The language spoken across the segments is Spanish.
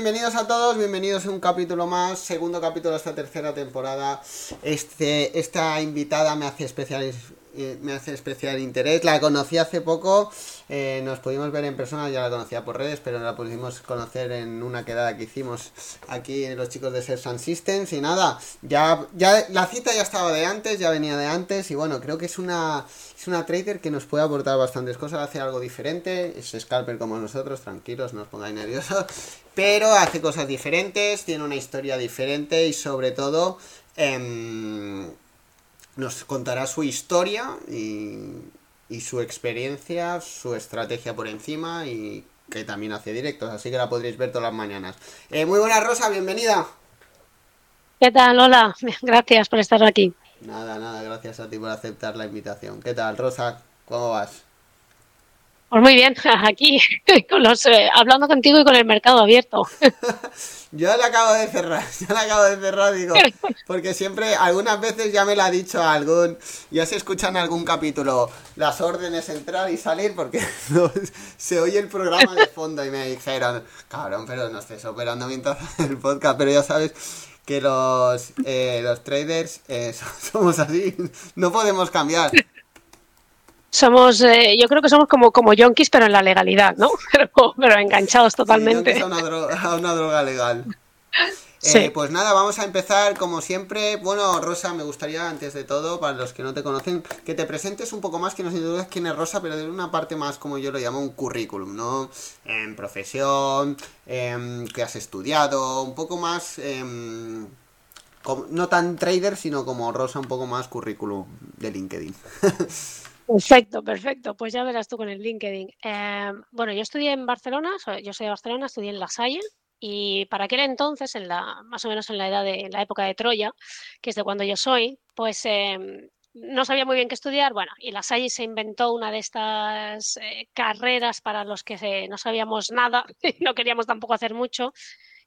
Bienvenidos a todos, bienvenidos a un capítulo más, segundo capítulo de esta tercera temporada. Este, esta invitada me hace especial, eh, me hace especial interés. La conocí hace poco, eh, nos pudimos ver en persona, ya la conocía por redes, pero la pudimos conocer en una quedada que hicimos aquí los chicos de Ser Sun Systems. Y nada, ya, ya la cita ya estaba de antes, ya venía de antes. Y bueno, creo que es una, una trader que nos puede aportar bastantes cosas, hace algo diferente. Es scalper como nosotros, tranquilos, no os pongáis nerviosos. Pero hace cosas diferentes, tiene una historia diferente y sobre todo. em, nos contará su historia y, su experiencia, su estrategia por encima y que también hace directos, así que la podréis ver todas las mañanas. Eh, muy buena Rosa, bienvenida. ¿Qué tal? Hola, gracias por estar aquí. Nada, nada, gracias a ti por aceptar la invitación. ¿Qué tal, Rosa? ¿Cómo vas? Pues muy bien, aquí con los, eh, hablando contigo y con el mercado abierto. Yo la acabo de cerrar, ya la acabo de cerrar, digo, porque siempre, algunas veces ya me la ha dicho algún, ya se escuchan en algún capítulo las órdenes entrar y salir porque no, se oye el programa de fondo y me dijeron, cabrón, pero no estés operando mientras el podcast, pero ya sabes que los, eh, los traders eh, somos así, no podemos cambiar. Somos, eh, yo creo que somos como, como yonkis, pero en la legalidad, ¿no? Pero, pero enganchados totalmente. Sí, a, una droga, a una droga legal. Sí. Eh, pues nada, vamos a empezar como siempre. Bueno, Rosa, me gustaría antes de todo, para los que no te conocen, que te presentes un poco más, que nos introduzcas quién es Rosa, pero de una parte más, como yo lo llamo, un currículum, ¿no? En profesión, em, que has estudiado, un poco más, em, como- no tan trader, sino como Rosa, un poco más currículum de LinkedIn. Perfecto, perfecto. Pues ya verás tú con el LinkedIn. Eh, bueno, yo estudié en Barcelona, yo soy de Barcelona, estudié en La Salle y para aquel entonces, en la, más o menos en la edad de la época de Troya, que es de cuando yo soy, pues eh, no sabía muy bien qué estudiar. Bueno, y La Salle se inventó una de estas eh, carreras para los que no sabíamos nada no queríamos tampoco hacer mucho.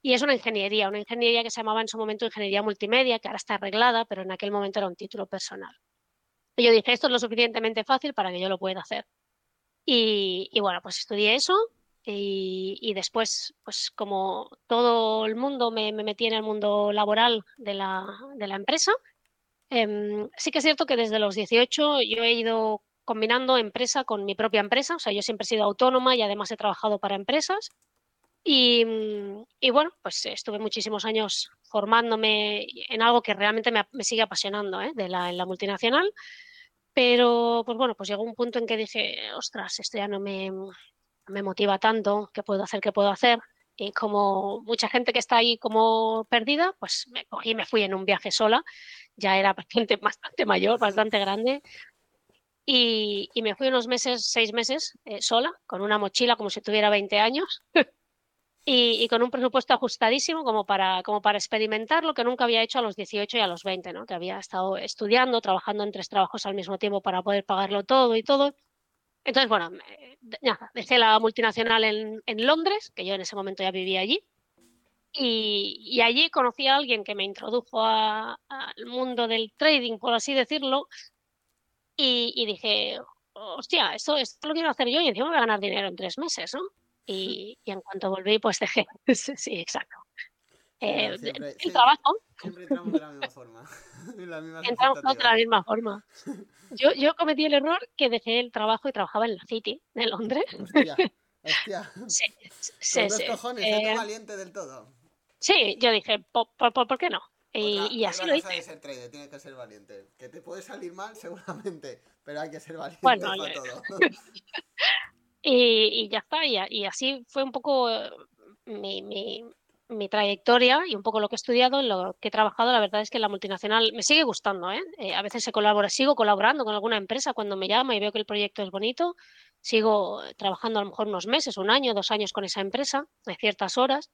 Y es una ingeniería, una ingeniería que se llamaba en su momento ingeniería multimedia, que ahora está arreglada, pero en aquel momento era un título personal. Y yo dije, esto es lo suficientemente fácil para que yo lo pueda hacer. Y, y bueno, pues estudié eso y, y después, pues como todo el mundo, me, me metí en el mundo laboral de la, de la empresa. Em, sí que es cierto que desde los 18 yo he ido combinando empresa con mi propia empresa, o sea, yo siempre he sido autónoma y además he trabajado para empresas. Y, mm, y bueno, pues estuve muchísimos años formándome en algo que realmente me, me sigue apasionando, ¿eh? de la, en la multinacional. Pero, pues bueno, pues llegó un punto en que dije, ostras, esto ya no me, me motiva tanto, ¿qué puedo hacer? ¿Qué puedo hacer? Y como mucha gente que está ahí como perdida, pues me cogí y me fui en un viaje sola. Ya era bastante, bastante mayor, bastante grande. Y, me fui unos meses, seis meses, eh, sola, con una mochila como si tuviera 20 años. Y, y con un presupuesto ajustadísimo como para, como para experimentar lo que nunca había hecho a los 18 y a los 20, ¿no? Que había estado estudiando, trabajando en tres trabajos al mismo tiempo para poder pagarlo todo y todo. Entonces, bueno, nada, dejé la multinacional en, en Londres, que yo en ese momento ya vivía allí, y, y allí conocí a alguien que me introdujo al mundo del trading, por así decirlo, y, y dije, hostia, esto, esto lo quiero hacer yo y encima voy a ganar dinero en tres meses, ¿no? Y, y en cuanto volví, pues dejé. Sí, exacto. Eh, siempre- el siempre- trabajo, Siempre entramos de la misma forma. entramos todos de la misma forma. Yo, yo cometí el error que dejé el trabajo y trabajaba en la City de Londres. Hostia, hostia. Sí, sí, Con dos sí. cojones, Eh, eh, valiente del todo. sí, yo dije, ¿por, por, por- qué no? Y, Otra- y así lo cosa de hice. ser trader, tienes que ser valiente. Que te puede salir mal seguramente, pero hay que ser valiente Bueno, para todo. Y, y ya está, y así fue un poco eh, mi, mi- mi trayectoria y un poco lo que he estudiado, lo que he trabajado. La verdad es que la multinacional me sigue gustando, ¿eh? Eh, a veces se colabora, sigo colaborando con alguna empresa cuando me llama y veo que el proyecto es bonito. Sigo eh, trabajando a lo mejor unos meses, un año, dos años con esa empresa, de ciertas horas.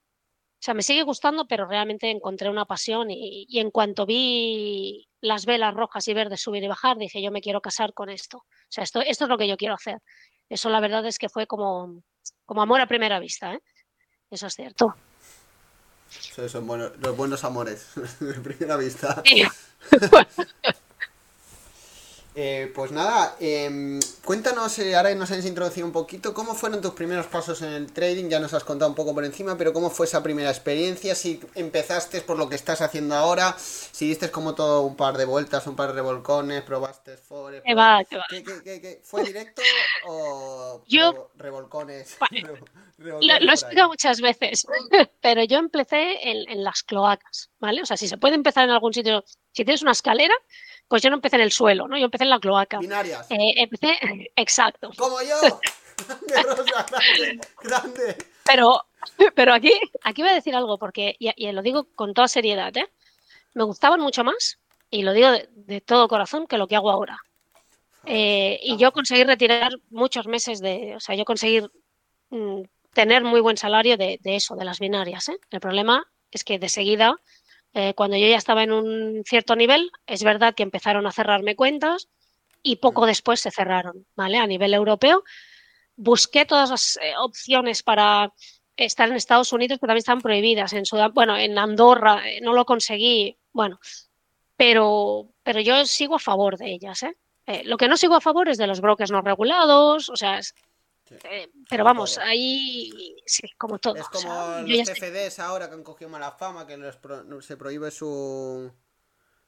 O sea, me sigue gustando, pero realmente encontré una pasión y, y en cuanto vi las velas rojas y verdes subir y bajar, dije, yo me quiero casar con esto. O sea, esto, esto es lo que yo quiero hacer. Eso la verdad es que fue como, como amor a primera vista, ¿eh? Eso es cierto. Son buenos, los buenos amores, de primera vista. Sí. Eh, pues nada, em, cuéntanos, eh, ahora nos has introducido un poquito, ¿cómo fueron tus primeros pasos en el trading? Ya nos has contado un poco por encima, pero ¿cómo fue esa primera experiencia? Si empezaste por lo que estás haciendo ahora, si diste como todo un par de vueltas, un par de revolcones, probaste forex. ¿Qué va, qué va. ¿Qué, fue directo o yo, revolcones? lo, he explicado muchas veces, pero yo empecé en, en las cloacas, ¿vale? O sea, si se puede empezar en algún sitio, si tienes una escalera, pues yo no empecé en el suelo, ¿no? Yo empecé en la cloaca. Binarias. Eh, empecé, exacto. Como yo. grande, grande. Pero, pero aquí, aquí voy a decir algo, porque, y, lo digo con toda seriedad, ¿eh? Me gustaban mucho más, y lo digo de, todo corazón, que lo que hago ahora. Eh, y yo conseguí retirar muchos meses de, o sea, yo conseguí mm, tener muy buen salario de, de, eso, de las binarias. ¿eh? El problema es que de seguida eh, cuando yo ya estaba en un cierto nivel, es verdad que empezaron a cerrarme cuentas y poco mm. después se cerraron, ¿vale? A nivel europeo. Busqué todas las eh, opciones para estar en Estados Unidos, pero también están prohibidas. En Sudán, bueno, en Andorra eh, no lo conseguí, bueno, pero, pero yo sigo a favor de ellas, ¿eh? lo que no sigo a favor es de los brokers no regulados, o sea, eh, pero vamos, ahí sí, como todo. Es como los CFDs ahora que han cogido mala fama, que se prohíbe su,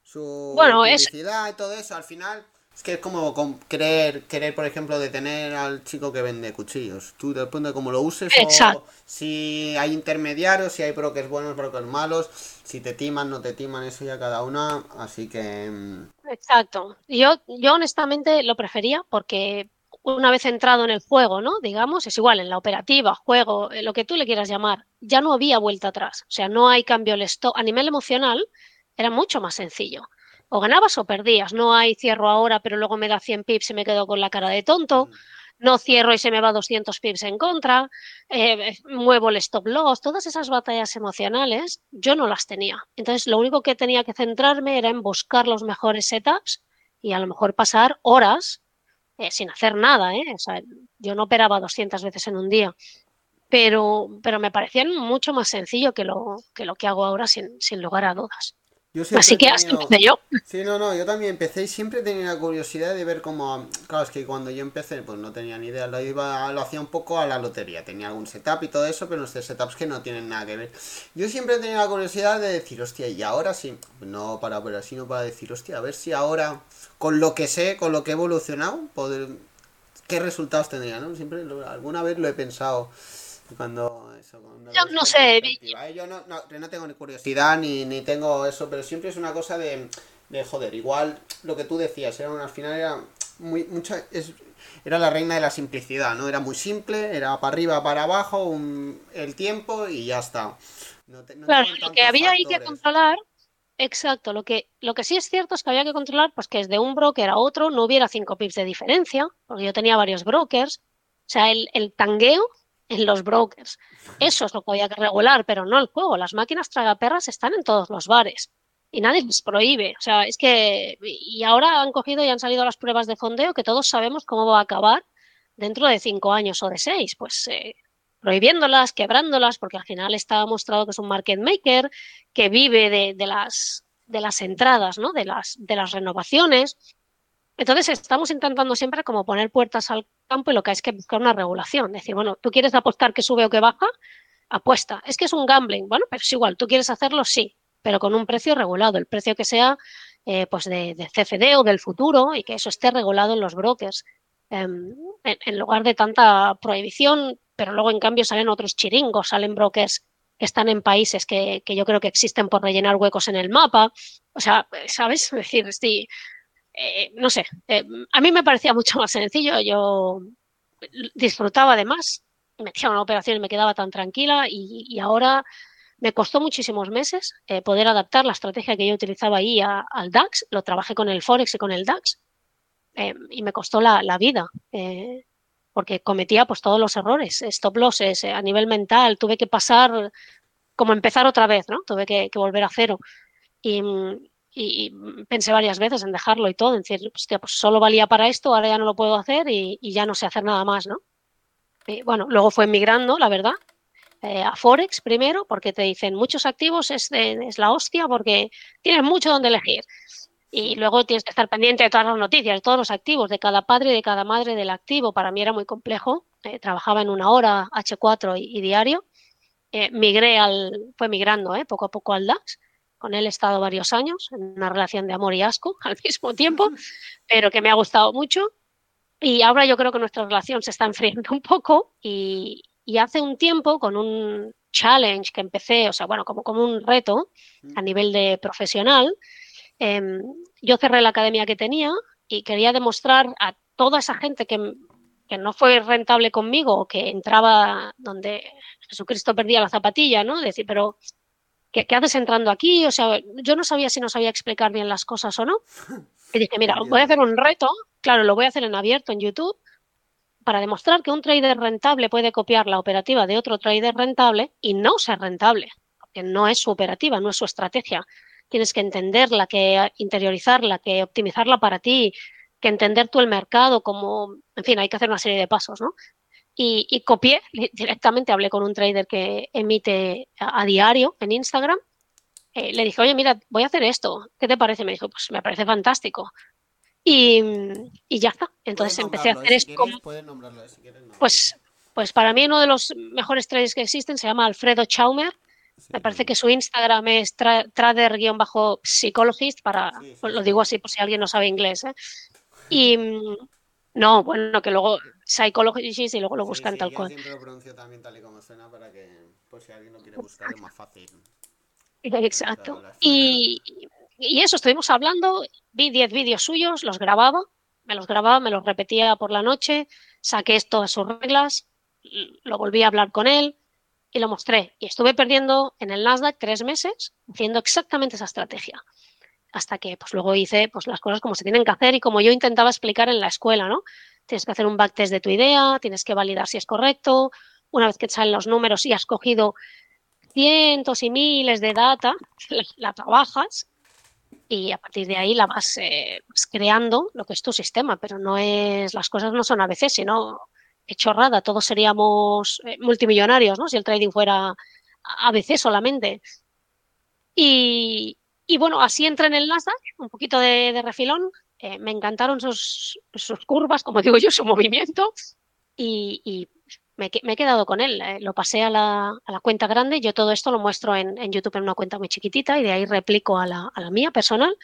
su bueno, publicidad y todo eso. Al final, es que es como querer, querer, por ejemplo, detener al chico que vende cuchillos. Tú depende de cómo lo uses. O si hay intermediarios, si hay brokers buenos, brokers malos, si te timan, no te timan, eso ya cada una. Así que. Mm. Exacto. Yo, yo honestamente lo prefería porque una vez entrado en el juego, ¿no? Digamos, es igual en la operativa, juego, eh, lo que tú le quieras llamar, ya no había vuelta atrás. O sea, no hay cambio el stop. A nivel emocional era mucho más sencillo. O ganabas o perdías. No hay cierro ahora, pero luego me da 100 pips y me quedo con la cara de tonto. Mm. No cierro y se me va 200 pips en contra. Eh, muevo el stop loss. Todas esas batallas emocionales yo no las tenía. Entonces, lo único que tenía que centrarme era en buscar los mejores setups y a lo mejor pasar horas eh, sin hacer nada, ¿eh? O sea, yo no operaba 200 veces en un día, pero, pero me parecían mucho más sencillo que lo que, lo que hago ahora sin, sin lugar a dudas. Así que hasta empecé yo. Sí, no, no, yo también empecé y siempre tenía la curiosidad de ver cómo. Claro, es que cuando yo empecé, pues no tenía ni idea, lo, iba, lo hacía un poco a la lotería. Tenía algún setup y todo eso, pero los setups que no tienen nada que ver. Yo siempre tenía la curiosidad de decir, hostia, y ahora sí. No para operar, sino para decir, hostia, a ver si ahora, con lo que sé, con lo que he evolucionado, poder. ¿Qué resultados tendría, no? Siempre, alguna vez lo he pensado. Cuando eso, yo no sé. ¿eh? Yo no, no, tengo ni curiosidad ni, ni tengo eso, pero siempre es una cosa de, de joder. Igual lo que tú decías, era al final era muy mucha es, era la reina de la simplicidad, ¿no? Era muy simple, era para arriba, para abajo, un, el tiempo y ya está. claro, lo que había ahí que controlar, exacto, lo que, lo que sí es cierto es que había que controlar, pues que desde un broker a otro no hubiera cinco pips de diferencia, porque yo tenía varios brokers. O sea, el, el tangueo en los brokers. Eso es lo que había que regular, pero no el juego. Las máquinas tragaperras están en todos los bares y nadie les prohíbe. O sea, es que. Y ahora han cogido y han salido las pruebas de fondeo que todos sabemos cómo va a acabar dentro de cinco años o de seis. Pues eh, prohibiéndolas, quebrándolas, porque al final está mostrado que es un market maker que vive de, de las de las entradas, ¿no? De las, de las renovaciones. Entonces estamos intentando siempre como poner puertas al campo y lo que hay es que buscar una regulación. Decir, bueno, tú quieres apostar que sube o que baja, apuesta. Es que es un gambling. Bueno, pero es igual, tú quieres hacerlo, sí, pero con un precio regulado, el precio que sea eh, pues de, CFD o del futuro y que eso esté regulado en los brokers. Em, en, lugar de tanta prohibición, pero luego en cambio salen otros chiringos, salen brokers que están en países que, que yo creo que existen por rellenar huecos en el mapa. O sea, ¿sabes? Es decir, sí, eh, no sé, eh, a mí me parecía mucho más sencillo, yo disfrutaba además, metía una operación y me quedaba tan tranquila y, ahora me costó muchísimos meses eh, poder adaptar la estrategia que yo utilizaba ahí al DAX, lo trabajé con el Forex y con el DAX y me costó la, vida. Porque cometía pues todos los errores, stop losses a nivel mental, tuve que pasar como empezar otra vez, ¿no? Tuve que, volver a cero. Y, pensé varias veces en dejarlo y todo, en decir, hostia, pues solo valía para esto, ahora ya no lo puedo hacer y, ya no sé hacer nada más, ¿no? Bueno, luego fue migrando, la verdad, eh, a Forex primero, porque te dicen muchos activos es, es la hostia porque tienes mucho donde elegir. Y luego tienes que estar pendiente de todas las noticias, de todos los activos, de cada padre y de cada madre del activo. Para mí era muy complejo. Eh, trabajaba en una hora, H4 y, diario. Eh, migré al, fue migrando eh, poco a poco al DAX. Con él he estado varios años en una relación de amor y asco al mismo tiempo, pero que me ha gustado mucho. Y ahora yo creo que nuestra relación se está enfriando un poco y, y hace un tiempo con un challenge que empecé, o sea, bueno, como, como un reto a nivel de profesional, Em, yo cerré la academia que tenía y quería demostrar a toda esa gente que, que no fue rentable conmigo o que entraba donde Jesucristo perdía la zapatilla, ¿no? Decir, pero ¿qué, ¿qué, haces entrando aquí? O sea, yo no sabía si no sabía explicar bien las cosas o no. Y dije, mira, voy a hacer un reto, claro, lo voy a hacer en abierto en YouTube para demostrar que un trader rentable puede copiar la operativa de otro trader rentable y no ser rentable, porque no es su operativa, no es su estrategia tienes que entenderla, que interiorizarla, que optimizarla para ti, que entender tú el mercado, como, en fin, hay que hacer una serie de pasos, ¿no? Y, copié directamente, hablé con un trader que emite a, diario en Instagram. Eh, le dije, oye, mira, voy a hacer esto. ¿Qué te parece? Me dijo, pues me parece fantástico. Y, ya está. Entonces empecé a hacer esto. pues, pues para mí uno de los mejores traders que existen se llama Alfredo Chaumer me parece que su Instagram es trader-psychologist, para, pues lo digo así por si alguien no sabe inglés. ¿eh? Y mm, no, bueno, que luego psychologist y luego lo buscan tal cual. siempre lo pronuncio también tal y como suena para que, por si alguien lo quiere buscar, es más fácil. Exacto. Y, y eso, estuvimos hablando, vi 10 vídeos suyos, los grababa, me los grababa, me los repetía por la noche, saqué todas sus reglas, lo volví a hablar con él, y lo mostré. Y estuve perdiendo en el Nasdaq tres meses haciendo exactamente esa estrategia. Hasta que pues luego hice pues las cosas como se tienen que hacer y como yo intentaba explicar en la escuela, ¿no? Tienes que hacer un backtest de tu idea, tienes que validar si es correcto. Una vez que te salen los números y has cogido cientos y miles de data, la, trabajas y a partir de ahí la vas eh, pues creando lo que es tu sistema, pero no es, las cosas no son a veces, sino qué chorrada, todos seríamos eh, multimillonarios, ¿no? Si el trading fuera ABC solamente. Y, bueno, así entré en el Nasdaq, un poquito de, refilón. Eh, me encantaron sus, curvas, como digo yo, su movimiento. Y, me, he quedado con él. Eh, lo pasé a la, cuenta grande. Yo todo esto lo muestro en, YouTube en una cuenta muy chiquitita y de ahí replico a la, mía personal.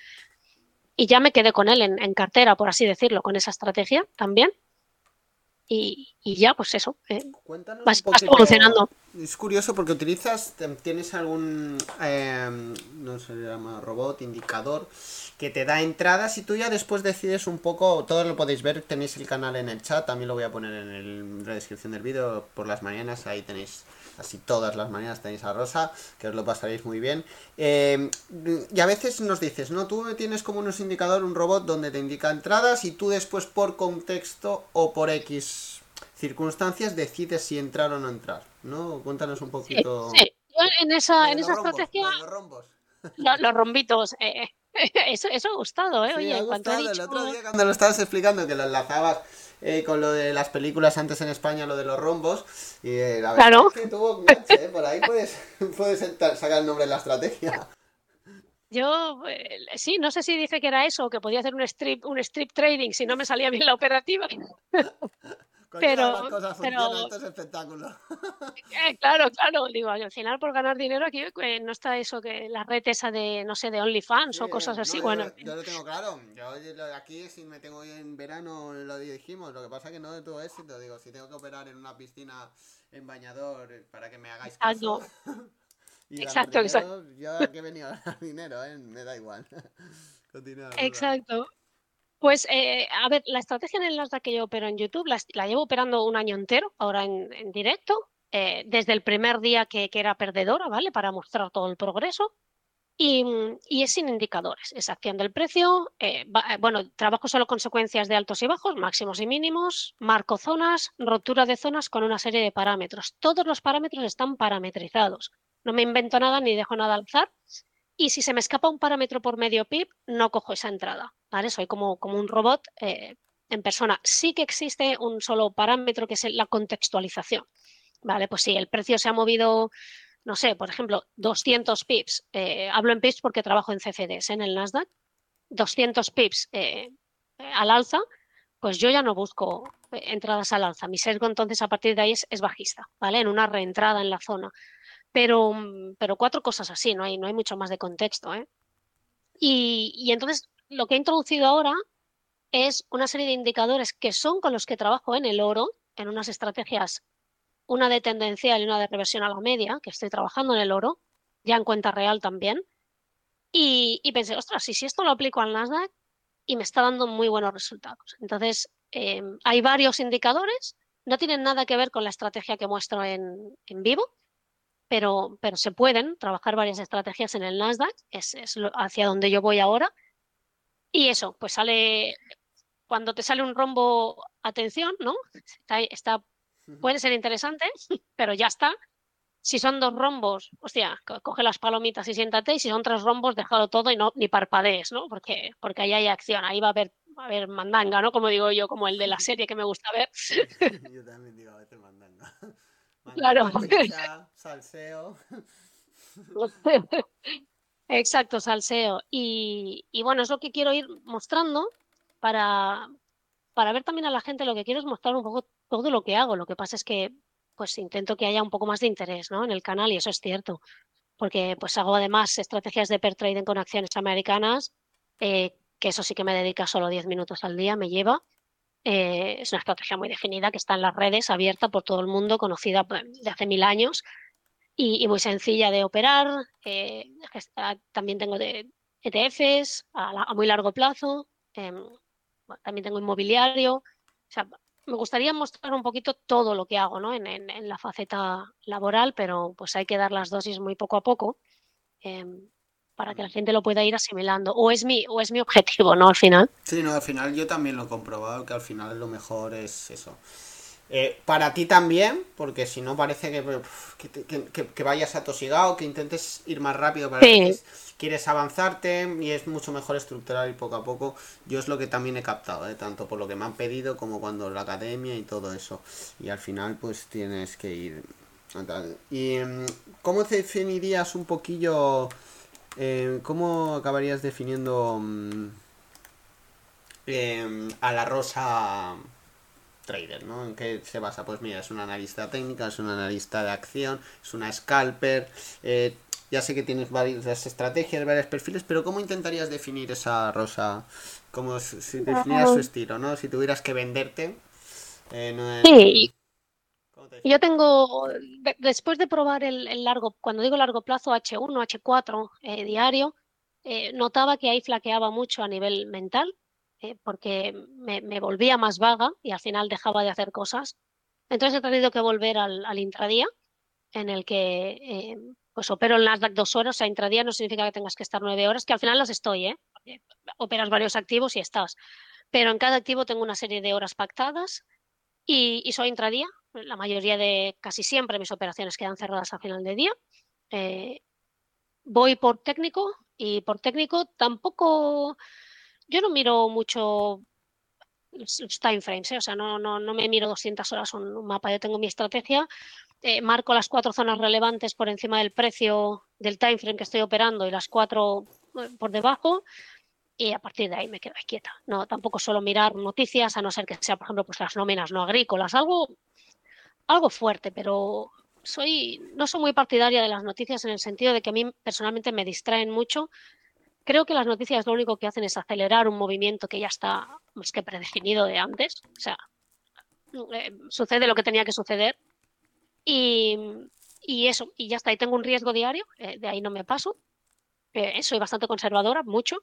Y ya me quedé con él en cartera, por así decirlo, con esa estrategia también y, ya, pues eso, eh, vas, evolucionando. Es curioso porque utilizas, tienes algún, eh, no se llama robot, indicador, que te da entradas y tú ya después decides un poco, todos lo podéis ver, tenéis el canal en el chat, también lo voy a poner en, la descripción del vídeo por las mañanas, ahí tenéis así todas las mañanas tenéis a Rosa, que os lo pasaréis muy bien. Eh, y a veces nos dices, ¿no? Tú tienes como unos indicador, un robot donde te indica entradas y tú después por contexto o por X circunstancias decides si entrar o no entrar, ¿no? Cuéntanos un poquito. Sí, en esa, en esa estrategia... Los. Los, rombitos. Eh, eso, eso ha gustado, ¿eh? Oye, en cuanto ha dicho... El otro día cuando lo estabas explicando, que lo enlazabas eh, con lo de las películas antes en España, lo de los rombos. Y eh, la verdad claro. es que tuvo un eh, por ahí puedes, puedes sacar el nombre de la estrategia. Yo sí, no sé si dije que era eso, que podía hacer un strip, un strip trading si no me salía bien la operativa. pero, pero es espectáculo. Eh, claro, claro, digo, al final por ganar dinero aquí eh, no está eso que la red esa de, no sé, de OnlyFans o cosas así, bueno. Yo, lo tengo claro, yo aquí si me tengo en verano lo dijimos, lo que pasa que no de todo éxito, digo, si tengo que operar en una piscina en bañador para que me hagáis caso. exacto, exacto. Yo aquí he venido a ganar dinero, ¿eh? me da igual. exacto. Pues, eh, a ver, la estrategia en Nasdaq que yo opero en YouTube la, llevo operando un año entero, ahora en, directo, eh, desde el primer día que, era perdedora, ¿vale? Para mostrar todo el progreso. Y, es sin indicadores, es acción del precio. Eh, bueno, trabajo solo consecuencias de altos y bajos, máximos y mínimos, marco zonas, rotura de zonas con una serie de parámetros. Todos los parámetros están parametrizados. No me invento nada ni dejo nada al azar y si se me escapa un parámetro por medio pip, no cojo esa entrada, ¿vale? Soy como, como un robot eh, en persona. Sí que existe un solo parámetro que es la contextualización, ¿vale? Pues si el precio se ha movido, no sé, por ejemplo, 200 pips, eh, hablo en pips porque trabajo en CFDs, en el Nasdaq, 200 pips eh, al alza, pues yo ya no busco entradas al alza. Mi sesgo entonces a partir de ahí es, bajista, ¿vale? En una reentrada en la zona. Pero, pero cuatro cosas así, no hay, no hay mucho más de contexto, ¿eh? Y, y entonces lo que he introducido ahora es una serie de indicadores que son con los que trabajo en el oro, en unas estrategias, una de tendencial y una de reversión a la media, que estoy trabajando en el oro, ya en cuenta real también. Y, pensé, ostras, y si esto lo aplico al Nasdaq y me está dando muy buenos resultados. Entonces, eh, hay varios indicadores, no tienen nada que ver con la estrategia que muestro en, vivo, pero, pero se pueden trabajar varias estrategias en el Nasdaq, es, hacia donde yo voy ahora. Y eso, pues sale, cuando te sale un rombo, atención, ¿no? está, puede ser interesante, pero ya está. Si son dos rombos, hostia, coge las palomitas y siéntate. Y si son tres rombos, déjalo todo y no ni parpadees, ¿no? Porque, porque ahí hay acción, ahí va a haber, a haber mandanga, ¿no? Como digo yo, como el de la serie que me gusta ver. yo también digo a veces mandanga. Claro. salseo. Exacto, salseo. Y, y, bueno, es lo que quiero ir mostrando para, para ver también a la gente. Lo que quiero es mostrar un poco todo lo que hago. Lo que pasa es que pues intento que haya un poco más de interés ¿no? en el canal y eso es cierto, porque pues hago además estrategias de per trading con acciones americanas, eh, que eso sí que me dedica solo 10 minutos al día, me lleva. Eh, es una estrategia muy definida que está en las redes, abierta por todo el mundo, conocida pues, de hace mil años y, muy sencilla de operar. Eh, también tengo de ETFs a, muy largo plazo. Em, también tengo inmobiliario. O sea, me gustaría mostrar un poquito todo lo que hago ¿no? en, en, la faceta laboral, pero pues hay que dar las dosis muy poco a poco em, para que la gente lo pueda ir asimilando. O es mi, o es mi objetivo, ¿no? Al final. Sí, no, al final yo también lo he comprobado, que al final lo mejor es eso. Eh, para ti también, porque si no parece que, que, que, vayas atosigado, que intentes ir más rápido para que quieres avanzarte y es mucho mejor estructurar y poco a poco. Yo es lo que también he captado, ¿eh? tanto por lo que me han pedido como cuando la academia y todo eso. Y al final pues tienes que ir ¿Y mm, cómo te definirías un poquillo, eh, cómo acabarías definiendo mm, em, a la rosa trader, ¿no? ¿En qué se basa? Pues mira, es una analista técnica, es un analista de acción, es una scalper, eh, ya sé que tienes varias estrategias, varios perfiles, pero ¿cómo intentarías definir esa rosa? Como si definieras su estilo, ¿no? Si tuvieras que venderte. Eh, sí. Yo tengo, después de probar el, largo, cuando digo largo plazo, H1, H4 eh, diario, eh, notaba que ahí flaqueaba mucho a nivel mental, porque me, volvía más vaga y al final dejaba de hacer cosas. Entonces he tenido que volver al, intradía, en el que pues opero el Nasdaq dos horas, o sea, intradía no significa que tengas que estar nueve horas, que al final las estoy, ¿eh? Operas varios activos y estás. Pero en cada activo tengo una serie de horas pactadas y, soy intradía. La mayoría de, casi siempre, mis operaciones quedan cerradas a final de día. Eh, voy por técnico y por técnico tampoco, yo no miro mucho los time frames, ¿eh? o sea, no, no, no me miro 200 horas un, un mapa, yo tengo mi estrategia eh, marco las cuatro zonas relevantes por encima del precio del time frame que estoy operando y las cuatro eh, por debajo y a partir de ahí me quedo quieta. No, tampoco suelo mirar noticias, a no ser que sea, por ejemplo, pues las nóminas no agrícolas, algo, algo fuerte, pero soy, no soy muy partidaria de las noticias en el sentido de que a mí personalmente me distraen mucho. Creo que las noticias lo único que hacen es acelerar un movimiento que ya está más que predefinido de antes. O sea, eh, sucede lo que tenía que suceder y, eso, y ya está, ahí tengo un riesgo diario, eh, de ahí no me paso. Eh, soy bastante conservadora, mucho.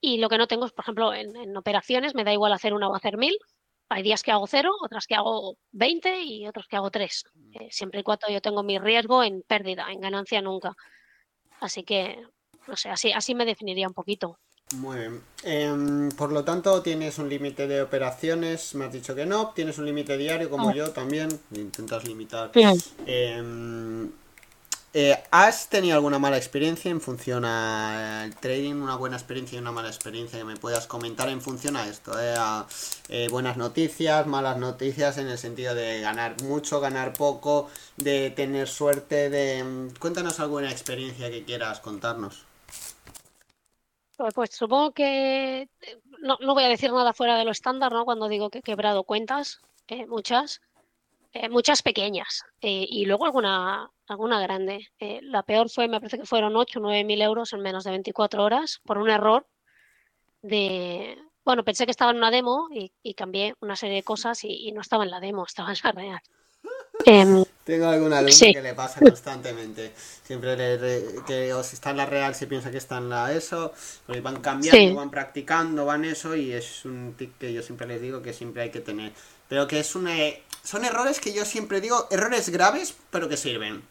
Y lo que no tengo es, por ejemplo, en, operaciones me da igual hacer una o hacer mil. Hay días que hago cero, otras que hago 20 y otros que hago tres. Mm. Eh, siempre y cuando yo tengo mi riesgo en pérdida, en ganancia nunca. Así que, no sé, así, así me definiría un poquito. Muy bien. Em, por lo tanto, tienes un límite de operaciones, me has dicho que no, tienes un límite diario como ah. yo también, intentas limitar. Em, eh, ¿Has tenido alguna mala experiencia en función al trading? ¿Una buena experiencia y una mala experiencia que me puedas comentar en función a esto? Eh, a, eh, buenas noticias, malas noticias en el sentido de ganar mucho, ganar poco, de tener suerte, de... Cuéntanos alguna experiencia que quieras contarnos. Pues, pues supongo que no, no, voy a decir nada fuera de lo estándar, ¿no? Cuando digo que he quebrado cuentas, muchas, eh, muchas pequeñas eh, y luego alguna, alguna grande. Eh, la peor fue, me parece que fueron 8 o 9 mil euros en menos de 24 horas por un error de... Bueno, pensé que estaba en una demo y, y cambié una serie de cosas y, y, no estaba en la demo, estaba en la real. Eh, Tengo alguna alumno sí. que le pasa constantemente. Siempre le, le, que o si está en la real se piensa que está en la ESO, van cambiando, sí. van practicando, van eso y es un tic que yo siempre les digo que siempre hay que tener. Pero que es una... Son errores que yo siempre digo, errores graves, pero que sirven.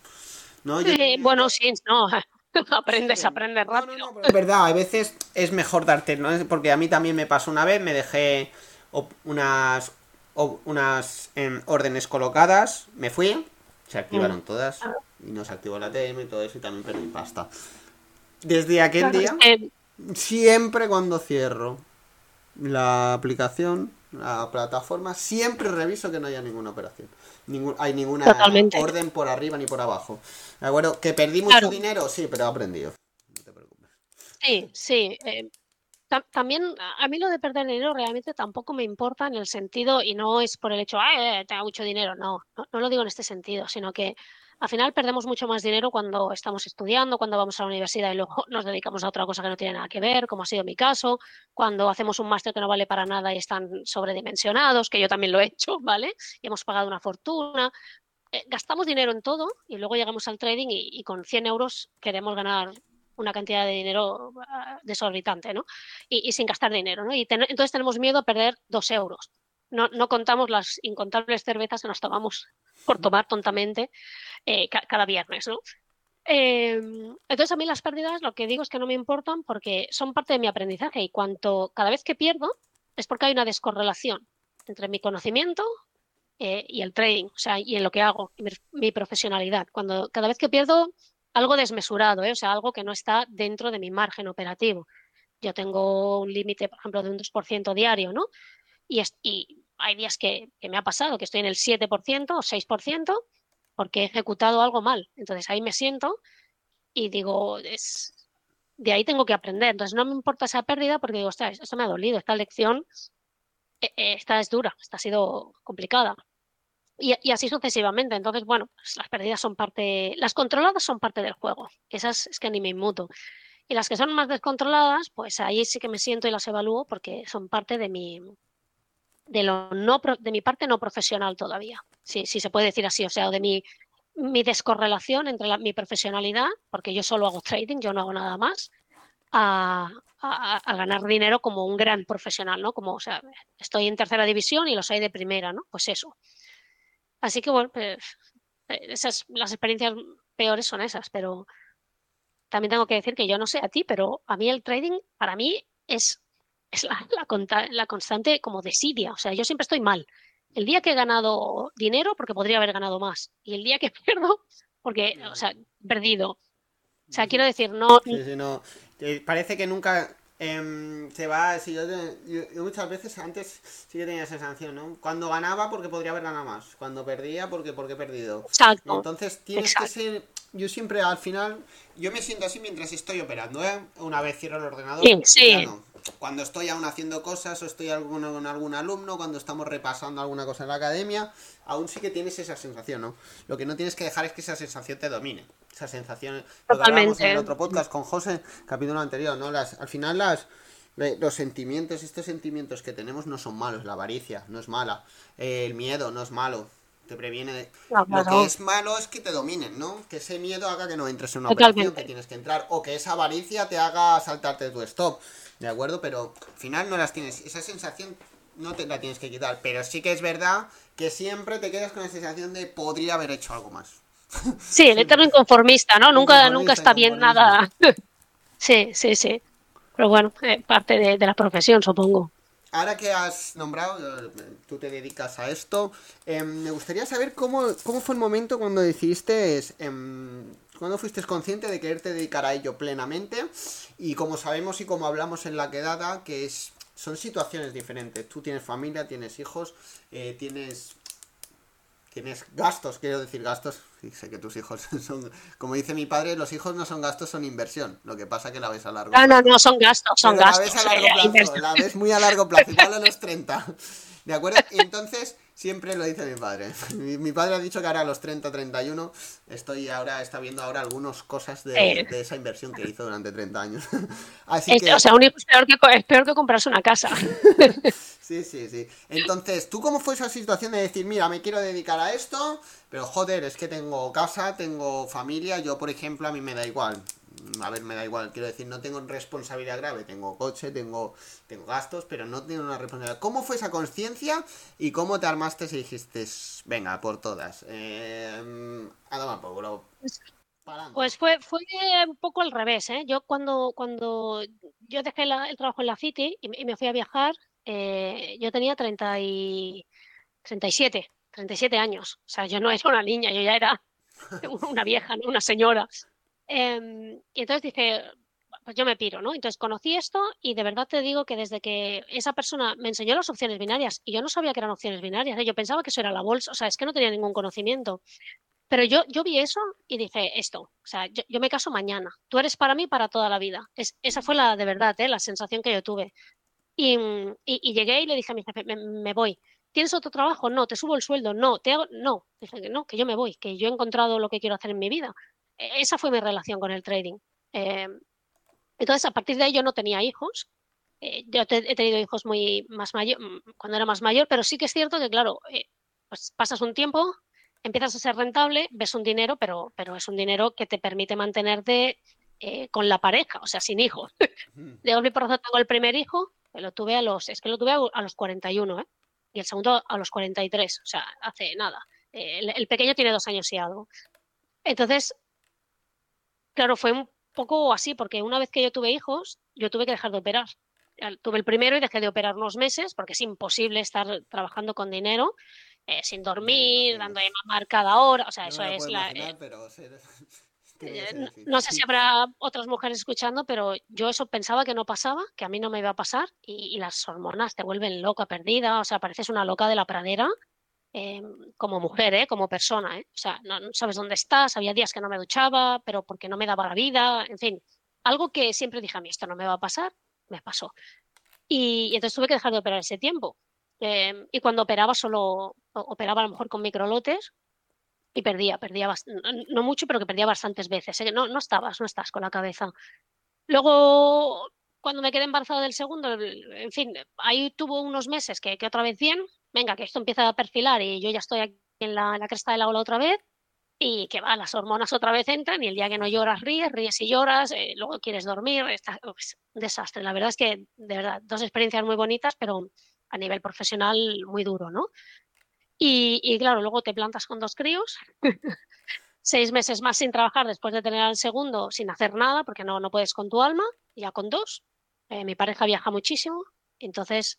¿no? Yo, eh, bueno, sí, no, aprendes, aprendes rápido. No, no, es verdad, a veces es mejor darte, ¿no? Porque a mí también me pasó una vez, me dejé unas unas eh, órdenes colocadas, me fui, se activaron mm. todas y nos activó la TM y todo eso y también perdí pasta. Desde aquel día, siempre cuando cierro la aplicación, la plataforma, siempre reviso que no haya ninguna operación. Ningún, hay ninguna Totalmente. orden por arriba ni por abajo. ¿De acuerdo? ¿Que perdí mucho claro. dinero? Sí, pero he aprendido. No te preocupes. Sí, sí. Eh, también a mí lo de perder dinero realmente tampoco me importa en el sentido, y no es por el hecho, ah, tengo mucho dinero, no, no, no, lo digo en este sentido, sino que al final perdemos mucho más dinero cuando estamos estudiando, cuando vamos a la universidad y luego nos dedicamos a otra cosa que no tiene nada que ver, como ha sido mi caso, cuando hacemos un máster que no vale para nada y están sobredimensionados, que yo también lo he hecho, ¿vale? Y hemos pagado una fortuna. Eh, gastamos dinero en todo y luego llegamos al trading y, con 100 euros queremos ganar una cantidad de dinero uh, desorbitante, ¿no? Y, sin gastar dinero, ¿no? Y entonces tenemos miedo a perder dos euros. No, no, contamos las incontables cervezas que nos tomamos por tomar tontamente eh, ca cada viernes, ¿no? Eh, entonces a mí las pérdidas lo que digo es que no me importan porque son parte de mi aprendizaje y cuanto cada vez que pierdo es porque hay una descorrelación entre mi conocimiento eh, y el trading, o sea, y en lo que hago, mi, mi profesionalidad. Cuando cada vez que pierdo algo desmesurado, ¿eh? o sea, algo que no está dentro de mi margen operativo. Yo tengo un límite, por ejemplo, de un 2% diario, ¿no? Y, hay días que, me ha pasado que estoy en el 7% o 6% porque he ejecutado algo mal. Entonces ahí me siento y digo, de ahí tengo que aprender. Entonces no me importa esa pérdida porque digo, ostras, esto me ha dolido, esta lección, eh, esta es dura, esta ha sido complicada. Y, y, así sucesivamente. Entonces, bueno, pues las pérdidas son parte, las controladas son parte del juego. Esas es que ni me inmuto. Y las que son más descontroladas, pues ahí sí que me siento y las evalúo porque son parte de mi, de mi parte no profesional todavía. Si, si se puede decir así, o sea, de mi, mi descorrelación entre mi profesionalidad, porque yo solo hago trading, yo no hago nada más, a, a, ganar dinero como un gran profesional, ¿no? Como, o sea, estoy en tercera división y los hay de primera, ¿no? Pues eso. Así que bueno, pues, esas, las experiencias peores son esas, pero también tengo que decir que yo no sé a ti, pero a mí el trading, para mí, es, es la, la, la constante como desidia. O sea, yo siempre estoy mal. El día que he ganado dinero, porque podría haber ganado más, y el día que pierdo, porque, o sea, perdido. O sea, quiero decir, no. Sí, sí, no. Parece que nunca eh, se va, si yo, yo, yo, muchas veces antes sí que tenía esa sensación, ¿no? Cuando ganaba porque podría haber ganado más, cuando perdía porque porque he perdido. Exacto. Entonces tienes Exacto. que ser, yo siempre al final, yo me siento así mientras estoy operando, ¿eh? Una vez cierro el ordenador, sí, sí. No. Cuando estoy aún haciendo cosas o estoy con algún alumno, cuando estamos repasando alguna cosa en la academia, aún sí que tienes esa sensación, ¿no? Lo que no tienes que dejar es que esa sensación te domine esa sensación. Lo que en el otro podcast con José, capítulo anterior, ¿no? Las, al final las los sentimientos, estos sentimientos que tenemos no son malos, la avaricia no es mala, eh, el miedo no es malo, te previene de... claro. Lo que es malo es que te dominen, ¿no? Que ese miedo haga que no entres en una Totalmente. operación que tienes que entrar, o que esa avaricia te haga saltarte tu stop, ¿de acuerdo? Pero al final no las tienes, esa sensación no te la tienes que quitar, pero sí que es verdad que siempre te quedas con la sensación de podría haber hecho algo más. Sí, el eterno inconformista, ¿no? Nunca, nunca está bien nada. sí, sí, sí. Pero bueno, eh, parte de, de, la profesión, supongo. Ahora que has nombrado, tú te dedicas a esto, eh, me gustaría saber cómo, cómo fue el momento cuando decidiste, eh, cuando fuiste consciente de quererte dedicar a ello plenamente y como sabemos y como hablamos en la quedada, que es, son situaciones diferentes. Tú tienes familia, tienes hijos, eh, tienes tienes gastos, quiero decir gastos. Sí, sé que tus hijos son, como dice mi padre, los hijos no son gastos, son inversión. Lo que pasa que la ves a largo plazo. No, no, no, son gastos, son gastos. La ves a largo plazo, la ves muy a largo plazo, igual a los 30. ¿De acuerdo? Y entonces, siempre lo dice mi padre. Mi, padre ha dicho que ahora a los 30, 31, estoy ahora, está viendo ahora algunas cosas de, esa inversión que hizo durante 30 años. Así que... O sea, un hijo es peor, que, es peor que comprarse una casa. sí, sí, sí. Entonces, ¿tú cómo fue esa situación de decir, mira, me quiero dedicar a esto, pero joder, es que tengo casa, tengo familia, yo, por ejemplo, a mí me da igual a ver, me da igual, quiero decir, no tengo responsabilidad grave, tengo coche, tengo, tengo gastos, pero no tengo una responsabilidad. ¿Cómo fue esa conciencia y cómo te armaste y dijiste, venga, por todas? Eh, a Pues fue, fue un poco al revés, ¿eh? Yo cuando, cuando yo dejé el trabajo en la City y, me fui a viajar, eh, yo tenía 30 y 37, 37 años. O sea, yo no era una niña, yo ya era una vieja, ¿no? una señora. Em, y entonces dije, pues yo me piro, ¿no? Entonces conocí esto y de verdad te digo que desde que esa persona me enseñó las opciones binarias y yo no sabía que eran opciones binarias, ¿eh? yo pensaba que eso era la bolsa, o sea, es que no tenía ningún conocimiento. Pero yo, yo vi eso y dije, esto, o sea, yo, me caso mañana, tú eres para mí para toda la vida. Es, esa fue la de verdad, ¿eh? la sensación que yo tuve. Y, y, llegué y le dije a mi jefe, me, voy. ¿Tienes otro trabajo? No. ¿Te subo el sueldo? No. ¿Te hago? No. Dije que no, que yo me voy, que yo he encontrado lo que quiero hacer en mi vida. E-, esa fue mi relación con el trading. Em, entonces, a partir de ahí yo no tenía hijos. Eh, yo he tenido hijos muy más mayor, mm, cuando era más mayor, pero sí que es cierto que, claro, eh, pues pasas un tiempo, empiezas a ser rentable, ves un dinero, pero, pero es un dinero que te permite mantenerte eh, con la pareja, o sea, sin hijos. De golpe por tengo el primer hijo, que lo tuve a los, es que lo tuve a, los 41, ¿eh? Y el segundo a los 43, o sea, hace nada. el pequeño tiene dos años y algo. Entonces, Claro, fue un poco así, porque una vez que yo tuve hijos, yo tuve que dejar de operar. Tuve el primero y dejé de operar unos meses porque es imposible estar trabajando con dinero, eh, sin dormir, dando de mamar cada hora. O sea, eso es la. No, sé si habrá otras mujeres escuchando, pero yo eso pensaba que no pasaba, que a mí no me iba a pasar y, y las hormonas te vuelven loca, perdida, o sea, pareces una loca de la pradera Em, como mujer, ¿eh? como persona. ¿eh? O sea, no, sabes dónde estás, había días que no me duchaba, pero porque no me daba la vida, en fin, algo que siempre dije a mí, esto no me va a pasar, me pasó. Y, entonces tuve que dejar de operar ese tiempo. Em, y cuando operaba solo, operaba a lo mejor con microlotes y perdía, perdía no, mucho, pero que perdía bastantes veces. ¿eh? No, no estabas, no estás con la cabeza. Luego, cuando me quedé embarazada del segundo, en fin, ahí tuvo unos meses que, que otra vez bien, venga, que esto empieza a perfilar y yo ya estoy en la, cresta de la ola otra vez y que va, las hormonas otra vez entran y el día que no lloras ríes, ríes y lloras, eh, luego quieres dormir, está, pues, un desastre. La verdad es que, de verdad, dos experiencias muy bonitas, pero a nivel profesional muy duro, ¿no? Y, claro, luego te plantas con dos críos, seis meses más sin trabajar después de tener al segundo, sin hacer nada, porque no, no puedes con tu alma, ya con dos. Eh, mi pareja viaja muchísimo, entonces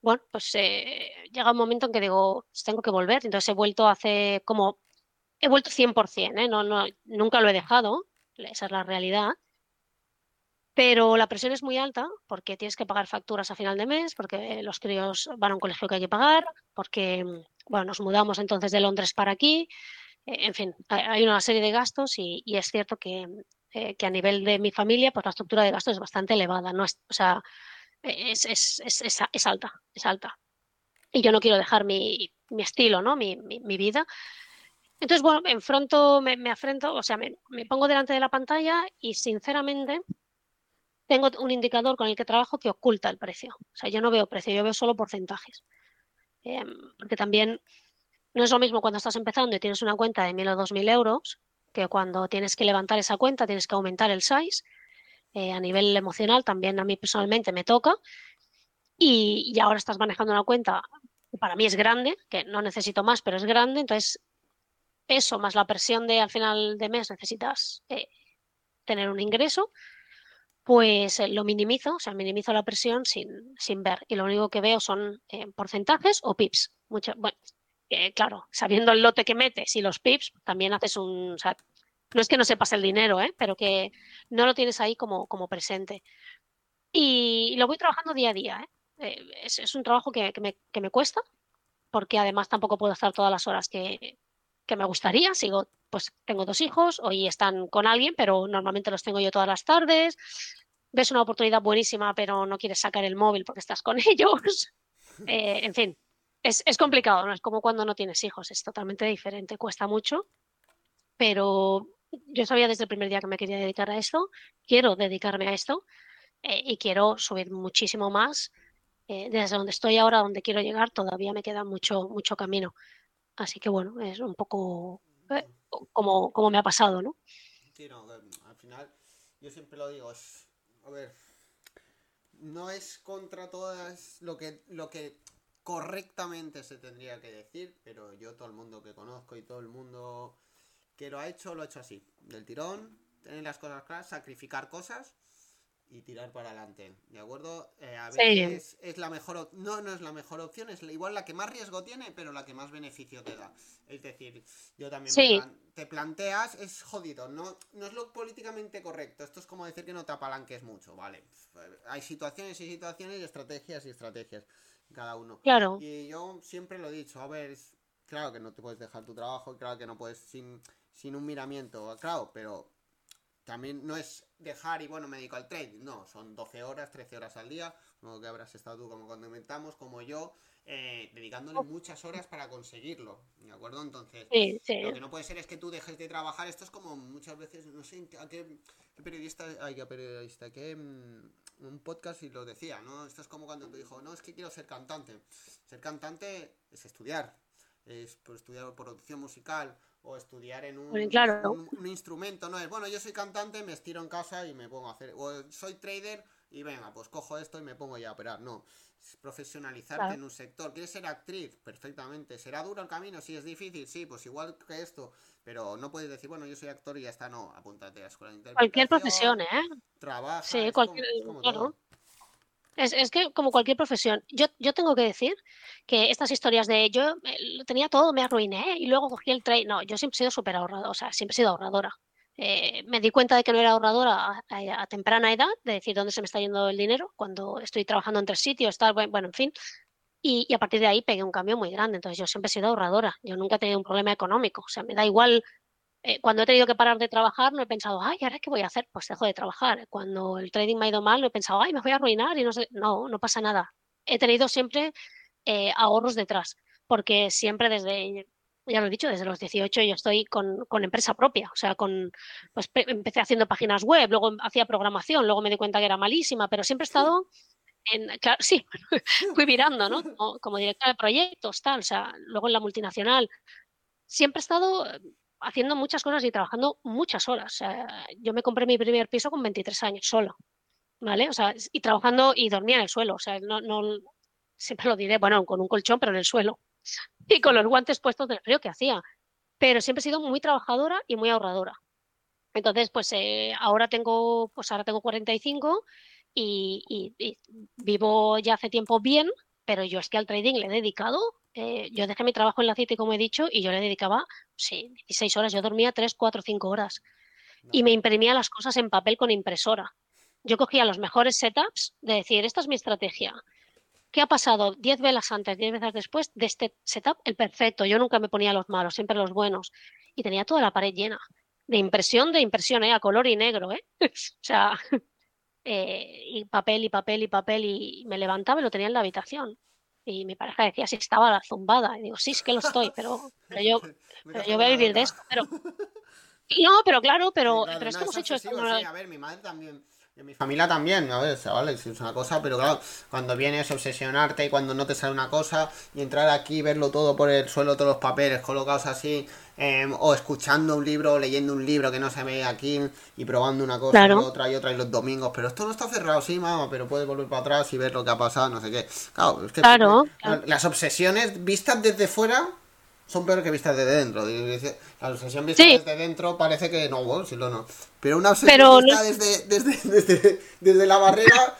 bueno, pues eh, llega un momento en que digo, pues tengo que volver. Entonces he vuelto hace como, he vuelto 100%, ¿eh? no, no, nunca lo he dejado, esa es la realidad. Pero la presión es muy alta porque tienes que pagar facturas a final de mes, porque los críos van a un colegio que hay que pagar, porque bueno, nos mudamos entonces de Londres para aquí. Eh, en fin, hay una serie de gastos y, es cierto que, eh, que, a nivel de mi familia, pues la estructura de gastos es bastante elevada. No es, o sea, es, es, es, es, alta, es alta. Y yo no quiero dejar mi, mi estilo, ¿no? Mi, mi, vida. Entonces, bueno, me enfrento, me, me afrento, o sea, me, me, pongo delante de la pantalla y sinceramente tengo un indicador con el que trabajo que oculta el precio. O sea, yo no veo precio, yo veo solo porcentajes. Em, porque también no es lo mismo cuando estás empezando y tienes una cuenta de mil o dos mil euros que cuando tienes que levantar esa cuenta, tienes que aumentar el size eh, a nivel emocional también a mí personalmente me toca. Y, ahora estás manejando una cuenta para mí es grande, que no necesito más, pero es grande. Entonces, eso más la presión de al final de mes necesitas eh, tener un ingreso, pues eh, lo minimizo, o sea, minimizo la presión sin, sin ver. Y lo único que veo son porcentajes o pips. Mucho, bueno, claro, sabiendo el lote que metes y los pips, también haces un, no es que no sepas el dinero, ¿eh? pero que no lo tienes ahí como, como presente. Y lo voy trabajando día a día. ¿eh? eh es, un trabajo que, me, cuesta, porque además tampoco puedo estar todas las horas que, que me gustaría. Sigo, pues tengo dos hijos, hoy están con alguien, pero normalmente los tengo yo todas las tardes. Ves una oportunidad buenísima, pero no quieres sacar el móvil porque estás con ellos. Eh, en fin, es, es, complicado, ¿no? Es como cuando no tienes hijos, es totalmente diferente, cuesta mucho, pero yo sabía desde el primer día que me quería dedicar a esto, quiero dedicarme a esto eh, y quiero subir muchísimo más. Eh, desde donde estoy ahora, donde quiero llegar, todavía me queda mucho, mucho camino. Así que bueno, es un poco eh, como, como me ha pasado, ¿no? Sí, no, al final, yo siempre lo digo, es, a ver, no es contra todas lo que, lo que correctamente se tendría que decir, pero yo todo el mundo que conozco y todo el mundo que lo ha hecho, lo ha hecho así, del tirón, tener las cosas claras, sacrificar cosas y tirar para adelante, ¿de acuerdo? Eh, a veces es la mejor, no, no es la mejor opción, es igual la que más riesgo tiene, pero la que más beneficio te da. Es decir, yo también te planteas, es jodido, no, no es lo políticamente correcto, esto es como decir que no te apalanques mucho, ¿vale? Hay situaciones y situaciones y estrategias y estrategias, cada uno. Claro. Y yo siempre lo he dicho, a ver, claro que no te puedes dejar tu trabajo, claro que no puedes sin, sin un miramiento, claro, pero también no es dejar y bueno, me dedico al trade. No, son 12 horas, 13 horas al día. Como que habrás estado tú, como cuando inventamos, como yo, eh, dedicándole muchas horas para conseguirlo. ¿De acuerdo? Entonces, lo que no puede ser es que tú dejes de trabajar. Esto es como muchas veces, no sé, a qué, periodista, hay que periodista, que mm, un podcast y lo decía, ¿no? Esto es como cuando tú dijo, no, es que quiero ser cantante. Ser cantante es estudiar, es por estudiar producción musical o estudiar en un, un, instrumento, no es, bueno, yo soy cantante, me estiro en casa y me pongo a hacer, o soy trader y venga, pues cojo esto y me pongo ya a operar, no, es profesionalizarte en un sector, quieres ser actriz, perfectamente, será duro el camino, si es difícil, sí, pues igual que esto, pero no puedes decir, bueno, yo soy actor y ya está, no, apúntate a la escuela de interpretación. Cualquier profesión, ¿eh? Trabaja, sí, cualquier, es, que como cualquier profesión, yo, yo tengo que decir que estas historias de yo eh, lo tenía todo, me arruiné y luego cogí el trade. No, yo siempre he sido súper ahorradora, o sea, siempre he sido ahorradora. Eh, me di cuenta de que no era ahorradora a, temprana edad, de decir dónde se me está yendo el dinero, cuando estoy trabajando en tres sitios, tal, bueno, en fin. Y, y, a partir de ahí pegué un cambio muy grande. Entonces yo siempre he sido ahorradora. Yo nunca he tenido un problema económico. O sea, me da igual eh, cuando he tenido que parar de trabajar, no he pensado, ay, ¿ahora qué voy a hacer? Pues dejo de trabajar. Cuando el trading me ha ido mal, no he pensado, ay, me voy a arruinar y no sé, no, no pasa nada. He tenido siempre eh, ahorros detrás, porque siempre desde, ya lo he dicho, desde los 18 yo estoy con, con empresa propia, o sea, con, pues empecé haciendo páginas web, luego hacía programación, luego me di cuenta que era malísima, pero siempre he estado en, claro, sí, fui virando, ¿no? Como, como directora de proyectos, tal, o sea, luego en la multinacional. Siempre he estado haciendo muchas cosas y trabajando muchas horas. yo me compré mi primer piso con 23 años solo, ¿vale? O sea, y trabajando y dormía en el suelo, o sea, no, no, siempre lo diré, bueno, con un colchón, pero en el suelo. Y con los guantes puestos del frío que hacía. Pero siempre he sido muy trabajadora y muy ahorradora. Entonces, pues eh, ahora tengo, pues ahora tengo 45 y, y vivo ya hace tiempo bien, pero yo es que al trading le he dedicado eh, yo dejé mi trabajo en la City, como he dicho, y yo le dedicaba, sí, 16 horas. Yo dormía 3, 4, 5 horas. Y me imprimía las cosas en papel con impresora. Yo cogía los mejores setups de decir, esta es mi estrategia. ¿Qué ha pasado 10 velas antes, 10 veces después de este setup? El perfecto. Yo nunca me ponía los malos, siempre los buenos. Y tenía toda la pared llena. De impresión, de impresión, ¿eh? a color y negro. ¿eh? o sea, eh, y papel y papel y papel. Y me levantaba y lo tenía en la habitación. Y mi pareja decía si estaba la zumbada. Y digo, sí, es que lo estoy, pero, pero yo, pero yo voy a vivir de esto. Pero, no, pero claro, pero, pero es que hemos hecho esto. Sí, a ver, mi madre también en mi familia también, a ver, chavales, es una cosa, pero claro, cuando vienes a obsesionarte y cuando no te sale una cosa y entrar aquí, verlo todo por el suelo, todos los papeles colocados así, em, o escuchando un libro, o leyendo un libro que no se ve aquí y probando una cosa y otra y otra y los domingos, pero esto no está cerrado, sí, mamá, pero puedes volver para atrás y ver lo que ha pasado, no sé qué. Claro, es que las obsesiones vistas desde fuera son peores que vistas desde dentro. La obsesión vista desde dentro parece que no, si lo no. Pero una obsesión vista desde, desde, desde, desde, la barrera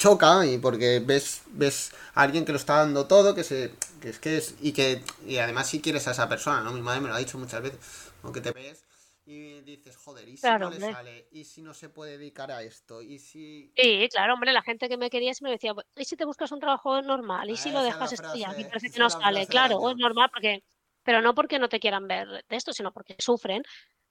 choca y porque ves ves a alguien que lo está dando todo, que se es que es y que y además si quieres a esa persona, ¿no? Mi madre me lo ha dicho muchas veces, aunque te ves y dices, joder, ¿y si Claro, no le hombre. sale? ¿Y si no se puede dedicar a esto? ¿Y si...? Sí, claro, hombre, la gente que me quería me decía, ¿y si te buscas un trabajo normal? ¿Y Ah, si lo dejas estudiar? Y parece que no sale, claro, es normal porque, pero no porque no te quieran ver de esto, sino porque sufren.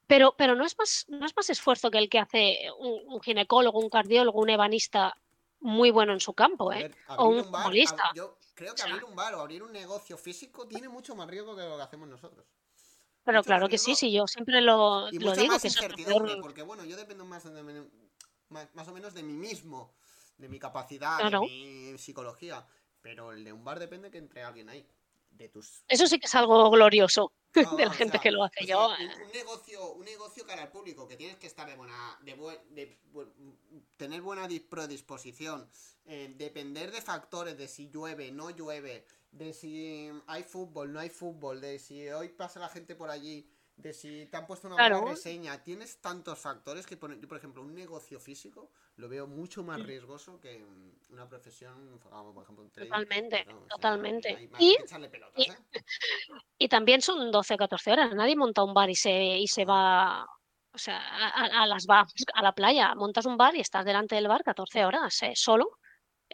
Pero, pero no es más, no es más esfuerzo que el que hace un, un ginecólogo, un cardiólogo, un ebanista muy bueno en su campo, ¿eh? Joder, O un un bar, futbolista. ab- yo creo que O sea- abrir un bar o abrir un negocio físico tiene mucho más riesgo que lo que hacemos nosotros. Pero mucho claro que sí, riesgo sí, yo siempre lo, Y lo digo, más que incertidumbre, peor. porque bueno, yo dependo más, de más o menos de mí mismo, de mi capacidad, Claro. de mi psicología. Pero el de un bar depende que entre alguien ahí. De tus Eso sí que es algo glorioso No, de la o gente sea, que lo hace. o sea, Yo, un, un negocio, un negocio cara al público, que tienes que estar de buena, de, buen- de bu- tener buena dis- predisposición, eh, depender de factores, de si llueve, no llueve, de si hay fútbol, no hay fútbol, de si hoy pasa la gente por allí, de si te han puesto una Claro. buena reseña, tienes tantos factores que, por, yo, por ejemplo, un negocio físico lo veo mucho más riesgoso que mm, una profesión, por ejemplo un trading. Totalmente, No, o sea, totalmente. hay- hay Y- pelotas, y- ¿eh? Y también son 12 o 14 horas. Nadie monta un bar y se, y se va, o sea, a, las va a la playa. Montas un bar y estás delante del bar 14 horas, eh, solo,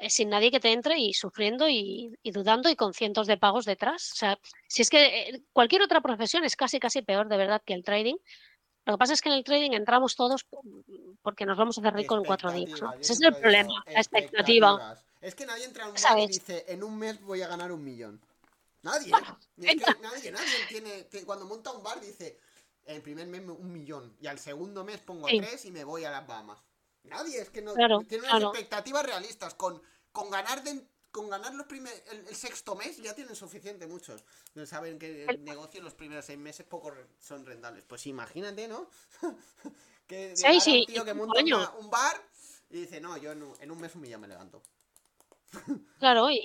sin nadie que te entre y sufriendo y, y dudando y con cientos de pagos detrás. O sea, si es que eh, cualquier otra profesión es casi, casi peor de verdad que el trading. Lo que pasa es que en el trading entramos todos porque nos vamos a hacer ricos en cuatro días. Ese es el problema, la expectativa. Es que nadie entra a un bar y dice, en un mes voy a ganar un millón. Nadie. Es que nadie, nadie tiene, que cuando monta un bar dice, el primer mes un millón y al segundo mes pongo Sí. tres y me voy a las Bahamas. Nadie, es que no Claro, tiene unas claro. expectativas realistas. Con, con ganar de- con ganar los primer, el, el sexto mes ya tienen suficiente muchos. No Saben que el negocio en los primeros seis meses poco son rentables. Pues imagínate, ¿no? que Sí, un tío que monta una- un bar y dice, no, yo en un, en un mes un millón me levanto. Claro, y,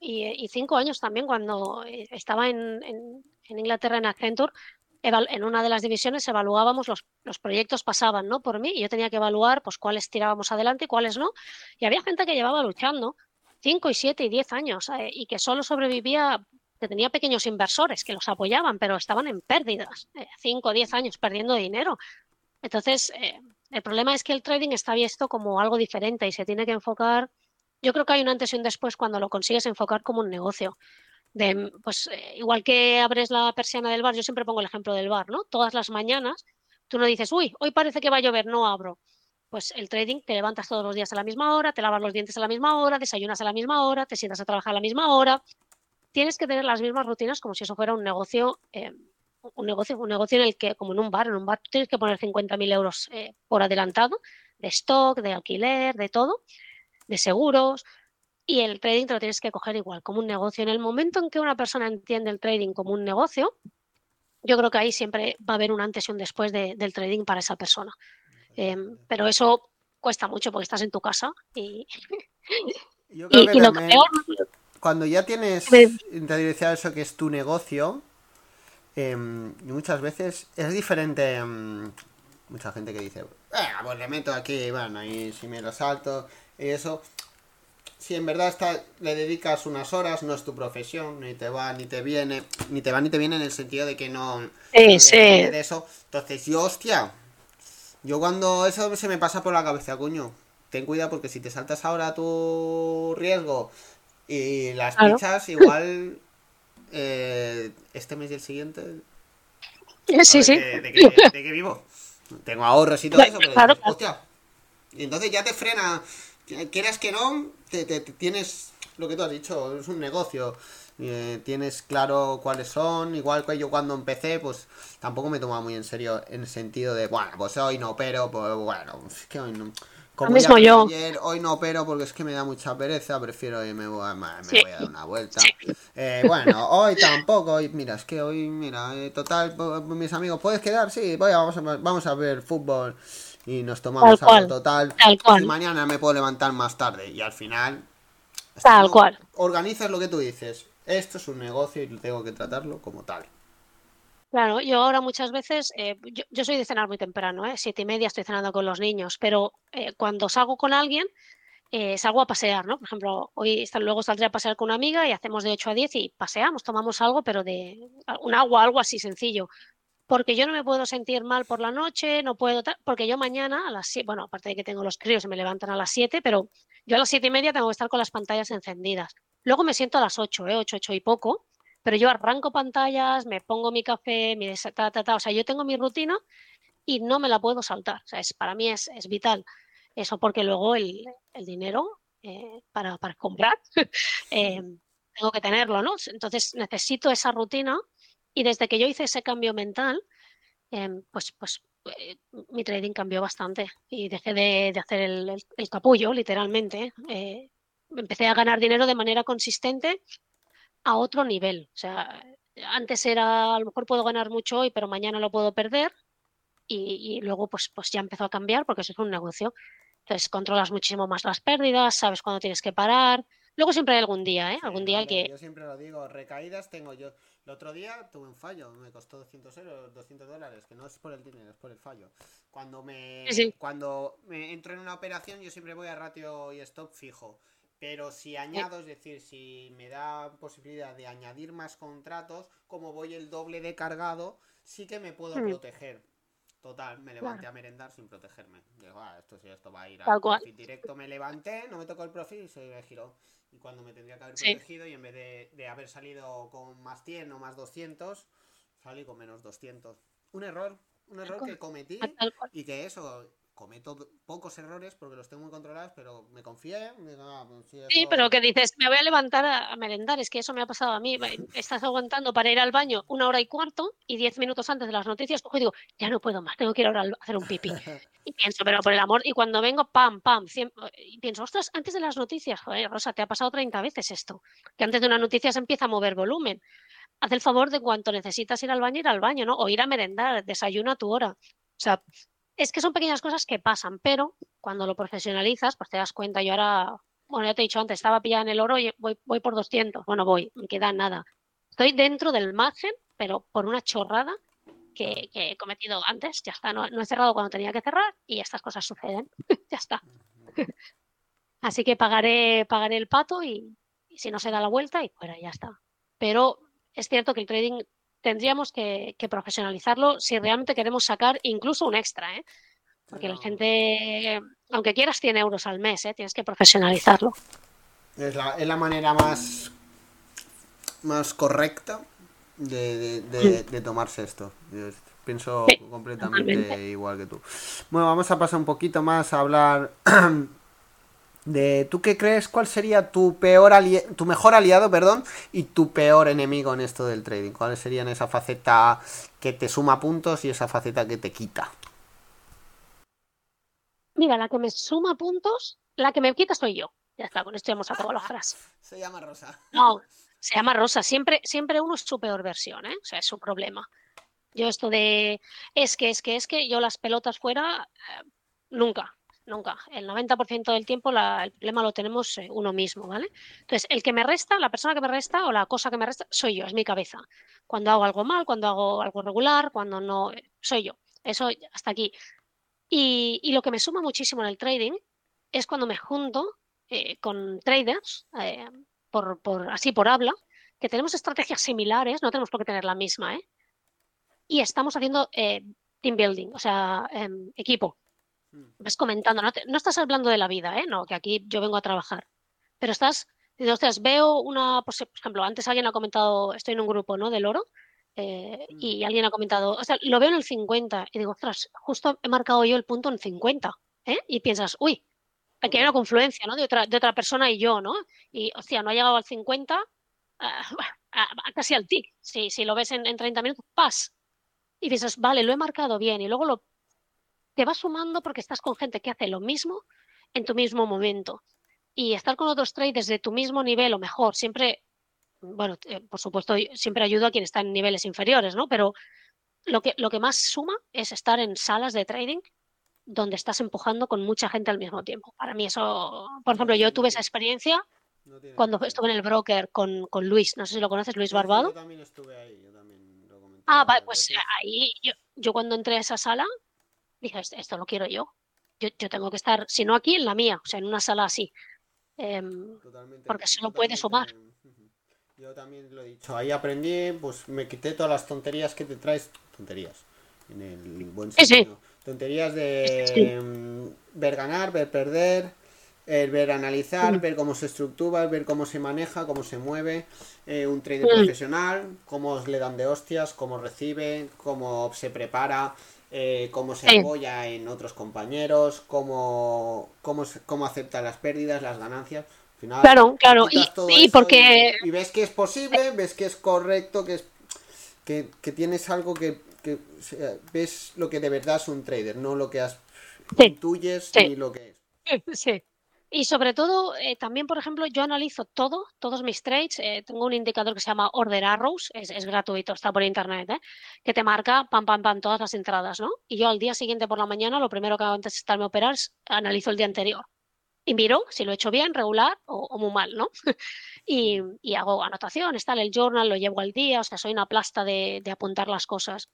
y- y cinco años también cuando eh, estaba en, en- en Inglaterra en Accenture, en una de las divisiones evaluábamos los, los proyectos pasaban, ¿no? Por mí y yo tenía que evaluar pues cuáles tirábamos adelante y cuáles no. Y había gente que llevaba luchando cinco y siete y diez años eh, y que solo sobrevivía, que tenía pequeños inversores que los apoyaban, pero estaban en pérdidas, eh, cinco o diez años perdiendo dinero. Entonces, eh, el problema es que el trading está visto como algo diferente y se tiene que enfocar yo creo que hay un antes y un después cuando lo consigues enfocar como un negocio. De, pues eh, igual que abres la persiana del bar, yo siempre pongo el ejemplo del bar, ¿no? Todas las mañanas tú no dices, uy, hoy parece que va a llover, no abro. Pues el trading te levantas todos los días a la misma hora, te lavas los dientes a la misma hora, desayunas a la misma hora, te sientas a trabajar a la misma hora. Tienes que tener las mismas rutinas como si eso fuera un negocio, eh, un negocio, un negocio en el que, como en un bar, en un bar tienes que poner 50.000 euros eh, por adelantado de stock, de alquiler, de todo de seguros y el trading te lo tienes que coger igual, como un negocio. En el momento en que una persona entiende el trading como un negocio, yo creo que ahí siempre va a haber un antes y un después de- del trading para esa persona. Eh, pero eso cuesta mucho porque estás en tu casa y, Yo creo y- que y lo que peor, cuando ya tienes interiorizado eso que es tu negocio, em, muchas veces es diferente. em, mucha gente que dice, "Venga, pues le meto aquí, bueno, y si me lo salto, y eso. Si en verdad está, le dedicas unas horas, no es tu profesión, ni te va ni te viene, ni te va ni te viene en el sentido de que no, no Sí, sí. de eso. Entonces, yo, hostia, yo cuando eso se me pasa por la cabeza, coño, ten cuidado porque si te saltas ahora tu riesgo y las Claro. pichas, igual eh, este mes y el siguiente. sí, sí. ¿De, de vivo? Tengo ahorros y todo eso, pero claro. hostia. Y entonces ya te frena. Quieras que no, te, te- te tienes lo que tú has dicho, es un negocio. eh, tienes claro cuáles son. Igual que yo cuando empecé, pues tampoco me tomaba muy en serio en el sentido de, bueno, pues hoy no opero, pues bueno, es que hoy no. Como mismo yo. ayer, hoy no opero porque es que me da mucha pereza, prefiero irme me Sí. voy a dar una vuelta. Eh, bueno, hoy tampoco, hoy, mira, es que hoy, mira, eh, total, po- mis amigos, ¿puedes quedar? Sí, voy, vamos a, vamos a ver fútbol y nos tomamos Tal algo total. tal cual. Y mañana me puedo levantar más tarde y al final... Tal no, cual. Organizas lo que tú dices. Esto es un negocio y tengo que tratarlo como tal. Claro, yo ahora muchas veces, eh, yo, yo soy de cenar muy temprano, ¿eh? Siete y media estoy cenando con los niños, pero eh, cuando salgo con alguien, eh, salgo a pasear, ¿no? Por ejemplo, hoy luego saldré a pasear con una amiga y hacemos de 8 a 10 y paseamos, tomamos algo, pero de un agua, algo así sencillo. Porque yo no me puedo sentir mal por la noche, no puedo, porque yo mañana a las 7, bueno, aparte de que tengo los críos y me levantan a las 7, pero yo a las 7 y media tengo que estar con las pantallas encendidas. Luego me siento a las 8, ¿eh? 8, 8 y poco, pero yo arranco pantallas, me pongo mi café, mi ta, ta, ta, o sea, yo tengo mi rutina y no me la puedo saltar. O sea, es, para mí es, es vital eso porque luego el, el dinero eh, para, para, comprar eh, tengo que tenerlo, ¿no? Entonces necesito esa rutina y desde que yo hice ese cambio mental, eh, pues, pues eh, mi trading cambió bastante y dejé de, de hacer el, el, el, capullo, literalmente. Eh, empecé a ganar dinero de manera consistente a otro nivel. O sea, antes era, a lo mejor puedo ganar mucho hoy, pero mañana lo puedo perder. Y, y luego, pues, pues ya empezó a cambiar porque eso es un negocio. Entonces, controlas muchísimo más las pérdidas, sabes cuándo tienes que parar. Luego siempre hay algún día, ¿eh? Algún día que... Yo siempre lo digo, recaídas tengo yo. El otro día tuve un fallo, me costó 200 euros, 200 dólares, que no es por el dinero, es por el fallo. Cuando me, Sí. cuando me entro en una operación, yo siempre voy a ratio y stop fijo. Pero si añado, es decir, si me da posibilidad de añadir más contratos, como voy el doble de cargado, sí que me puedo Mm. proteger. Total, me levanté Claro. a merendar sin protegerme. Digo, ah, esto sí, esto va a ir al profit directo. Me levanté, no me tocó el profit y se me giró. Y cuando me tendría que haber Sí. protegido y en vez de, de haber salido con más 100 o más 200, salí con menos 200. Un error, un error que cometí y que eso, cometo pocos errores porque los tengo muy controlados, pero me confié. digo, ah, pues sí, pero que dices, me voy a levantar a, a merendar, es que eso me ha pasado a mí. Estás aguantando para ir al baño una hora y cuarto y diez minutos antes de las noticias cojo y digo, ya no puedo más, tengo que ir ahora a hacer un pipí. Y pienso, pero por el amor, y cuando vengo, pam, pam, cien- y pienso, ostras, antes de las noticias, joder, Rosa, te ha pasado 30 veces esto, que antes de una noticia se empieza a mover volumen. Haz el favor de cuanto necesitas ir al baño, ir al baño, ¿no? O ir a merendar, desayuno a tu hora. O sea, es que son pequeñas cosas que pasan, pero cuando lo profesionalizas, pues te das cuenta. Yo ahora, bueno, ya te he dicho antes, estaba pillada en el oro y voy, voy por 200. Bueno, voy, me queda nada. Estoy dentro del margen, pero por una chorrada que, he cometido antes. Ya está, no, no he cerrado cuando tenía que cerrar y estas cosas suceden. ya está. Así que pagaré, pagaré el pato y, y si no se da la vuelta y fuera, ya está. Pero es cierto que el trading tendríamos que, que profesionalizarlo si realmente queremos sacar incluso un extra, ¿eh? Porque la gente, aunque quieras 100 euros al mes, ¿eh? tienes que profesionalizarlo. Es la, es la manera más, más correcta de, de- de- de tomarse esto. Yo pienso Sí, completamente totalmente. igual que tú. Bueno, vamos a pasar un poquito más a hablar de tú qué crees cuál sería tu peor ali- tu mejor aliado, perdón, y tu peor enemigo en esto del trading. ¿Cuáles serían esa faceta que te suma puntos y esa faceta que te quita? Mira, la que me suma puntos, la que me quita soy yo. Ya está, con esto ya hemos acabado la frase. Se llama Rosa. No, se llama Rosa. Siempre, siempre uno es su peor versión, ¿eh? O sea, es su problema. Yo esto de es que, es que, es que, yo las pelotas fuera, eh, nunca, nunca. El 90% del tiempo la- el problema lo tenemos eh, uno mismo, ¿vale? Entonces, el que me resta, la persona que me resta o la cosa que me resta, soy yo, es mi cabeza. Cuando hago algo mal, cuando hago algo regular, cuando no, eh, soy yo. Eso hasta aquí. Y, lo que me suma muchísimo en el trading es cuando me junto eh, con traders, eh, por, por, así por habla, que tenemos estrategias similares, no tenemos por qué tener la misma, ¿eh? Y estamos haciendo team building, o sea, em, equipo. Vas comentando, no, te- no estás hablando de la vida, ¿eh? No, que aquí yo vengo a trabajar. Pero estás, diciendo, ostras, veo una, pues, por ejemplo, antes alguien ha comentado, estoy en un grupo, ¿no? Del oro, eh, Mm. y alguien ha comentado, o sea, lo veo en el 50, y digo, ostras, justo he marcado yo el punto en 50, ¿eh? Y piensas, uy, aquí hay una confluencia, ¿no? De otra, de otra persona y yo, ¿no? Y, hostia, no ha llegado al 50, ah, a- a- casi al tic. Si, si lo ves en, en 30 minutos, pas. Y dices, vale, lo he marcado bien. Y luego lo, te vas sumando porque estás con gente que hace lo mismo en tu mismo momento. Y estar con otros traders de tu mismo nivel o mejor, siempre, bueno, eh, por supuesto, siempre ayudo a quien está en niveles inferiores, ¿no? Pero lo que, lo que más suma es estar en salas de trading donde estás empujando con mucha gente al mismo tiempo. Para mí eso, por ejemplo, yo tuve esa experiencia No cuando estuve en el broker con, con Luis, no sé si lo conoces, Luis Barbado. Yo también estuve ahí, yo también lo comenté Ah, vale, pues ahí yo, yo cuando entré a esa sala dije, "Esto- esto lo quiero yo. yo. Yo tengo que estar, si no aquí, en la mía, o sea, en una sala así. Em, Totalmente, porque solo puede sumar. Yo también lo he dicho. Ahí aprendí, pues me quité todas las tonterías que te traes. Tonterías. En el buen sentido. Tonterías de mm, ver ganar, ver perder, el ver analizar, ver cómo se estructura, ver cómo se maneja, cómo se mueve eh, un trader profesional, cómo le dan de hostias, cómo recibe, cómo se prepara, eh, cómo se apoya en otros compañeros, cómo, cómo, cómo acepta las pérdidas, las ganancias. Al final, claro, claro, y, porque... Y, ves que es posible, ves que es correcto, que, es, que, que tienes algo que, que ves lo que de verdad es un trader, no lo que has, intuyes ni lo que es. Sí. Y sobre todo, eh, también, por ejemplo, yo analizo todo, todos mis trades. Eh, tengo un indicador que se llama Order Arrows, es, gratuito, está por internet, ¿eh? que te marca pam, pam, pam, todas las entradas, ¿no? Y yo al día siguiente por la mañana, lo primero que hago antes de estarme a operar es analizo el día anterior. Y miro si lo he hecho bien, regular o, muy mal, ¿no? y, y, hago anotaciones, tal, el journal lo llevo al día, o sea, soy una plasta de, de apuntar las cosas.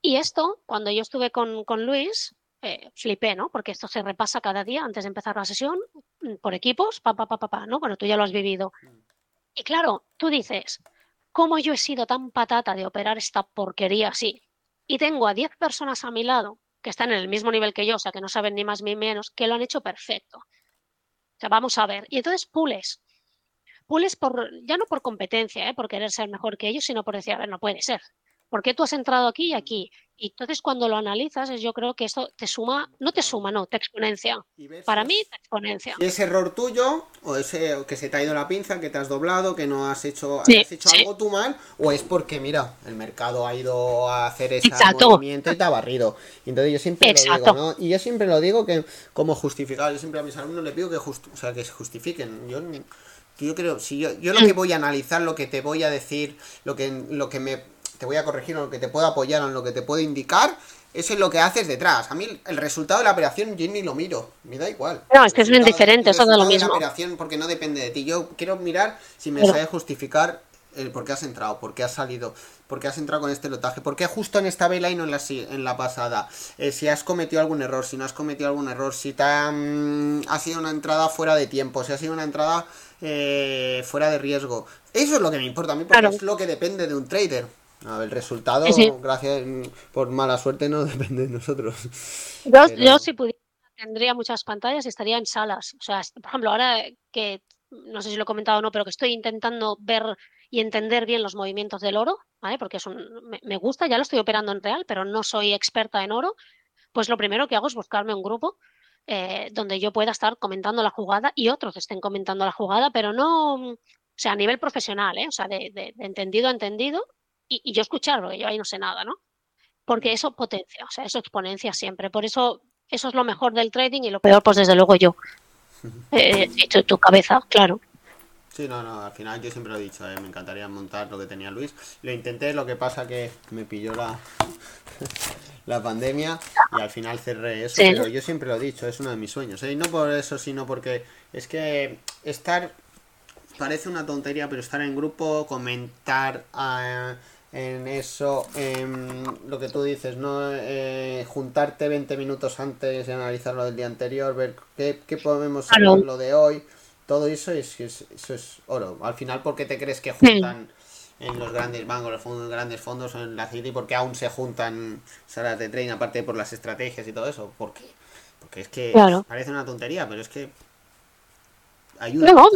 Y esto, cuando yo estuve con, con Luis, eh, flipé, ¿no? Porque esto se repasa cada día antes de empezar la sesión mm, por equipos, pa, pa, pa, pa, pa, ¿no? Bueno, tú ya lo has vivido. Y claro, tú dices, ¿cómo yo he sido tan patata de operar esta porquería así? Y tengo a 10 personas a mi lado que están en el mismo nivel que yo, o sea, que no saben ni más ni menos, que lo han hecho perfecto. O sea, vamos a ver. Y entonces pules. Pules por, ya no por competencia, ¿eh? por querer ser mejor que ellos, sino por decir, a ver, no puede ser. ¿Por qué tú has entrado aquí y aquí? Y entonces cuando lo analizas, yo creo que esto te suma, no te suma, no, te exponencia. Para mí, te exponencia. Y ese error tuyo, o ese que se te ha ido la pinza, que te has doblado, que no has hecho, hecho algo tú mal, o es porque, mira, el mercado ha ido a hacer ese movimiento y te ha barrido. Y entonces yo siempre lo digo, ¿no? Y yo siempre lo digo que como justificado, yo siempre a mis alumnos les pido que, o sea, que se justifiquen. Yo yo creo, si yo, yo lo que voy a analizar, lo que te voy a decir, lo que, lo que me te voy a corregir en lo que te puedo apoyar, en lo que te puedo indicar, eso es lo que haces detrás. A mí el resultado de la operación yo ni lo miro, me da igual. No, es que es bien diferente, eso da lo mismo. la operación porque no depende de ti. Yo quiero mirar si me sabe justificar el por qué has entrado, por qué has salido, por qué has entrado con este lotaje, por qué justo en esta vela y no en la, en la pasada, eh, si has cometido algún error, si no has cometido algún error, si te ha, mm, sido una entrada fuera de tiempo, si ha sido una entrada eh, fuera de riesgo. Eso es lo que me importa a mí porque es lo que depende de un trader el resultado, gracias por mala suerte, no depende de nosotros. Yo, si pudiera tendría muchas pantallas y estaría en salas. O sea, por ejemplo, ahora que no sé si lo he comentado o no, pero que estoy intentando ver y entender bien los movimientos del oro, ¿vale? Porque es un, me, gusta, ya lo estoy operando en real, pero no soy experta en oro. Pues lo primero que hago es buscarme un grupo eh, donde yo pueda estar comentando la jugada y otros estén comentando la jugada, pero no, o sea, a nivel profesional, ¿eh? O sea, de, de entendido a entendido y, yo escuchar, porque yo ahí no sé nada, ¿no? Porque mm. eso potencia, o sea, eso exponencia siempre. Por eso, eso es lo mejor del trading y lo peor, pues desde luego yo. Eh, tu, tu cabeza, claro. Sí, no, no, al final yo siempre lo he dicho, eh, me encantaría montar lo que tenía Luis. Lo intenté, lo que pasa que me pilló la, la pandemia y al final cerré eso, pero yo siempre lo he dicho, es uno de mis sueños. ¿eh? Y no por eso, sino porque es que estar, parece una tontería, pero estar en grupo, comentar... a en eso, en lo que tú dices, ¿no? Eh, juntarte 20 minutos antes de analizar lo del día anterior, ver qué, qué podemos hacer lo de hoy, todo eso es, eso es oro. Al final, ¿por qué te crees que juntan en los grandes bancos, los fondos, grandes fondos en la City? ¿Por qué aún se juntan salas de trading, aparte por las estrategias y todo eso? ¿Por qué? Porque es que parece una tontería, pero es que no,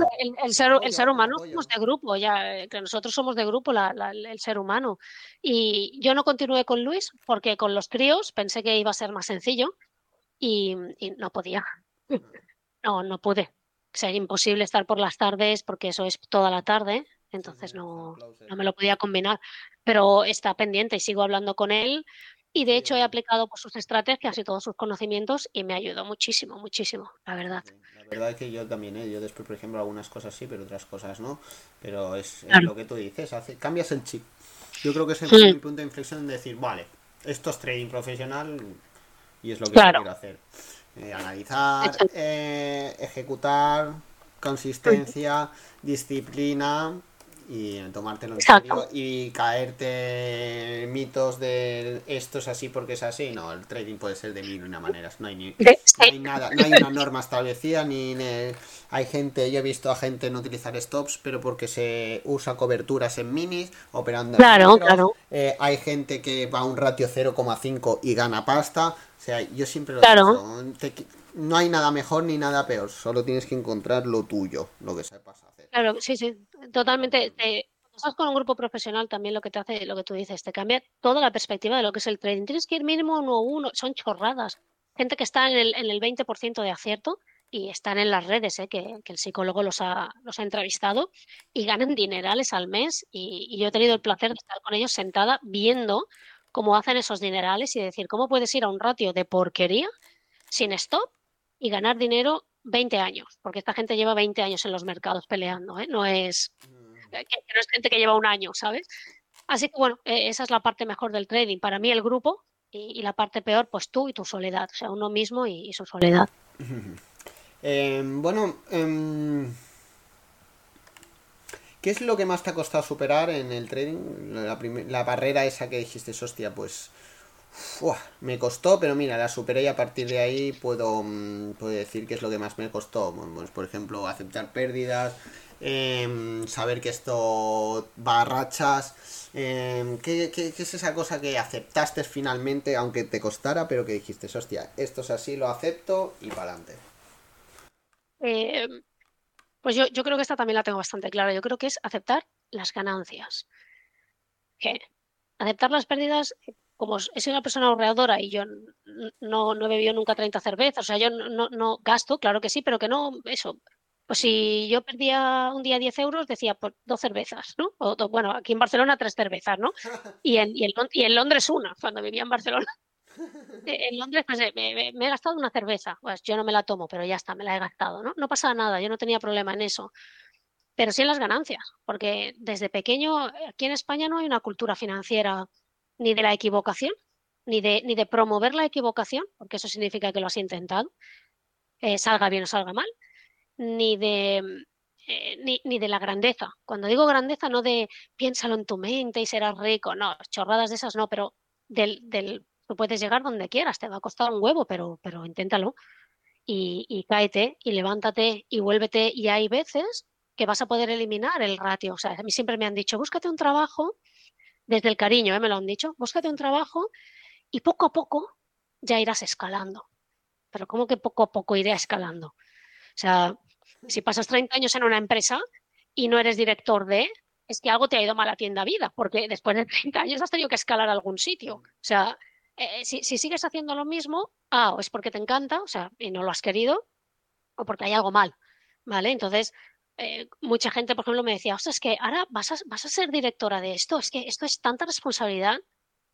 el, ser, el ser humano somos de grupo, ya eh, que nosotros somos de grupo, el ser humano. Y yo no continué con Luis porque con los críos pensé que iba a ser más sencillo y, no podía. No, no pude. O imposible estar por las tardes porque eso es toda la tarde, entonces no, no me lo podía combinar. Pero está pendiente y sigo hablando con él y de hecho he aplicado pues, sus estrategias y todos sus conocimientos y me ayudó muchísimo, muchísimo, la verdad. La verdad es que yo también, ¿eh? yo después, por ejemplo, algunas cosas sí, pero otras cosas no. Pero es, lo que tú dices, hace, cambias el chip. Yo creo que es el, punto de inflexión de decir, vale, esto es trading profesional y es lo que quiero hacer. Eh, analizar, eh, ejecutar, consistencia, disciplina, y tomártelo en serio y caerte mitos de esto es así porque es así. No, el trading puede ser de mil y una maneras. No hay, ni, nada, no hay una norma establecida ni hay gente, yo he visto a gente no utilizar stops, pero porque se usa coberturas en minis operando. Claro, claro. Eh, hay gente que va a un ratio 0,5 y gana pasta. O sea, yo siempre lo claro. no hay nada mejor ni nada peor, solo tienes que encontrar lo tuyo, lo que sepas hacer. Claro, sí, sí, totalmente. cuando estás con un grupo profesional también lo que te hace, lo que tú dices, te cambia toda la perspectiva de lo que es el trading. Tienes que ir mínimo uno a uno, son chorradas. Gente que está en el, en el 20% de acierto y están en las redes, ¿eh? que, el psicólogo los ha, los ha entrevistado y ganan dinerales al mes y, y, yo he tenido el placer de estar con ellos sentada viendo cómo hacen esos dinerales y decir, ¿cómo puedes ir a un ratio de porquería sin stop y ganar dinero 20 años, porque esta gente lleva 20 años en los mercados peleando, ¿eh? no, es, mm. eh, no es gente que lleva un año, ¿sabes? Así que bueno, e, esa es la parte mejor del trading. Para mí el grupo y, la parte peor, pues tú y tu soledad, o sea, uno mismo y, su soledad. Em, bueno, em, ¿qué es lo que más te ha costado superar en el trading? La, la barrera esa que dijiste, hostia, pues me costó, pero mira, la superé y a partir de ahí puedo, mm, puedo decir que es lo que más me costó. Pues, por ejemplo, aceptar pérdidas, em, saber que esto va a rachas. Em, ¿qué, es esa cosa que aceptaste finalmente, aunque te costara, pero que dijiste, hostia, esto es así, lo acepto y para adelante? Em, pues yo, yo creo que esta también la tengo bastante clara. Yo creo que es aceptar las ganancias. ¿Qué? Aceptar las pérdidas como he sido una persona ahorradora y yo no, no he bebido nunca 30 cervezas, o sea, yo no, no gasto, claro que sí, pero que no, eso, pues si yo perdía un día 10 euros, decía, pues dos cervezas, ¿no? O, bueno, aquí en Barcelona tres cervezas, ¿no? Y en, y en, y en Londres una, cuando vivía en Barcelona. En Londres pues, me, he gastado una cerveza, pues yo no me la tomo, pero ya está, me la he gastado, ¿no? No pasa nada, yo no tenía problema en eso. Pero sí en las ganancias, porque desde pequeño aquí en España no hay una cultura financiera ni de la equivocación, ni de, ni de promover la equivocación, porque eso significa que lo has intentado, eh, salga bien o salga mal, ni de, eh, ni, de la grandeza. Cuando digo grandeza, no de piénsalo en tu mente y serás rico, no, chorradas de esas no, pero del, del, puedes llegar donde quieras, te va a costar un huevo, pero, pero inténtalo. Y, y cáete y levántate y vuélvete. Y hay veces que vas a poder eliminar el ratio. O sea, a mí siempre me han dicho, búscate un trabajo desde el cariño, ¿eh? me lo han dicho, búscate un trabajo y poco a poco ya irás escalando. Pero ¿cómo que poco a poco iré escalando? O sea, si pasas 30 años en una empresa y no eres director de, es que algo te ha ido mal a tienda vida, porque después de 30 años has tenido que escalar algún sitio. O sea, eh, si, si, sigues haciendo lo mismo, ah, o es porque te encanta, o sea, y no lo has querido, o porque hay algo mal, ¿vale? Entonces, eh, mucha gente, por ejemplo, me decía, ostras, es que ahora vas a, vas a ser directora de esto, es que esto es tanta responsabilidad.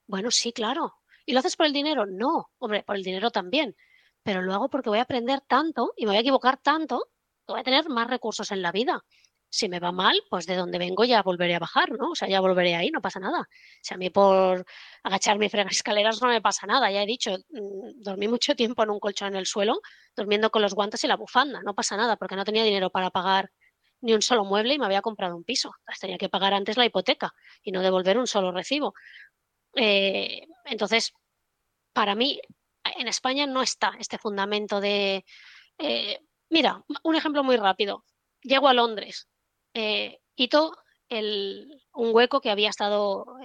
Bueno, sí, claro. ¿Y lo haces por el dinero? No, hombre, por el dinero también. Pero lo hago porque voy a aprender tanto y me voy a equivocar tanto que voy a tener más recursos en la vida. Si me va mal, pues de donde vengo ya volveré a bajar, ¿no? O sea, ya volveré ahí, no pasa nada. Si a mí por agacharme y fregar escaleras no me pasa nada, ya he dicho, mm, dormí mucho tiempo en un colchón en el suelo, durmiendo con los guantes y la bufanda, no pasa nada, porque no tenía dinero para pagar ni un solo mueble y me había comprado un piso. Tenía que pagar antes la hipoteca y no devolver un solo recibo. Eh, entonces, para mí, en España no está este fundamento de... Eh, mira, un ejemplo muy rápido. Llego a Londres, eh, quito el, un hueco que había estado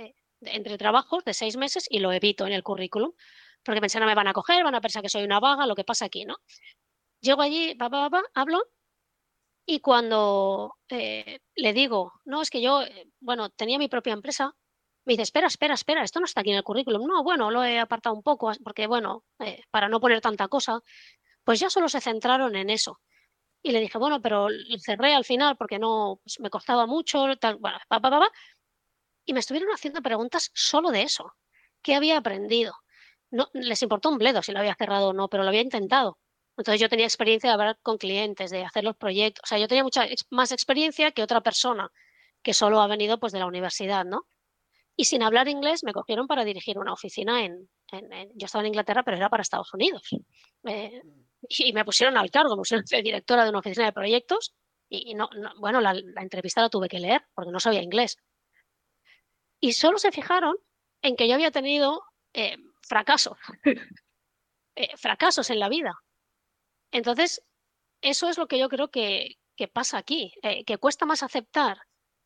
entre trabajos de seis meses y lo evito en el currículum, porque pensé no me van a coger, van a pensar que soy una vaga, lo que pasa aquí, ¿no? Llego allí, va, va, hablo y cuando eh, le digo, no, es que yo, eh, bueno, tenía mi propia empresa, me dice, espera, espera, espera, esto no está aquí en el currículum. No, bueno, lo he apartado un poco, porque, bueno, eh, para no poner tanta cosa, pues ya solo se centraron en eso. Y le dije, bueno, pero cerré al final porque no, pues me costaba mucho, tal, bueno, pa, pa, pa, y me estuvieron haciendo preguntas solo de eso. ¿Qué había aprendido? No, les importó un bledo si lo había cerrado o no, pero lo había intentado. Entonces yo tenía experiencia de hablar con clientes, de hacer los proyectos. O sea, yo tenía mucha más experiencia que otra persona que solo ha venido pues de la universidad, ¿no? Y sin hablar inglés me cogieron para dirigir una oficina en, yo estaba en Inglaterra, pero era para Estados Unidos. Eh, y me pusieron al cargo, me pusieron de directora de una oficina de proyectos Y, no, bueno, la, entrevista la tuve que leer porque no sabía inglés. Y solo se fijaron en que yo había tenido eh, fracasos, eh, fracasos en la vida. Entonces, eso es lo que yo creo que, pasa aquí, eh, que cuesta más aceptar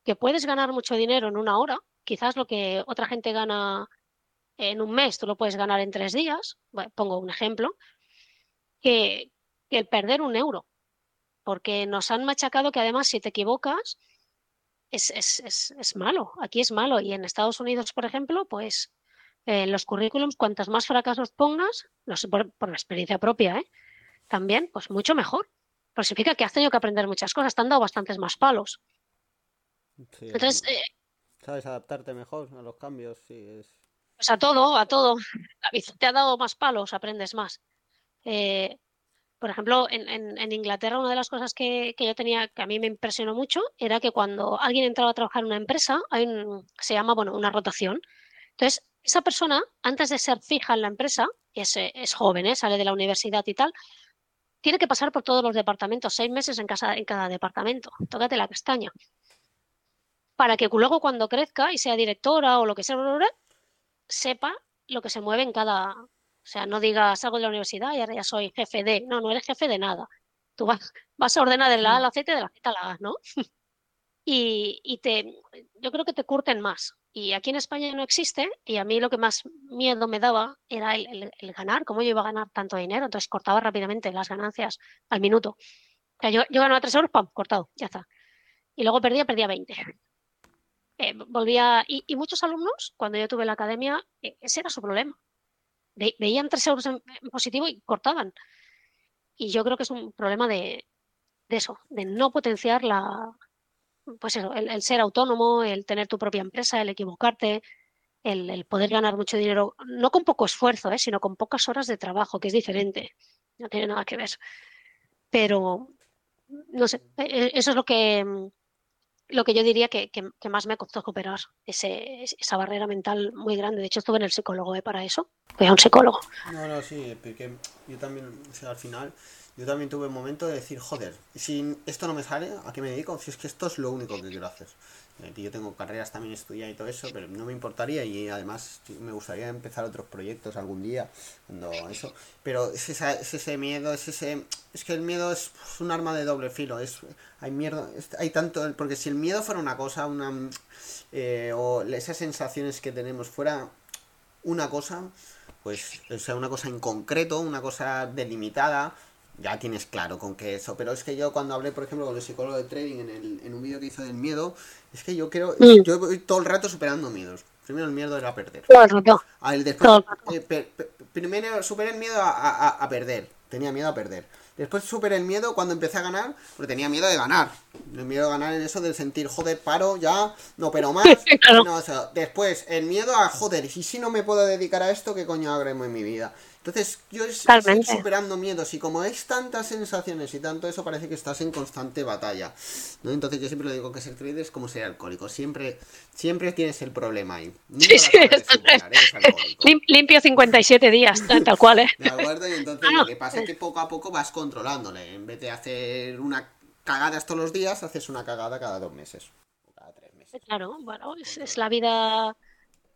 que puedes ganar mucho dinero en una hora, quizás lo que otra gente gana en un mes, tú lo puedes ganar en tres días, pongo un ejemplo, que, el perder un euro, porque nos han machacado que además si te equivocas es, es, malo, aquí es malo y en Estados Unidos, por ejemplo, pues en los currículums, cuantas más fracasos pongas, por, por experiencia propia, ¿eh? También, pues mucho mejor. Pero significa que has tenido que aprender muchas cosas, te han dado bastantes más palos. Entonces, eh, sabes adaptarte mejor a los cambios, sí, Pues a todo, a todo. Te ha dado más palos, aprendes más. Eh, por ejemplo, en, Inglaterra una de las cosas que, yo tenía, que a mí me impresionó mucho, era que cuando alguien entraba a trabajar en una empresa, hay un, se llama, bueno, una rotación. Entonces, esa persona, antes de ser fija en la empresa, es, es joven, ¿eh? sale de la universidad y tal, tiene que pasar por todos los departamentos, seis meses en, casa, en cada departamento. Tócate la castaña. Para que luego cuando crezca y sea directora o lo que sea, sepa lo que se mueve en cada... O sea, no digas salgo de la universidad y ahora ya soy jefe de... No, no eres jefe de nada. Tú vas, vas a ordenar de la A a la Z y de la Z a la A, ¿no? y, y te, yo creo que te curten más. Y aquí en España no existe, y a mí lo que más miedo me daba era el, ganar, cómo yo iba a ganar tanto dinero, entonces cortaba rápidamente las ganancias al minuto. O sea, yo, ganaba 3 euros, ¡pam! cortado, ya está. Y luego perdía, perdía 20. Eh, volvía, y, muchos alumnos, cuando yo tuve la academia, e, ese era su problema. veían 3 euros en, positivo y cortaban. Y yo creo que es un problema de, de eso, de no potenciar la, pues eso, el, ser autónomo, el tener tu propia empresa, el equivocarte, el, poder ganar mucho dinero, no con poco esfuerzo, ¿eh? sino con pocas horas de trabajo, que es diferente, no tiene nada que ver. Pero, no sé, e, e, eso es lo que, lo que yo diría que, más me costó superar, ese, esa barrera mental muy grande. De hecho, estuve en el psicólogo ¿eh? para eso, fui a un psicólogo. No, no, sí, porque yo también, al final yo también tuve un momento de decir, joder, si esto no me sale, ¿a qué me dedico? Si es que esto es lo único que quiero hacer. Eh, yo tengo carreras también estudiar y todo eso, pero no me importaría y además me gustaría empezar otros proyectos algún día, cuando eso. Pero es, ese miedo, es ese... Es que el miedo es un arma de doble filo, es hay miedo, hay tanto... Porque si el miedo fuera una cosa, una... Eh, o esas sensaciones que tenemos fuera una cosa, pues, o sea, una cosa en concreto, una cosa delimitada, ya tienes claro con qué eso. Pero es que yo cuando hablé, por ejemplo, con el psicólogo de trading en, el, en un vídeo que hizo del miedo, es que yo quiero, mm. yo voy todo el rato superando miedos. Primero el miedo era perder. Todo el rato. después, eh, primero superé el miedo a, perder. Tenía miedo a perder. Después superé el miedo cuando empecé a ganar, porque tenía miedo de ganar. El miedo de ganar en eso del sentir, joder, paro, ya, no, pero más. después, el miedo a, joder, y si no me puedo dedicar a esto, ¿qué coño hagremo en mi vida? Entonces, yo estoy superando miedos y como es tantas sensaciones y tanto eso, parece que estás en constante batalla. ¿no? Entonces, yo siempre lo digo que ser trader es como ser alcohólico. Siempre, siempre tienes el problema ahí. sí, sí, limpio 57 días, tal cual, ¿eh? De acuerdo, y entonces ah, lo que pasa es que poco a poco vas controlándole. En vez de hacer una cagada todos los días, haces una cagada cada dos meses. Cada tres meses. Claro, bueno, es la vida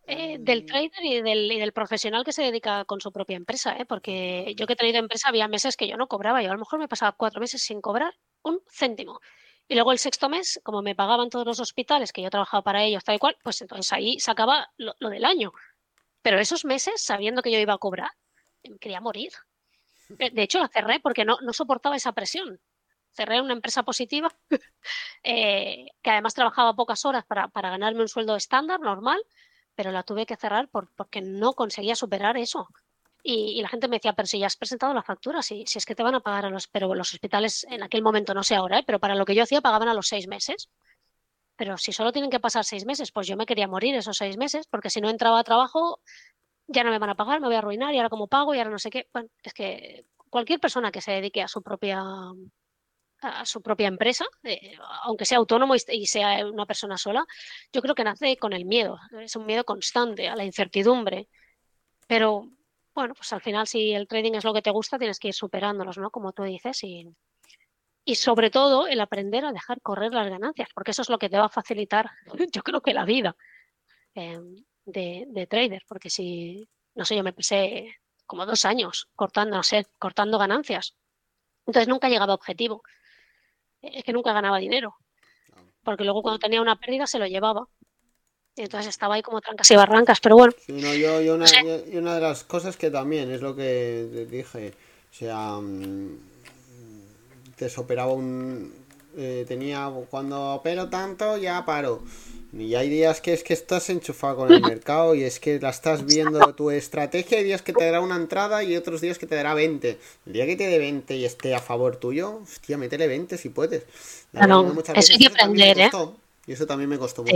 eh, del trader y del, y del, profesional que se dedica con su propia empresa, ¿eh? porque yo que he tenido empresa había meses que yo no cobraba, yo a lo mejor me pasaba cuatro meses sin cobrar un céntimo. Y luego el sexto mes, como me pagaban todos los hospitales que yo trabajaba para ellos, tal y cual, pues entonces ahí sacaba lo, lo del año. Pero esos meses, sabiendo que yo iba a cobrar, me quería morir. De hecho, la cerré porque no, no soportaba esa presión. Cerré una empresa positiva eh, que además trabajaba pocas horas para, para ganarme un sueldo estándar, normal, pero la tuve que cerrar por, porque no conseguía superar eso. Y, la gente me decía, pero si ya has presentado la factura, si, si es que te van a pagar a los, pero los hospitales en aquel momento, no sé ahora, ¿eh? pero para lo que yo hacía pagaban a los seis meses. Pero si solo tienen que pasar seis meses, pues yo me quería morir esos seis meses, porque si no entraba a trabajo, ya no me van a pagar, me voy a arruinar, y ahora como pago, y ahora no sé qué. Bueno, es que cualquier persona que se dedique a su propia a su propia empresa, eh, aunque sea autónomo y, sea una persona sola, yo creo que nace con el miedo, es un miedo constante a la incertidumbre. Pero bueno, pues al final si el trading es lo que te gusta, tienes que ir superándolos, ¿no? Como tú dices, y, sobre todo el aprender a dejar correr las ganancias, porque eso es lo que te va a facilitar, yo creo que la vida de, de, trader, porque si, no sé, yo me pasé como dos años cortando, no sé, cortando ganancias. Entonces nunca llegaba a objetivo. Es que nunca ganaba dinero. Porque luego cuando tenía una pérdida se lo llevaba. Y entonces estaba ahí como trancas y barrancas, pero bueno. yo, yo una, y una de las cosas que también es lo que dije, o sea, mm, te operaba un... Eh, tenía, cuando opero tanto ya paro. Y hay días que es que estás enchufado con el mercado y es que la estás viendo tu estrategia. Hay días que te dará una entrada y otros días que te dará 20. El día que te dé 20 y esté a favor tuyo, hostia, métele 20 si puedes. Eso hay que aprender, ¿eh? Y eso también me costó mucho.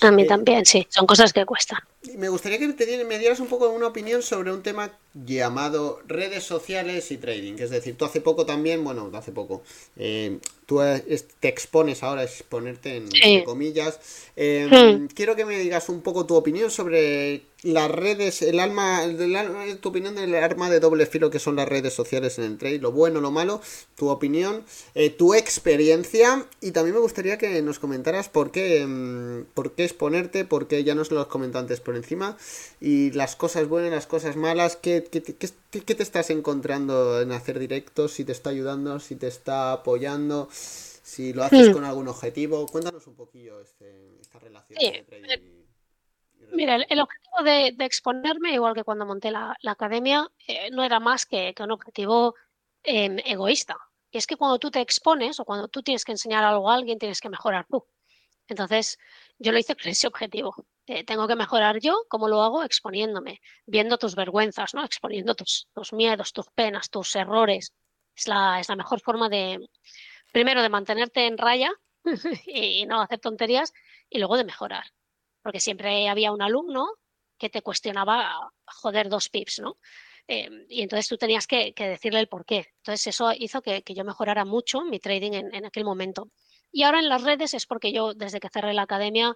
a mí, eh, también, sí. Son cosas que cuestan. Me gustaría que te, me dieras un poco una opinión sobre un tema llamado redes sociales y trading. Es decir, tú hace poco también, bueno, hace poco, eh, tú te expones ahora a exponerte en comillas. Hmm. Quiero que me digas un poco tu opinión sobre las redes, el alma, tu opinión del arma de doble filo que son las redes sociales en el trade, lo bueno, lo malo, tu opinión, eh, tu experiencia y también me gustaría que nos comentaras por qué, em, por qué exponerte, por qué ya nos lo has comentado antes por encima y las cosas buenas, las cosas malas, qué, qué, qué te estás encontrando en hacer directos, si te está ayudando, si te está apoyando si lo haces hmm. con algún objetivo. Cuéntanos un poquillo este, esta relación. Mira, el, objetivo de, exponerme, igual que cuando monté la, academia, eh, no era más que, un objetivo em, egoísta. Y es que cuando tú te expones o cuando tú tienes que enseñar algo a alguien, tienes que mejorar tú. Entonces, yo lo hice con ese objetivo. Eh, tengo que mejorar yo, ¿cómo lo hago? Exponiéndome, viendo tus vergüenzas, ¿no? Exponiendo tus, miedos, tus penas, tus errores. Es la, es la mejor forma de, primero, de mantenerte en raya y no hacer tonterías, y luego de mejorar porque siempre había un alumno que te cuestionaba, joder, dos pips, ¿no? Eh, y entonces tú tenías que, decirle el por qué. Entonces eso hizo que, yo mejorara mucho mi trading en, aquel momento. Y ahora en las redes es porque yo desde que cerré la academia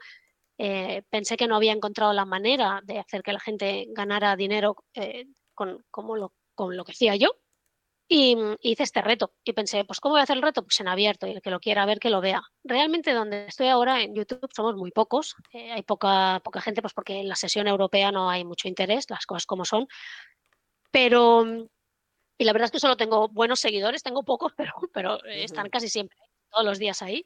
eh, pensé que no había encontrado la manera de hacer que la gente ganara dinero eh, con, como lo, con lo que hacía yo. Y, hice este reto y pensé, pues ¿cómo voy a hacer el reto? Pues en abierto y el que lo quiera ver, que lo vea. Realmente donde estoy ahora en YouTube somos muy pocos, eh, hay poca, poca gente, pues porque en la sesión europea no hay mucho interés, las cosas como son. Pero, y la verdad es que solo tengo buenos seguidores, tengo pocos, pero, pero están casi siempre, todos los días ahí.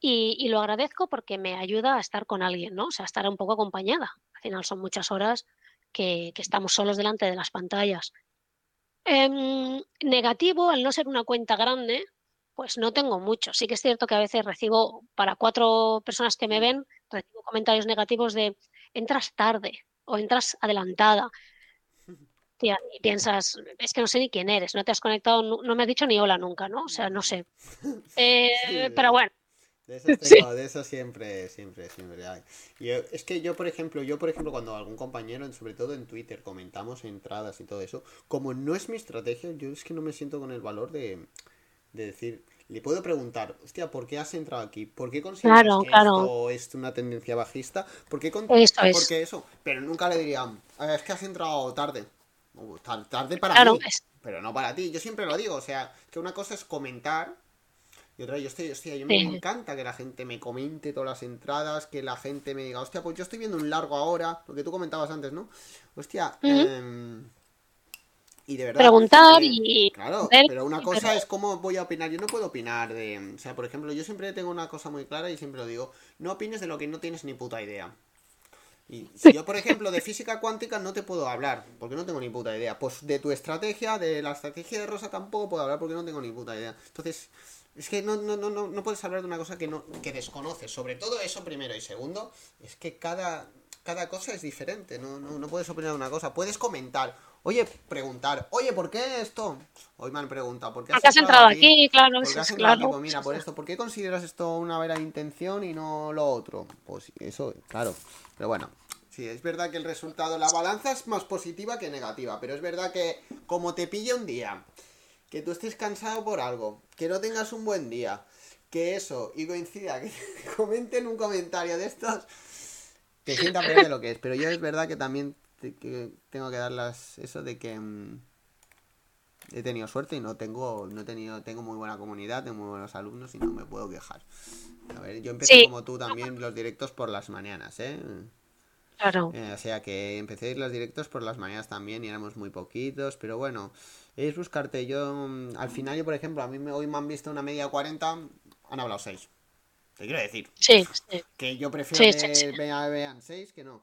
Y, y, lo agradezco porque me ayuda a estar con alguien, ¿no? O sea, estar un poco acompañada. Al final son muchas horas que, que estamos solos delante de las pantallas. Em, negativo, al no ser una cuenta grande, pues no tengo mucho. Sí que es cierto que a veces recibo, para cuatro personas que me ven, recibo comentarios negativos de entras tarde o entras adelantada. Tía, y piensas, es que no sé ni quién eres, no te has conectado, no, me has dicho ni hola nunca, ¿no? O sea, no sé. Eh, pero bueno, de eso, de eso siempre, siempre, siempre hay. es que yo, por ejemplo, yo, por ejemplo, cuando algún compañero, sobre todo en Twitter, comentamos entradas y todo eso, como no es mi estrategia, yo es que no me siento con el valor de, decir, le puedo preguntar, hostia, ¿por qué has entrado aquí? ¿Por qué consideras que esto es una tendencia bajista? ¿Por qué, porque eso? Pero nunca le diría, es que has entrado tarde. tarde para mí, pero no para ti. Yo siempre lo digo, o sea, que una cosa es comentar y otra, yo estoy, hostia, yo me encanta que la gente me comente todas las entradas, que la gente me diga, hostia, pues yo estoy viendo un largo ahora, lo que tú comentabas antes, ¿no? Hostia, em, y de verdad. Preguntar y. Claro, pero una cosa es cómo voy a opinar. Yo no puedo opinar de. O sea, por ejemplo, yo siempre tengo una cosa muy clara y siempre lo digo: no opines de lo que no tienes ni puta idea. Y si yo, por ejemplo, de física cuántica no te puedo hablar, porque no tengo ni puta idea. Pues de tu estrategia, de la estrategia de Rosa tampoco puedo hablar porque no tengo ni puta idea. Entonces, es que no, no, no, no, puedes hablar de una cosa que, no, que desconoces. Sobre todo eso primero. Y segundo, es que cada, cada cosa es diferente. No, no, no puedes opinar de una cosa. Puedes comentar. Oye, preguntar. Oye, ¿por qué esto? Hoy me han preguntado. ¿Por qué has, entrado aquí? Claro, has claro. Pues mira, por esto. ¿Por qué consideras esto una vera intención y no lo otro? Pues eso, claro. Pero bueno. Sí, es verdad que el resultado, la balanza es más positiva que negativa, pero es verdad que como te pille un día que tú estés cansado por algo, que no tengas un buen día, que eso, y coincida, que comenten un comentario de estos, te sientan peor de lo que es. Pero yo es verdad que también tengo que darlas eso de que... Mm, he tenido suerte y no tengo, no he tenido, tengo muy buena comunidad, tengo muy buenos alumnos y no me puedo quejar. A ver, yo empecé como tú también los directos por las mañanas, ¿eh? Claro. Eh, o sea que empecé a ir los directos por las mañanas también y éramos muy poquitos, pero bueno, es buscarte. Yo, mm, al final, yo por ejemplo, a mí me, hoy me han visto una media 40, han hablado 6. Te quiero decir. Sí, Que yo prefiero que vean 6 que no.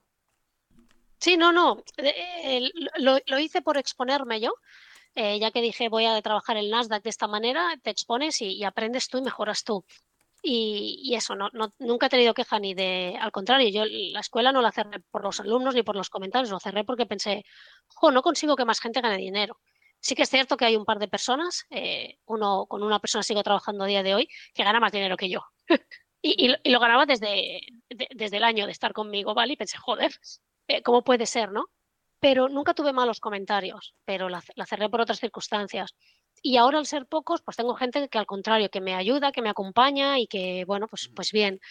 Sí, no, no. Eh, lo, hice por exponerme yo. Eh, ya que dije voy a trabajar el Nasdaq de esta manera, te expones y aprendes tú y mejoras tú. Y, eso, no, nunca he tenido queja ni de, al contrario, yo la escuela no la cerré por los alumnos ni por los comentarios, lo cerré porque pensé, no consigo que más gente gane dinero. Sí que es cierto que hay un par de personas, eh, uno con una persona sigo trabajando a día de hoy, que gana más dinero que yo. y, lo ganaba desde, desde el año de estar conmigo, ¿vale? Y pensé, joder, eh, ¿cómo puede ser, no? Pero nunca tuve malos comentarios, pero la cerré por otras circunstancias. Y ahora al ser pocos, pues tengo gente que al contrario, que me ayuda, que me acompaña y que, bueno, pues, pues bien.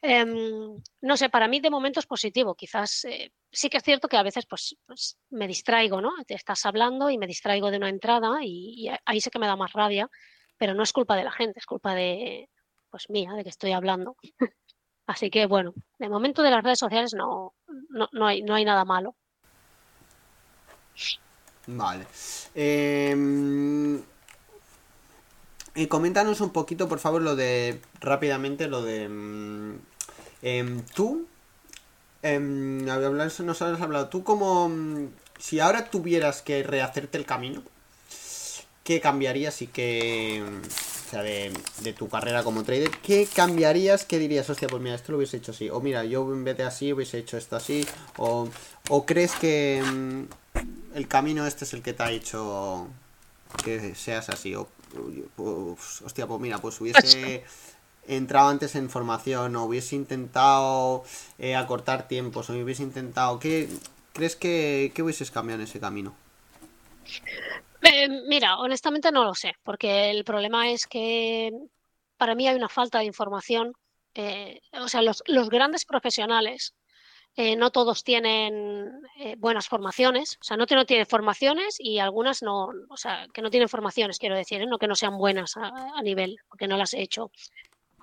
Em, no sé, para mí de momento es positivo. Quizás eh, sí que es cierto que a veces pues, pues, me distraigo, ¿no? Te estás hablando y me distraigo de una entrada y, ahí sé que me da más rabia, pero no es culpa de la gente, es culpa de, pues mía, de que estoy hablando. Así que bueno, de momento de las redes sociales no, no, no, hay, no hay nada malo. Vale. Em, y coméntanos un poquito, por favor, lo de. rápidamente, lo de. Mm, em, tú. Em, nos has hablado. Tú, como. Mm, si ahora tuvieras que rehacerte el camino, ¿qué cambiarías y qué. O sea, de, de, tu carrera como trader, ¿qué cambiarías? ¿Qué dirías? Hostia, pues mira, esto lo hubiese hecho así. O mira, yo en vez de así hubiese hecho esto así. O, o crees que mm, el camino este es el que te ha hecho que seas así. O, hostia, pues mira, pues hubiese entrado antes en formación o hubiese intentado eh, acortar tiempos o hubiese intentado... ¿Qué crees que, que hubieses cambiado en ese camino? Eh, mira, honestamente no lo sé, porque el problema es que para mí hay una falta de información. Eh, o sea, los, los grandes profesionales eh, no todos tienen eh, buenas formaciones, o sea, no, no tienen formaciones y algunas no, o sea, que no tienen formaciones, quiero decir, ¿eh? no que no sean buenas a, nivel, porque no las he hecho.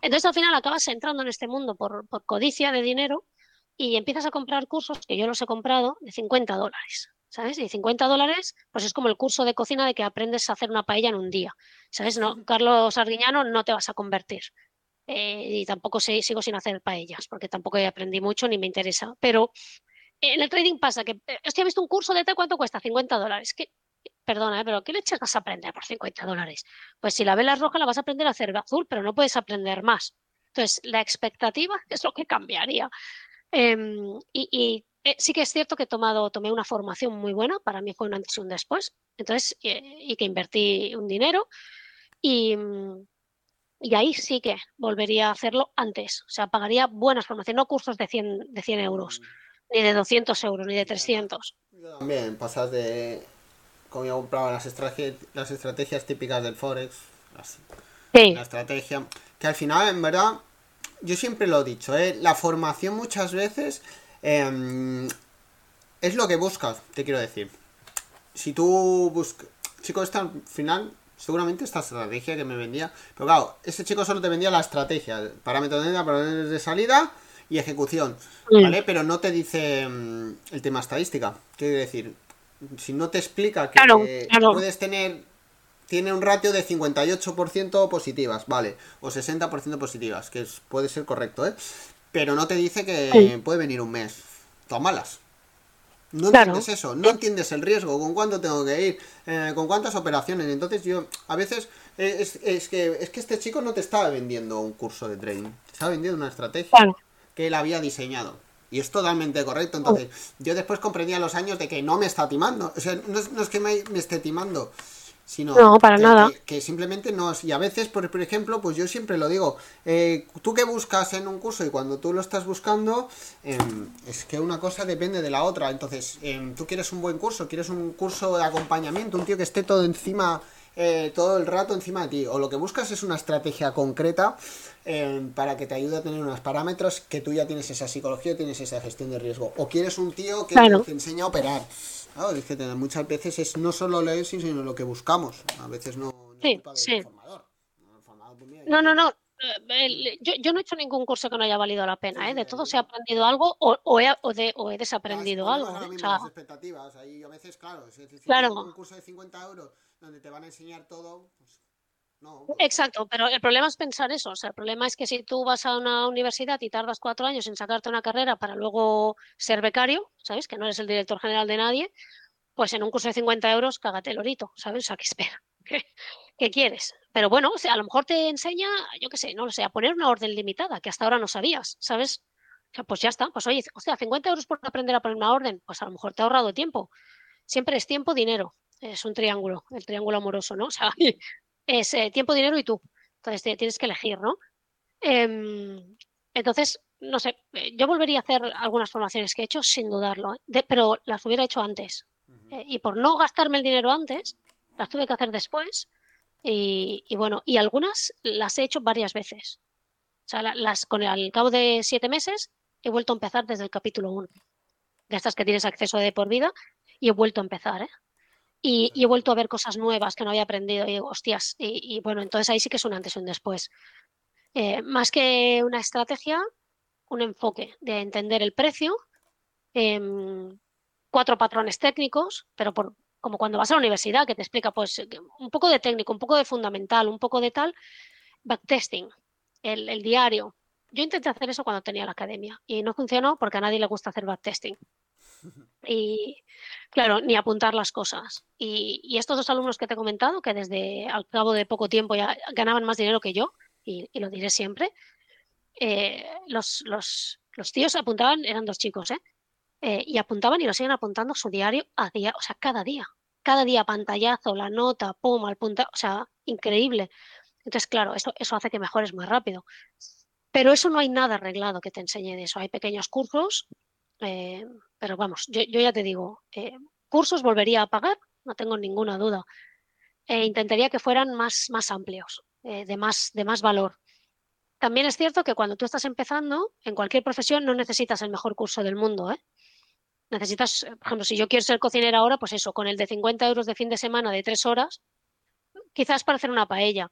Entonces al final acabas entrando en este mundo por, codicia de dinero y empiezas a comprar cursos, que yo los he comprado, de 50 dólares. ¿Sabes? Y 50 dólares, pues es como el curso de cocina de que aprendes a hacer una paella en un día. ¿Sabes? No, Carlos Arguiñano no te vas a convertir. Eh, y tampoco sigo sin hacer paellas porque tampoco aprendí mucho ni me interesa. Pero en el trading pasa que, estoy he visto un curso de té, ¿cuánto cuesta? 50 dólares. ¿Qué, perdona, ¿eh? pero ¿qué leches vas a aprender por 50 dólares? Pues si la vela roja la vas a aprender a hacer azul, pero no puedes aprender más. Entonces, la expectativa es lo que cambiaría. Em, y, eh, sí que es cierto que he tomado, tomé una formación muy buena, para mí fue un antes y un después, entonces, y que invertí un dinero. Y, y ahí sí que volvería a hacerlo antes. O sea, pagaría buenas formaciones, no cursos de 100, de 100 euros, ni de 200 euros, ni de 300. Yo también, pasas de. Como yo compraba las, las estrategias típicas del Forex. La estrategia. Que al final, en verdad, yo siempre lo he dicho, ¿eh? la formación muchas veces em, es lo que buscas, te quiero decir. Si tú buscas. Chicos, al final seguramente esta estrategia que me vendía. Pero claro, ese chico solo te vendía la estrategia, parámetros de entrada, parámetros de salida y ejecución, ¿vale? Pero no te dice mm, el tema estadística. Quiere decir, si no te explica que puedes tener tiene un ratio de 58% positivas, vale, o 60% positivas, que puede ser correcto, ¿eh? Pero no te dice que puede venir un mes. malas no entiendes eso, no entiendes el riesgo, con cuánto tengo que ir, eh, con cuántas operaciones. Entonces yo, a veces, eh, es, que, es que este chico no te estaba vendiendo un curso de trading, te estaba vendiendo una estrategia que él había diseñado. Y es totalmente correcto. Entonces, yo después comprendía los años de que no me está timando. O sea, no es, no es que me, me esté timando, sino no, para que, nada. Que, simplemente no y a veces por, por, ejemplo pues yo siempre lo digo eh, tú que buscas en un curso y cuando tú lo estás buscando em, es que una cosa depende de la otra. Entonces em, tú quieres un buen curso quieres un curso de acompañamiento un tío que esté todo encima eh, todo el rato encima de ti o lo que buscas es una estrategia concreta em, para que te ayude a tener unos parámetros que tú ya tienes esa psicología tienes esa gestión de riesgo. O quieres un tío que te enseña a operar Claro, es que muchas veces es no solo leer, sino lo que buscamos. A veces no, no sí, sí. Pues no, no, no. Eh, yo, yo, no he hecho ningún curso que no haya valido la pena, ¿eh? De todo se ha aprendido algo o, o, he, o, de, o he, desaprendido algo. ¿eh? O sea, expectativas. Ahí a veces, claro, si claro. un curso de 50 euros donde te van a enseñar todo, pues no. Exacto, pero el problema es pensar eso. O sea, el problema es que si tú vas a una universidad y tardas cuatro años en sacarte una carrera para luego ser becario, ¿sabes? Que no eres el director general de nadie, pues en un curso de 50 euros, cágate el orito, ¿sabes? O sea, ¿qué espera? ¿Qué, quieres? Pero bueno, a lo mejor te enseña, yo qué sé, no lo sé, a poner una orden limitada que hasta ahora no sabías, ¿sabes? Pues ya está, pues oye, o sea, 50 euros por aprender a poner una orden, pues a lo mejor te ha ahorrado tiempo. Siempre es tiempo, dinero. Es un triángulo, el triángulo amoroso, ¿no? O sea, es eh, tiempo, dinero y tú. Entonces tienes que elegir, ¿no? Em, entonces, no sé, eh, yo volvería a hacer algunas formaciones que he hecho sin dudarlo, ¿eh? pero las hubiera hecho antes. y por no gastarme el dinero antes, las tuve que hacer después. Y, bueno, y algunas las he hecho varias veces. O sea, las con el, al cabo de siete meses he vuelto a empezar desde el capítulo 1. De estas que tienes acceso de por vida, y he vuelto a empezar, ¿eh? Y, he vuelto a ver cosas nuevas que no había aprendido y digo, hostias, y, bueno, entonces ahí sí que es un antes y un después. Eh, más que una estrategia, un enfoque de entender el precio, em, cuatro patrones técnicos, pero por, como cuando vas a la universidad, que te explica pues un poco de técnico, un poco de fundamental, un poco de tal, backtesting, el, el diario. Yo intenté hacer eso cuando tenía la academia y no funcionó porque a nadie le gusta hacer backtesting. Y claro, ni apuntar las cosas. Y, estos dos alumnos que te he comentado, que desde al cabo de poco tiempo ya ganaban más dinero que yo, y, lo diré siempre, eh, los, los, los tíos apuntaban, eran dos chicos, ¿eh? Eh, y apuntaban y lo siguen apuntando su diario a día, o sea, cada día. Cada día pantallazo, la nota, pum, al punta, o sea, increíble. Entonces, claro, eso, eso hace que mejores más rápido. Pero eso no hay nada arreglado que te enseñe de eso. Hay pequeños cursos, eh, pero vamos, yo, ya te digo, eh, cursos volvería a pagar, no tengo ninguna duda. E intentaría que fueran más, más amplios, de, más, de más valor. También es cierto que cuando tú estás empezando, en cualquier profesión no necesitas el mejor curso del mundo, ¿eh? necesitas, eh, por ejemplo, si yo quiero ser cocinera ahora, pues eso, con el de 50 euros de fin de semana de tres horas, quizás para hacer una paella.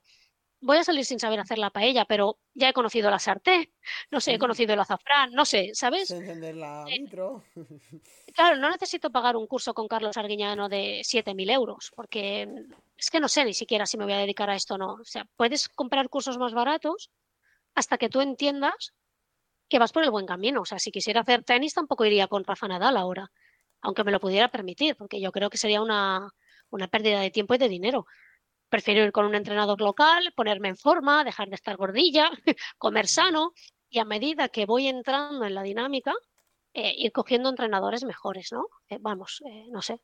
Voy a salir sin saber hacer la paella, pero ya he conocido la sartén, no sé, he conocido el azafrán, no sé, ¿sabes? Encender la eh, vitro. Claro, no necesito pagar un curso con Carlos Arguiñano de 7.000 euros, porque es que no sé ni siquiera si me voy a dedicar a esto o no. O sea, puedes comprar cursos más baratos hasta que tú entiendas que vas por el buen camino. O sea, si quisiera hacer tenis tampoco iría con Rafa Nadal ahora, aunque me lo pudiera permitir, porque yo creo que sería una, una pérdida de tiempo y de dinero. Prefiero ir con un entrenador local, ponerme en forma, dejar de estar gordilla, comer sano y a medida que voy entrando en la dinámica, eh, ir cogiendo entrenadores mejores, ¿no? Eh, vamos, eh, no sé.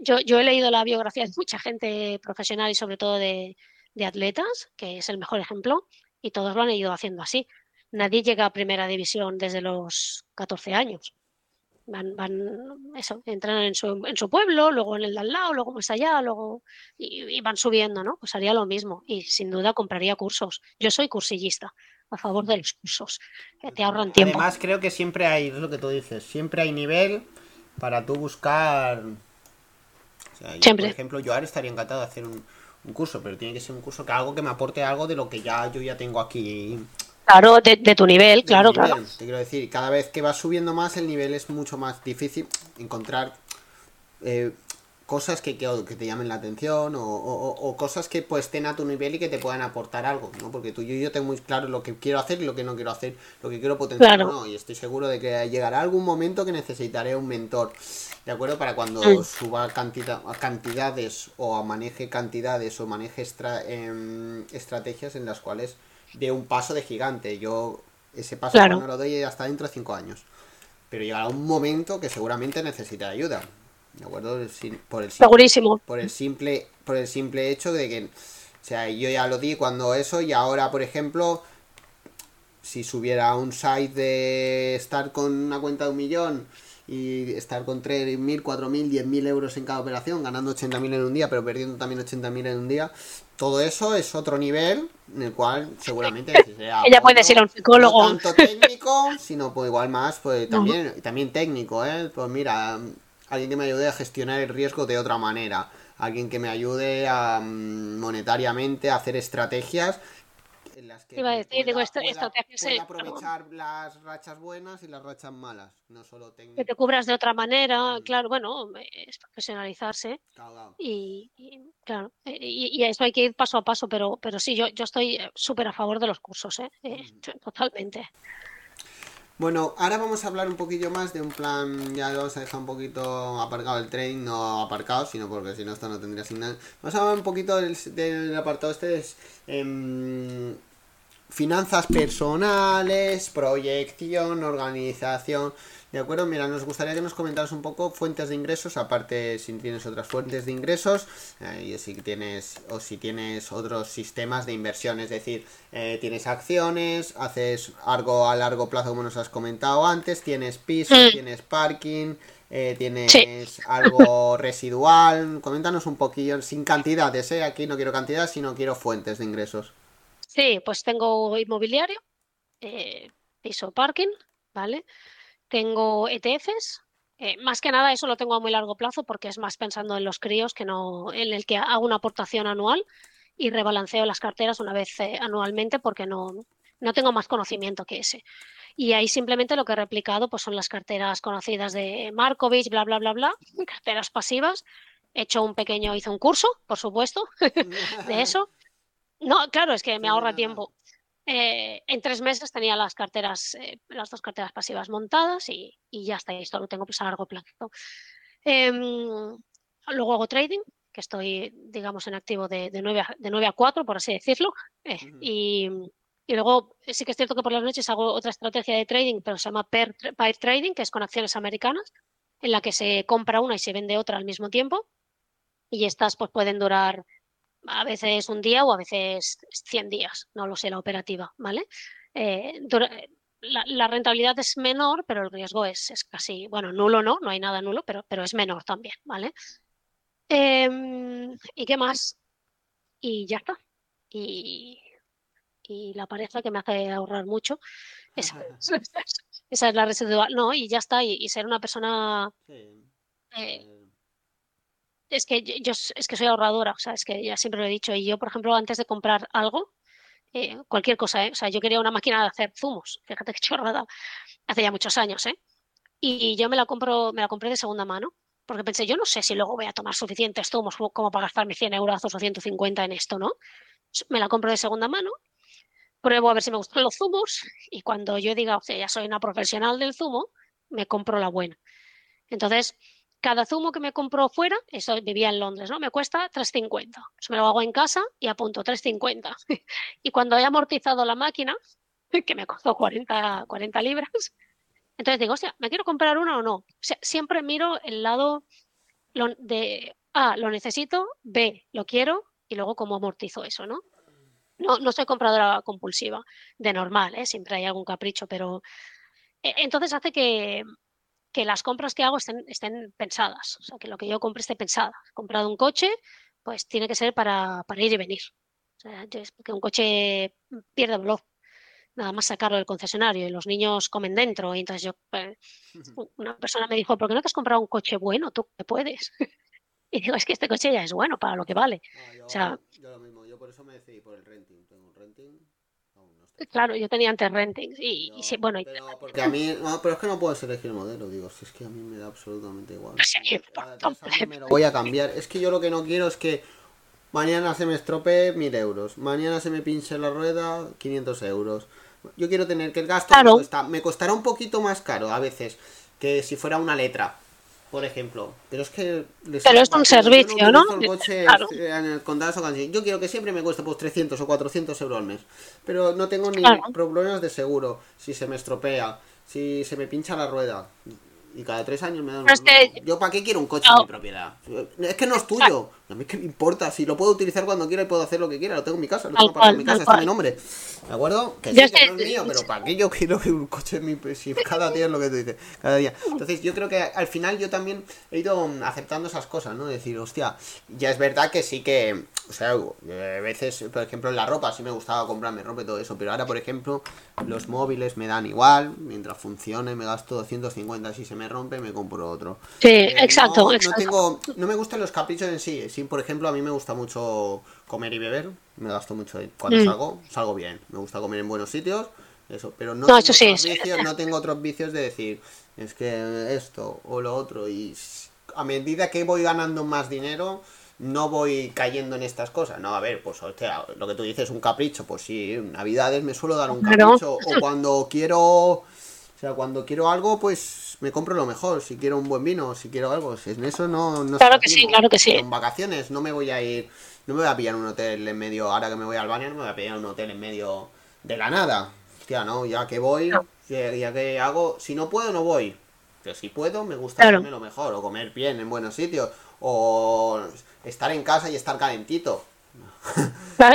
Yo, yo, he leído la biografía de mucha gente profesional y sobre todo de, de atletas, que es el mejor ejemplo, y todos lo han ido haciendo así nadie llega a primera división desde los 14 años. Van, van eso, entran en su, en su pueblo, luego en el de al lado, luego más allá, luego y, van subiendo, ¿no? Pues haría lo mismo y sin duda compraría cursos. Yo soy cursillista, a favor de los cursos, que te ahorran tiempo. Además creo que siempre hay, es lo que tú dices, siempre hay nivel para tú buscar... siempre. Por ejemplo, yo ahora estaría encantado de hacer un, un curso, pero tiene que ser un curso que algo que me aporte algo de lo que ya yo ya tengo aquí Claro, de, tu nivel, claro, claro. Te quiero decir, cada vez que vas subiendo más, el nivel es mucho más difícil encontrar eh, cosas que, que, te llamen la atención o, cosas que pues estén a tu nivel y que te puedan aportar algo, ¿no? Porque tú yo, yo tengo muy claro lo que quiero hacer y lo que no quiero hacer, lo que quiero potenciar no, y estoy seguro de que llegará algún momento que necesitaré un mentor, ¿de acuerdo? Para cuando mm. suba cantidad, cantidades o maneje cantidades o maneje em, estrategias en las cuales de un paso de gigante. Yo ese paso no lo doy hasta dentro de cinco años. Pero llegará un momento que seguramente necesitará ayuda. ¿De acuerdo? Por el, Segurísimo. Por el simple, por el simple hecho de que, o sea, yo ya lo di cuando eso y ahora, por ejemplo, si subiera un site de estar con una cuenta de un millón y estar con 3.000, 4.000, 10.000 euros en cada operación, ganando 80.000 en un día, pero perdiendo también 80.000 en un día, todo eso es otro nivel en el cual seguramente ella puede ser un psicólogo. no tanto técnico sino pues igual más pues también también técnico eh pues mira alguien que me ayude a gestionar el riesgo de otra manera, alguien que me ayude a mm, monetariamente a hacer estrategias en las que Iba a decir, digo, pueda- estrategias, pueda aprovechar las rachas buenas y las rachas malas, no solo que te cubras de otra manera, Mm. claro, bueno, es profesionalizarse Claro, claro. y, y, claro, eh, y, y a eso hay que ir paso a paso, pero, pero sí, yo, yo estoy eh, súper a favor de los cursos, ¿eh? Eh, totalmente. Bueno, ahora vamos a hablar un poquillo más de un plan, ya lo vamos a dejar un poquito aparcado el trading, no aparcado, sino porque si no esto no tendría signal. Vamos a hablar un poquito del, del apartado este, es, em, finanzas personales, proyección, organización. ¿De acuerdo? Mira, nos gustaría que nos comentaras un poco fuentes de ingresos, aparte si tienes otras fuentes de ingresos, eh, y si tienes, o si tienes otros sistemas de inversión, es decir, eh, tienes acciones, haces algo a largo plazo como nos has comentado antes, tienes piso, tienes parking, eh, tienes algo residual, coméntanos un poquillo, sin cantidades, ¿eh? Aquí no quiero cantidad, sino quiero fuentes de ingresos. Sí, pues tengo inmobiliario, eh, piso parking, ¿vale? Tengo ETFs. eh, más que nada eso lo tengo a muy largo plazo porque es más pensando en los críos que no en el que hago una aportación anual y rebalanceo las carteras una vez eh, anualmente porque no, no tengo más conocimiento que ese. Y ahí simplemente lo que he replicado pues son las carteras conocidas de Markovich, bla, bla, bla, bla, carteras pasivas. He hecho un pequeño, hice un curso, por supuesto, de eso. No, claro, es que me ahorra tiempo. Eh, en tres meses tenía las carteras, eh, las dos carteras pasivas montadas y, y ya está, y esto lo tengo pues a largo plazo. Em, luego hago trading, que estoy, digamos, en activo de, de 9 a, de 9 a 4, por así decirlo. eh, y, y luego sí que es cierto que por las noches hago otra estrategia de trading, pero se llama pair, pair trading, que es con acciones americanas, en la que se compra una y se vende otra al mismo tiempo. Y estas pues pueden durar a veces un día o a veces 100 días, no lo sé, la operativa, ¿vale? Eh, la, la rentabilidad es menor, pero el riesgo es, es casi, bueno, nulo no, no hay nada nulo, pero, pero es menor también, ¿vale? Em, ¿y qué más? Y ya está. Y, y la pareja que me hace ahorrar mucho, esa, esa es la residual, no, y ya está, y, y ser una persona... Sí, eh, eh, Es que yo, es que soy ahorradora, o sea, es que ya siempre lo he dicho. Y yo, por ejemplo, antes de comprar algo, eh, cualquier cosa, ¿eh? O sea, yo quería una máquina de hacer zumos, fíjate qué chorrada, hace ya muchos años, ¿eh? Y yo me la compro, me la compré de segunda mano, porque pensé, yo no sé si luego voy a tomar suficientes zumos como para gastarme 100 euros o 150 en esto, ¿no? Me la compro de segunda mano, pruebo a ver si me gustan los zumos, y cuando yo diga, o sea, ya soy una profesional del zumo, me compro la buena. Entonces, cada zumo que me compro fuera, eso vivía en Londres, ¿no? Me cuesta 3,50. Pues me lo hago en casa y apunto 3,50. Y cuando he amortizado la máquina, que me costó 40, 40 libras, entonces digo, hostia, ¿me quiero comprar una o no? O sea, siempre miro el lado de A, lo necesito, B, lo quiero y luego cómo amortizo eso, ¿no? No, no soy compradora compulsiva, de normal, ¿eh? Siempre hay algún capricho, pero eh, entonces hace que, que las compras que hago estén, estén pensadas, o sea, que lo que yo compre esté pensada. He comprado un coche, pues tiene que ser para, para ir y venir. O sea, porque un coche pierde valor, nada más sacarlo del concesionario y los niños comen dentro. Y entonces yo, pues, una persona me dijo, ¿por qué no te has comprado un coche bueno? Tú que puedes. Y digo, es que este coche ya es bueno para lo que vale. no, yo, o sea- yo lo mismo, yo por eso me decidí por el renting. Tengo un renting. Estoy Claro, yo tenía antes renting y, y sí, bueno, y- pero porque a mí, no, pero es que no puedes elegir el modelo, digo, si es que a mí me da absolutamente igual. Cada tres años me lo voy a cambiar. Es que yo lo que no quiero es que mañana se me estropee mil euros, mañana se me pinche la rueda 500 euros. Yo quiero tener que el gasto Claro. me, cuesta- me costará un poquito más caro a veces que si fuera una letra. Por ejemplo, pero es que les Pero es un yo servicio, ¿no? utilizo el coche Claro. en el condado o así. Yo quiero que siempre me cueste pues 300 o 400 euros al mes. Pero no tengo ni Claro. problemas de seguro. Si se me estropea, si se me pincha la rueda. Y cada tres años me da Pero es que- Yo para qué quiero un coche No. en mi propiedad. Es que no es tuyo. A mí qué me importa. Si lo puedo utilizar cuando quiera y puedo hacer lo que quiera. Lo tengo en mi casa. Lo tengo para en mi casa. Está mi nombre. ¿De acuerdo? Que sí, que no es mío, pero ¿para qué yo quiero que un coche mi si cada día es lo que tú dices, cada día. Entonces yo creo que al final yo también he ido aceptando esas cosas, ¿no? Decir, hostia, ya es verdad que sí que, o sea, a veces, por ejemplo, en la ropa sí me gustaba comprarme ropa y todo eso, pero ahora, por ejemplo, los móviles me dan igual, mientras funcione me gasto 250, si se me rompe me compro otro. Sí, exacto, no, exacto. No, tengo, no me gustan los caprichos en sí, sí, por ejemplo, a mí me gusta mucho comer y beber, me gasto mucho. Cuando Mm. salgo, salgo bien. Me gusta comer en buenos sitios, eso, pero no, No, tengo, eso sí, otros vicios, no tengo otros vicios de decir, es que esto o lo otro, y a medida que voy ganando más dinero, no voy cayendo en estas cosas. No, a ver, pues hostia, lo que tú dices, un capricho, pues sí, en Navidades me suelo dar un Claro. capricho, o cuando quiero, sea, cuando quiero algo, pues me compro lo mejor, si quiero un buen vino, si quiero algo, si en eso no, no Claro que sí, claro que sí. En vacaciones no me voy a ir, no me voy a pillar un hotel en medio, ahora que me voy a Albania, no me voy a pillar un hotel en medio de la nada. Hostia, no, ya que voy, No. ya, ya que hago, si no puedo, no voy. Pero si puedo, me gusta Claro. comer lo mejor, o comer bien en buenos sitios, o estar en casa y estar calentito.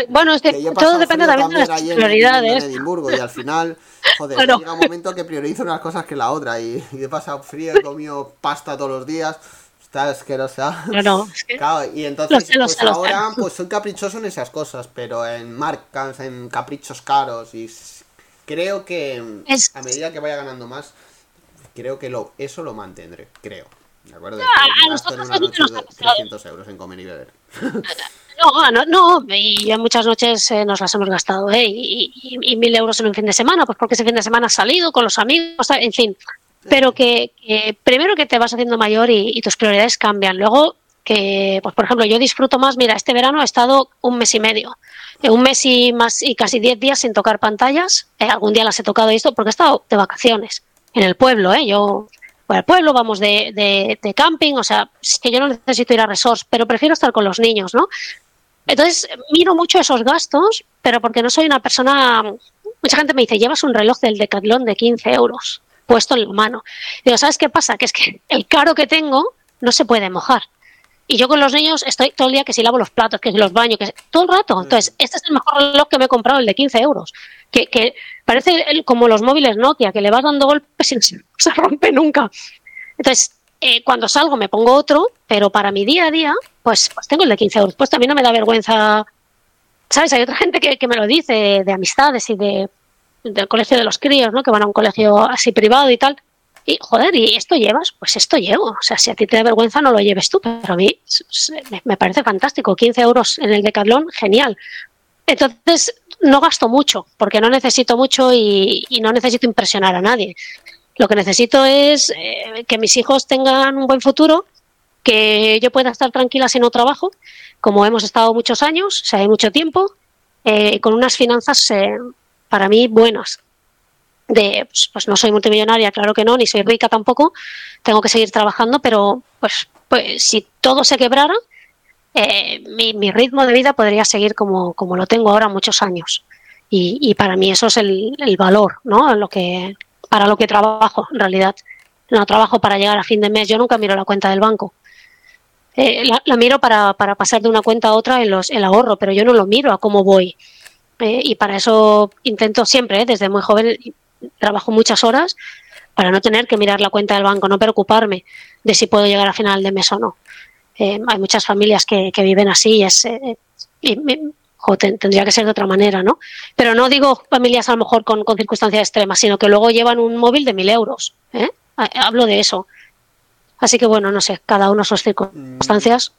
Bueno, es que Que todo depende también de las prioridades. En Edimburgo y al final, joder, Bueno. llega un momento que priorizo unas cosas que la otra. Y, y he pasado frío, he comido pasta todos los días. Está asquerosa. Claro, es que- Claro, y entonces, sé, pues sé, ahora, pues soy caprichoso en esas cosas, pero en marcas, en caprichos caros. Y creo que Es- a medida que vaya ganando más, creo que lo, eso lo mantendré, creo. ¿De acuerdo? Que a nosotros una noche nos de ha pasado. 300 euros en comer y beber. No, no, no, y ya muchas noches eh, nos las hemos gastado, ¿eh? Y, mil euros en un fin de semana, pues porque ese fin de semana has salido con los amigos, en fin. Pero que, que primero que te vas haciendo mayor y, y tus prioridades cambian. Luego que, pues por ejemplo, yo disfruto más, mira, este verano he estado un mes y medio, eh, un mes y más y casi diez días sin tocar pantallas. Eh, algún día las he tocado y esto porque he estado de vacaciones en el pueblo, ¿eh? Yo voy al pueblo, vamos de, de, de camping, o sea, es que yo no necesito ir a resorts, pero prefiero estar con los niños, ¿no? Entonces, miro mucho esos gastos, pero porque no soy una persona... Mucha gente me dice, llevas un reloj del Decathlon de 15 euros puesto en la mano. Digo, ¿sabes qué pasa? Que es que el caro que tengo no se puede mojar. Y yo con los niños estoy todo el día que si lavo los platos, que si los baño, que todo el rato. Entonces, este es el mejor reloj que me he comprado, el de 15 euros. Que, que parece como los móviles Nokia, que le vas dando golpes y no se rompe nunca. Entonces, eh, cuando salgo me pongo otro, pero para mi día a día, pues, pues tengo el de 15 euros. Pues también no me da vergüenza. ¿Sabes? Hay otra gente que, que me lo dice de amistades y de, del colegio de los críos, ¿no? Que van a un colegio así privado y tal. Y, joder, ¿y esto llevas? Pues esto llevo. O sea, si a ti te da vergüenza, no lo lleves tú. Pero a mí me parece fantástico. 15 euros en el Decathlon, genial. Entonces, no gasto mucho, porque no necesito mucho y, y no necesito impresionar a nadie. Lo que necesito es eh, que mis hijos tengan un buen futuro, que yo pueda estar tranquila si no trabajo, como hemos estado muchos años, o sea, hay mucho tiempo, eh, con unas finanzas eh, para mí buenas. De, pues, pues no soy multimillonaria, claro que no, ni soy rica tampoco, tengo que seguir trabajando, pero pues, pues si todo se quebrara, eh, mi, mi ritmo de vida podría seguir como, como lo tengo ahora muchos años. Y, y para mí eso es el, el valor, ¿no? Lo que, para lo que trabajo, en realidad. No trabajo para llegar a fin de mes, yo nunca miro la cuenta del banco. Eh, la, miro para, para pasar de una cuenta a otra en los, el ahorro, pero yo no lo miro a cómo voy. Eh, y para eso intento siempre, ¿eh? desde muy joven, trabajo muchas horas para no tener que mirar la cuenta del banco, no preocuparme de si puedo llegar a final de mes o no. Hay muchas familias que, que viven así y es, o ten- tendría que ser de otra manera, ¿no? Pero no digo familias a lo mejor con, con circunstancias extremas, sino que luego llevan un móvil de mil euros. ¿eh? Ha- Hablo de eso. Así que bueno, no sé, cada uno sus circunstancias.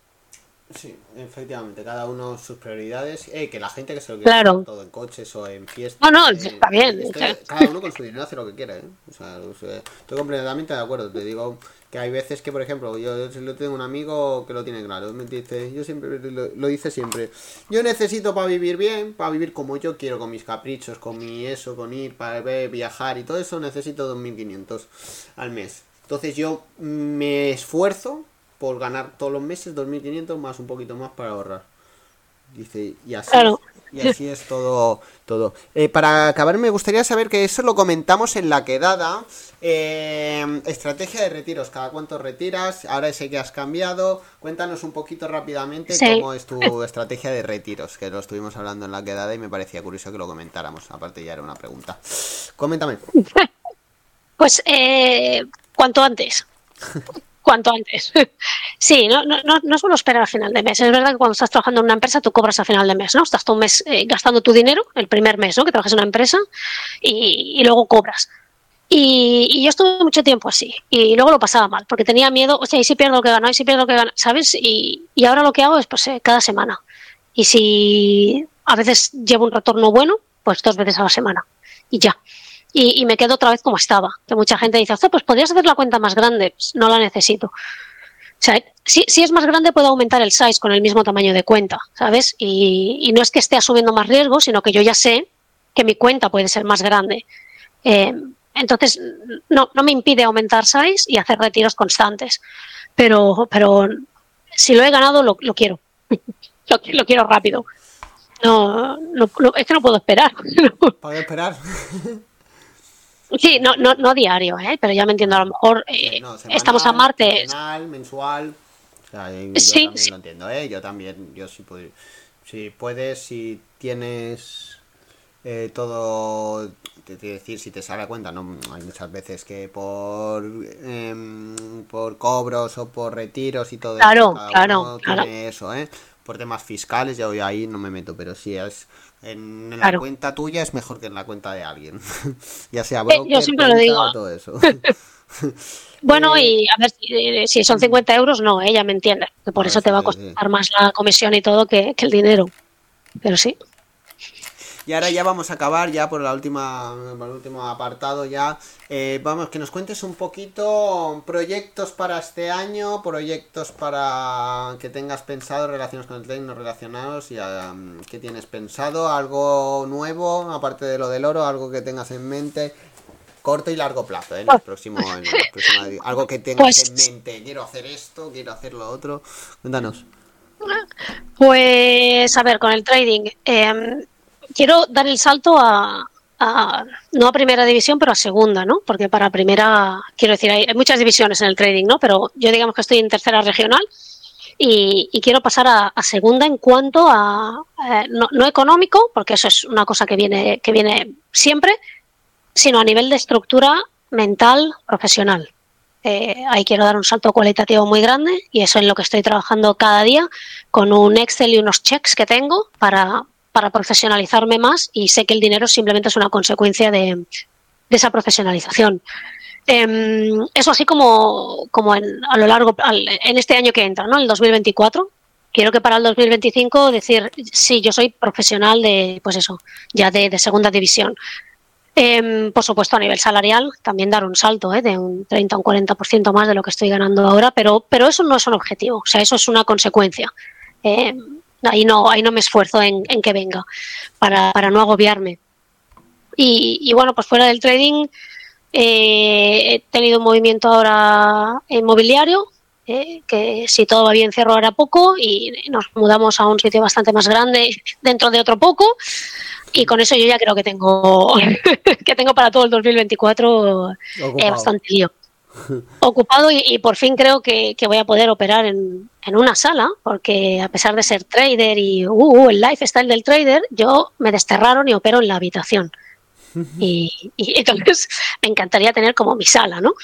Sí, efectivamente, cada uno sus prioridades. Eh, que la gente que se lo Claro. quiere todo en coches o en fiestas. No, no, eh, está bien, esto- o sea. cada uno con su dinero hace lo que quiere, ¿eh? O sea, o sea, estoy completamente de acuerdo. Te digo que hay veces que, por ejemplo, yo, yo tengo un amigo que lo tiene claro. Me dice, yo siempre lo, lo dice siempre. Yo necesito para vivir bien, para vivir como yo quiero, con mis caprichos, con mi eso, con ir, para ver, viajar y todo eso, necesito 2.500 al mes. Entonces yo me esfuerzo por ganar todos los meses 2.500 más un poquito más para ahorrar. Dice, y así, y así es todo. todo. Eh, para acabar, me gustaría saber que eso lo comentamos en la quedada. Eh, estrategia de retiros, ¿cada cuánto retiras? Ahora sé que has cambiado. Cuéntanos un poquito rápidamente cómo es tu estrategia de retiros, que lo estuvimos hablando en la quedada y me parecía curioso que lo comentáramos. Aparte ya era una pregunta. Coméntame. Pues eh, cuanto antes. cuanto antes. Sí, no, no, no solo esperar a final de mes. Es verdad que cuando estás trabajando en una empresa tú cobras a final de mes, ¿no? Estás todo un mes eh, gastando tu dinero, el primer mes, ¿no? Que trabajas en una empresa y, luego cobras. Y, yo estuve mucho tiempo así y luego lo pasaba mal porque tenía miedo, o sea, y si pierdo lo que gano, y si pierdo lo que gano, ¿sabes? Y, y ahora lo que hago es pues eh, cada semana. Y si a veces llevo un retorno bueno, pues dos veces a la semana y ya y, me quedo otra vez como estaba. Que mucha gente dice, pues podrías hacer la cuenta más grande. Pues no la necesito. O sea, si, si, es más grande puedo aumentar el size con el mismo tamaño de cuenta, ¿sabes? Y, no es que esté asumiendo más riesgo, sino que yo ya sé que mi cuenta puede ser más grande. Eh, entonces, no, no me impide aumentar size y hacer retiros constantes. Pero, pero si lo he ganado, lo, lo quiero. lo, lo, quiero rápido. No, no, es que no puedo esperar. ¿Puedo esperar? Sí, no, no, no diario, ¿eh? pero ya me entiendo, a lo mejor eh, estamos a martes. mensual. O sea, yo sí, también lo entiendo, ¿eh? Yo también, yo sí puedo. Si puedes, si tienes eh, todo, te, decir, si te sale a cuenta, no hay muchas veces que por em, por cobros o por retiros y todo claro, eso, claro, claro. eso, ¿eh? Por temas fiscales, ya hoy ahí no me meto, pero sí es en, la cuenta tuya es mejor que en la cuenta de alguien. ya sea broker, Yo siempre lo digo. todo eso. bueno, eh, y a ver, si, son 50 euros, no, ella me entiende. Que por eso te va a costar más la comisión y todo que, que el dinero. Pero sí. Y ahora ya vamos a acabar ya por la última, por el último apartado ya. Eh, vamos, que nos cuentes un poquito proyectos para este año, proyectos para que tengas pensado, relaciones con el trading no relacionados y um, qué tienes pensado, algo nuevo, aparte de lo del oro, algo que tengas en mente corto y largo plazo, ¿eh? en el próximo, algo que tengas pues en mente, quiero hacer esto, quiero hacer lo otro. Cuéntanos. Pues a ver, con el trading, eh, quiero dar el salto a, no a primera división, pero a segunda, ¿no? Porque para primera, quiero decir, hay, muchas divisiones en el trading, ¿no? Pero yo digamos que estoy en tercera regional y, quiero pasar a, segunda en cuanto a, eh, no, económico, porque eso es una cosa que viene, que viene siempre, sino a nivel de estructura mental, profesional. Eh, ahí quiero dar un salto cualitativo muy grande y eso es lo que estoy trabajando cada día con un Excel y unos checks que tengo para, para profesionalizarme más y sé que el dinero simplemente es una consecuencia de, esa profesionalización. Em, eso así como, como en, a lo largo, en este año que entra, ¿no? El 2024. Quiero que para el 2025 decir, sí, yo soy profesional de, pues eso, ya de, segunda división. Em, por supuesto, a nivel salarial, también dar un salto ¿eh? de un 30 o un 40% más de lo que estoy ganando ahora, pero, pero eso no es un objetivo, o sea, eso es una consecuencia. Em, Ahí no, ahí no me esfuerzo en, que venga, para, no agobiarme. Y, bueno, pues fuera del trading, eh, he tenido un movimiento ahora inmobiliario, eh, que si todo va bien cierro ahora poco y nos mudamos a un sitio bastante más grande dentro de otro poco. Y con eso yo ya creo que tengo que tengo para todo el 2024 eh, bastante lío ocupado y, por fin creo que, voy a poder operar en, una sala, porque a pesar de ser trader y uh, uh, el lifestyle del trader, yo me desterraron y opero en la habitación. Y, entonces me encantaría tener como mi sala, ¿no?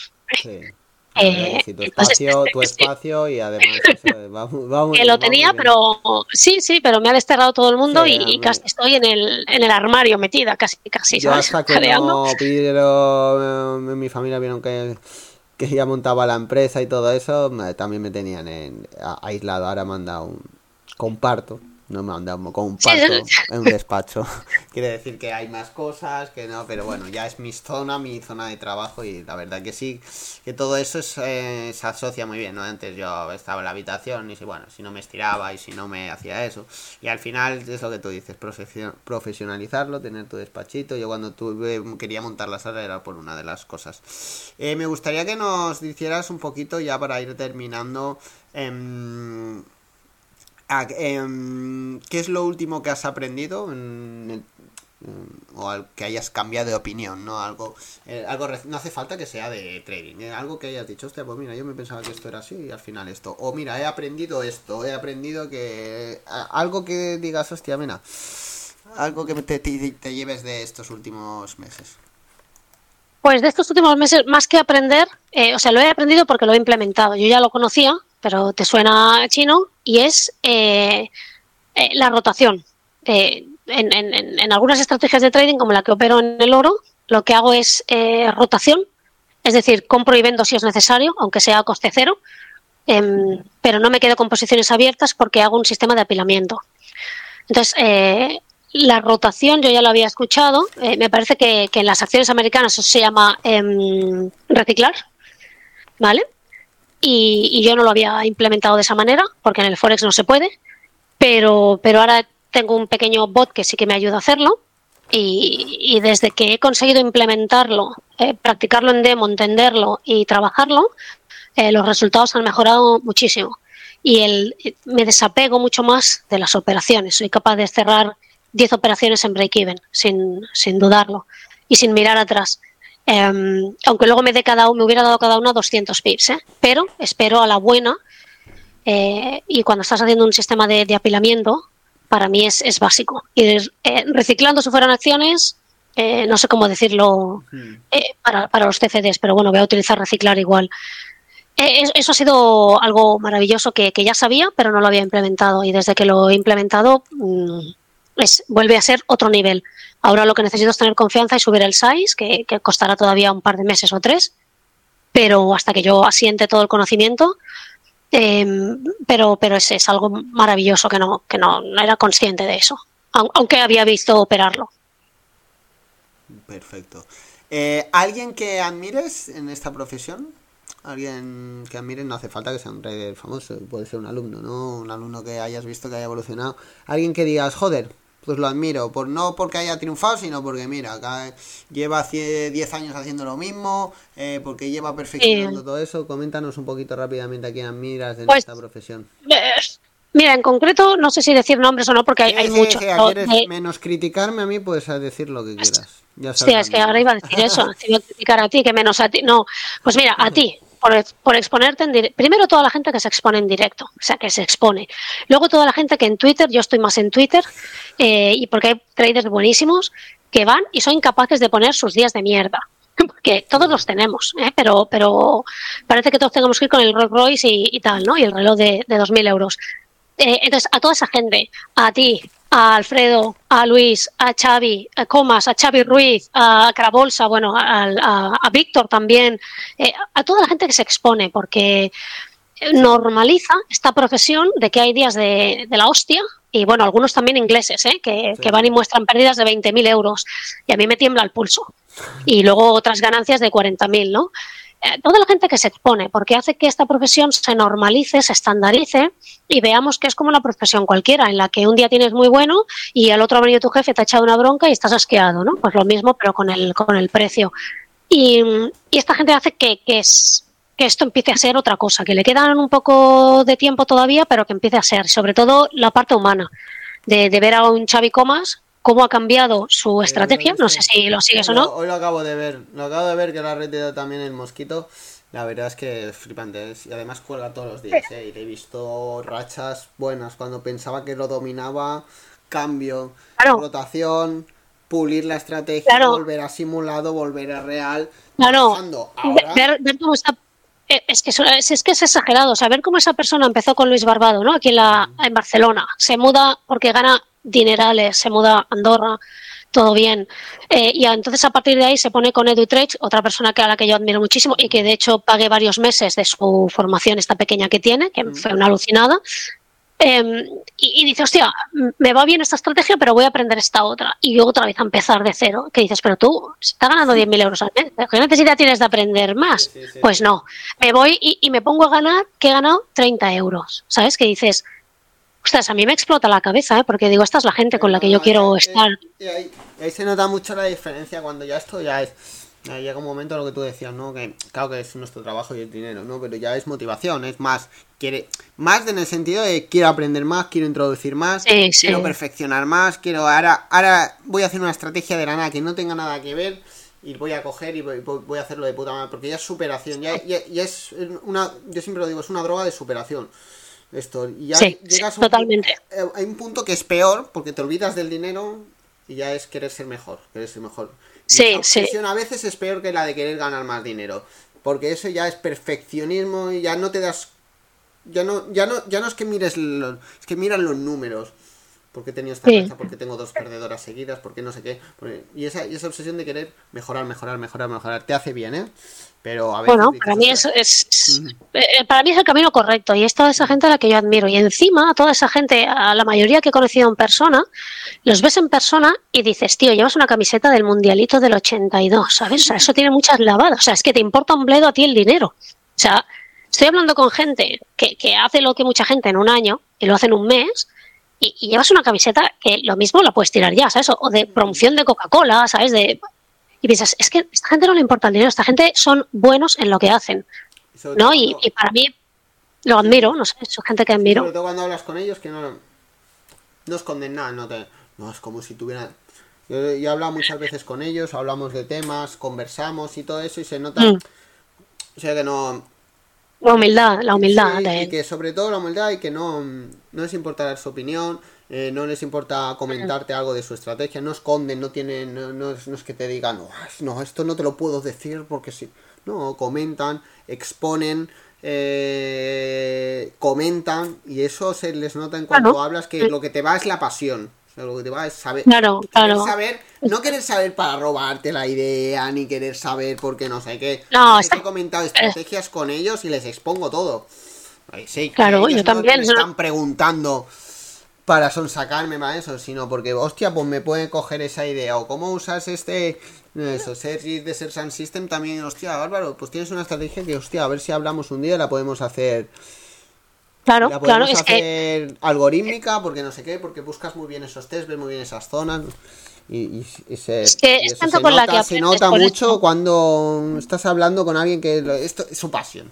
Sí. Eh, tu, espacio, tu espacio y además que lo tenía pero sí sí pero me ha desterrado todo el mundo y, casi estoy en el, en el armario metida casi casi yo hasta que no pero eh, mi familia vieron que que ya montaba la empresa y todo eso, también me tenían en, aislado. Ahora me han dado un comparto no me han dado comparto en un despacho. Quiere decir que hay más cosas, que no, pero bueno, ya es mi zona, mi zona de trabajo y la verdad que sí, que todo eso eh, se asocia muy bien, ¿no? Antes yo estaba en la habitación y si, bueno, si no me estiraba y si no me hacía eso. Y al final es lo que tú dices, profesionalizarlo, tener tu despachito. Yo cuando tuve, quería montar la sala era por una de las cosas. Eh, me gustaría que nos hicieras un poquito ya para ir terminando. Eh, Em, ¿Qué es lo último que has aprendido o que hayas cambiado de opinión, ¿no? Algo, eh, algo no hace falta que sea de trading, ¿eh? algo que hayas dicho, hostia, pues mira, yo me pensaba que esto era así y al final esto. O mira, he aprendido esto, he aprendido que... Algo que digas, hostia, mira, algo que te, te lleves de estos últimos meses. Pues de estos últimos meses, más que aprender, eh, o sea, lo he aprendido porque lo he implementado. Yo ya lo conocía, pero te suena chino, y es eh, eh, la rotación. En, algunas estrategias de trading, como la que opero en el oro, lo que hago es rotación, es decir, compro y vendo si es necesario, aunque sea a coste cero, em, pero no me quedo con posiciones abiertas porque hago un sistema de apilamiento. Entonces, la rotación yo ya lo había escuchado. Eh, me parece que, en las acciones americanas eso se llama em, reciclar, ¿vale? Y, yo no lo había implementado de esa manera, porque en el Forex no se puede, pero, pero ahora tengo un pequeño bot que sí que me ayuda a hacerlo. Y, desde que he conseguido implementarlo, eh, practicarlo en demo, entenderlo y trabajarlo, eh, los resultados han mejorado muchísimo. Y el, me desapego mucho más de las operaciones. Soy capaz de cerrar 10 operaciones en break-even, sin, sin, dudarlo, y sin mirar atrás. Em, aunque luego me, dé cada, me hubiera dado cada una 200 pips, ¿eh? pero espero a la buena. Eh, y cuando estás haciendo un sistema de, apilamiento, para mí es, es básico. Y eh, reciclando si fueran acciones, no sé cómo decirlo hmm. para, para, los CFDs, pero bueno, voy a utilizar reciclar igual. eso ha sido algo maravilloso que, que, ya sabía, pero no lo había implementado. Y desde que lo he implementado, mm, es, vuelve a ser otro nivel. Ahora lo que necesito es tener confianza y subir el size, que, costará todavía un par de meses o tres, pero hasta que yo asiente todo el conocimiento, em, pero, pero es, es, algo maravilloso que no, que no, era consciente de eso, aunque había visto operarlo. Perfecto. Eh, ¿Alguien que admires en esta profesión? alguien que admires, no hace falta que sea un trader famoso, puede ser un alumno, ¿no? Un alumno que hayas visto que haya evolucionado. Alguien que digas, joder, pues lo admiro, por, no porque haya triunfado, sino porque mira, lleva 10 años haciendo lo mismo, eh, porque lleva perfeccionando todo eso. Coméntanos un poquito rápidamente a quién admiras de pues, esta profesión. Mira, en concreto, no sé si decir nombres o no, porque hay, muchos. quieres menos criticarme a mí, puedes decir lo que quieras. Ya es que ahora iba a decir eso, iba a criticar a ti, que menos a ti. No, pues mira, a ti, por, exponerte en directo. Primero toda la gente que se expone en directo, o sea, que se expone. Luego toda la gente que en Twitter, yo estoy más en Twitter, eh, y porque hay traders buenísimos que van y son incapaces de poner sus días de mierda. Porque todos los tenemos, ¿eh? pero, pero parece que todos tenemos que ir con el Rolls Royce y, tal, ¿no? Y el reloj de, de 2.000 euros. Eh, entonces, a toda esa gente, a ti, a Alfredo, a Luis, a Xavi, a Comas, a Xavi Ruiz, a Carabolsa, bueno, a, Víctor también, eh, a toda la gente que se expone, porque normaliza esta profesión de que hay días de, la hostia y bueno, algunos también ingleses, ¿eh? que, que, van y muestran pérdidas de 20.000 euros y a mí me tiembla el pulso. Y luego otras ganancias de 40.000, ¿no? Eh, toda la gente que se expone, porque hace que esta profesión se normalice, se estandarice y veamos que es como una profesión cualquiera, en la que un día tienes muy bueno y al otro ha venido tu jefe, te ha echado una bronca y estás asqueado, ¿no? Pues lo mismo, pero con el, con el precio. Y, esta gente hace que, que, es, que esto empiece a ser otra cosa, que le quedan un poco de tiempo todavía, pero que empiece a ser, sobre todo la parte humana, de, de ver a un Xavi Comas cómo ha cambiado su estrategia. No sé si lo sigues o no. Hoy lo acabo de ver. Lo acabo de ver que lo ha retirado también el mosquito. La verdad es que es flipante. Y además cuelga todos los días. ¿eh? Y le he visto rachas buenas. Cuando pensaba que lo dominaba, cambio, rotación, pulir la estrategia, volver a simulado, volver a real. Claro. Ver, cómo está eh, es que, es, que es exagerado, o sea, ver cómo esa persona empezó con Luis Barbado, ¿no? Aquí en, la, en Barcelona, se muda porque gana dinerales, se muda a Andorra, todo bien. Eh, y entonces a partir de ahí se pone con Edu otra persona que a la que yo admiro muchísimo y que de hecho pagué varios meses de su formación, esta pequeña que tiene, que mm. fue una alucinada. Em, y, dice, hostia, me va bien esta estrategia, pero voy a aprender esta otra. Y luego otra vez a empezar de cero. Que dices, pero tú estás ganando 10.000 euros al mes. ¿Qué necesidad tienes de aprender más? pues no. Me voy y, y, me pongo a ganar, que he ganado 30 euros. ¿Sabes? Que dices, Ostras, a mí me explota la cabeza, ¿eh? porque digo, esta es la gente con la que yo quiero estar. ahí, se nota mucho la diferencia cuando ya esto ya es Llega un momento lo que tú decías, ¿no? Que claro que es nuestro trabajo y el dinero, ¿no? Pero ya es motivación, es más, quiere, más en el sentido de quiero aprender más, quiero introducir más, quiero perfeccionar más, quiero, ahora, ahora voy a hacer una estrategia de la nada que no tenga nada que ver y voy a coger y voy, a hacerlo de puta madre, porque ya es superación, ya, ya, es una, yo siempre lo digo, es una droga de superación. Esto, y ya llegas totalmente. Eh, hay un punto que es peor, porque te olvidas del dinero y ya es querer ser mejor, querer ser mejor. Sí, sí. a veces es peor que la de querer ganar más dinero. Porque eso ya es perfeccionismo y ya no te das. Ya no, ya no, ya no es que mires los, es que miran los números. Porque he tenido esta sí. porque tengo dos perdedoras seguidas, porque no sé qué. Y esa, y esa obsesión de querer mejorar, mejorar, mejorar, mejorar, te hace bien, ¿eh? Pero a veces bueno, para mí es, es eh, para mí es el camino correcto y es toda esa gente a la que yo admiro. Y encima, a toda esa gente, a la mayoría que he conocido en persona, los ves en persona y dices, tío, llevas una camiseta del Mundialito del 82, ¿sabes? O sea, eso tiene muchas lavadas. O sea, es que te importa un bledo a ti el dinero. O sea, estoy hablando con gente que, que hace lo que mucha gente en un año y lo hace en un mes y, y, llevas una camiseta que lo mismo la puedes tirar ya, ¿sabes? O de promoción de Coca-Cola, ¿sabes? De y piensas, es que a esta gente no le importa el dinero, esta gente son buenos en lo que hacen. ¿No? Y, para mí lo admiro, no sé, es gente que admiro. Sobre todo cuando hablas con ellos que no, no esconden nada, no, te, no es como si tuvieran... Yo, he hablado muchas veces con ellos, hablamos de temas, conversamos y todo eso y se nota... Mm. O sea que no... La humildad, la humildad. y que sobre todo la humildad y que no, no les importa su opinión, eh, no les importa comentarte algo de su estrategia, no esconden, no tienen, no, es, que te digan, no, esto no te lo puedo decir porque sí. No, comentan, exponen, eh, comentan y eso se les nota en cuanto hablas que lo que te va es la pasión. lo que te va es saber, claro, claro. saber, no querer saber para robarte la idea, ni querer saber porque no sé qué. No, he comentado estrategias con ellos y les expongo todo. Sí, claro, yo también. Me están preguntando para sonsacarme más eso, sino porque, hostia, pues me puede coger esa idea. O cómo usas este. Eso, Sergi de Ser Sun System también, hostia, Álvaro, pues tienes una estrategia que, hostia, a ver si hablamos un día, la podemos hacer. Claro, la claro, es hacer algorítmica, porque no sé qué, porque buscas muy bien esos test, ves muy bien esas zonas. Y, se, es que es tanto con nota, la que se nota mucho cuando estás hablando con alguien que esto es su pasión.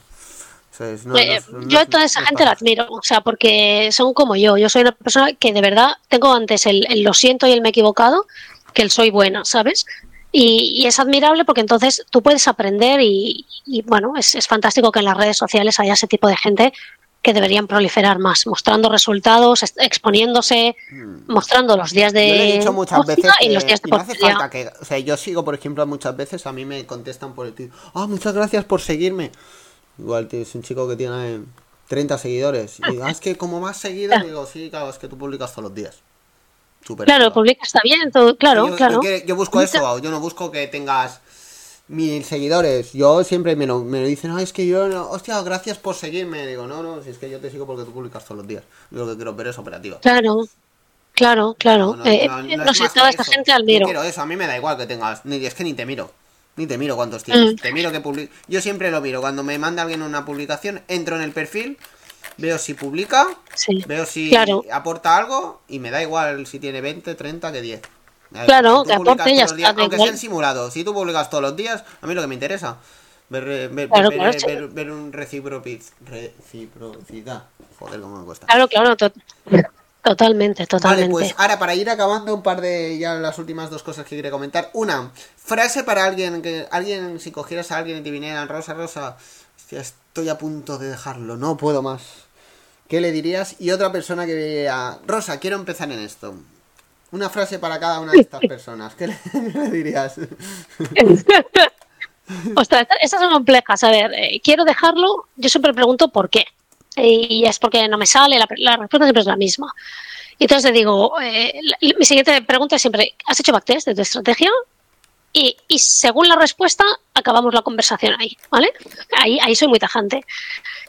Pues, yo a toda esa gente la admiro, o sea, porque son como yo. Yo soy una persona que de verdad tengo antes el, lo siento y el me he equivocado que el soy buena, ¿sabes? Y, es admirable porque entonces tú puedes aprender y, bueno, es, fantástico que en las redes sociales haya ese tipo de gente que deberían proliferar más, mostrando resultados, exponiéndose, hmm. mostrando los días de. Yo he dicho muchas veces y los días de no hace falta que. O sea, yo sigo, por ejemplo, muchas veces a mí me contestan por el tío, ah, muchas gracias por seguirme. Igual es un chico que tiene 30 seguidores. Y digo, ah, es que como más seguido, digo, sí, claro, es que tú publicas todos los días. claro, publicas está bien, todo, claro, yo, claro. Yo, busco eso, yo no busco que tengas mil seguidores. Yo siempre me lo, me dicen, no, es que yo, no, hostia, gracias por seguirme. Digo, no, no, si es que yo te sigo porque tú publicas todos los días. Yo lo que quiero ver es operativa. Claro, claro, claro. No, eh, sé, toda esta gente al miro. quiero eso, a mí me da igual que tengas, ni, es que ni te miro. Ni te miro cuántos tienes. Mm. Te miro que publica. Yo siempre lo miro. Cuando me manda alguien una publicación, entro en el perfil, veo si publica, veo si aporta algo y me da igual si tiene 20, 30 que 10. Claro, que aporte ya está. Aunque sean simulados. Si tú publicas todos los días, a mí lo que me interesa. Ver, ver, ver, ver un reciprocidad. Joder, cómo me cuesta. Claro, claro. Totalmente, totalmente. Vale, pues ahora para ir acabando un par de ya las últimas dos cosas que quería comentar. Una, frase para alguien que alguien si cogieras a alguien y te vinieran Rosa Rosa, estoy a punto de dejarlo, no puedo más. ¿Qué le dirías? Y otra persona que diría, Rosa, quiero empezar en esto. Una frase para cada una de estas personas. ¿Qué le, dirías? Ostras, estas son complejas. A ver, eh, quiero dejarlo. Yo siempre pregunto por qué y es porque no me sale, la, respuesta siempre es la misma. Y entonces le digo, eh, mi siguiente pregunta es siempre, ¿has hecho backtest de tu estrategia? Y, y, según la respuesta, acabamos la conversación ahí, ¿vale? Ahí, ahí soy muy tajante.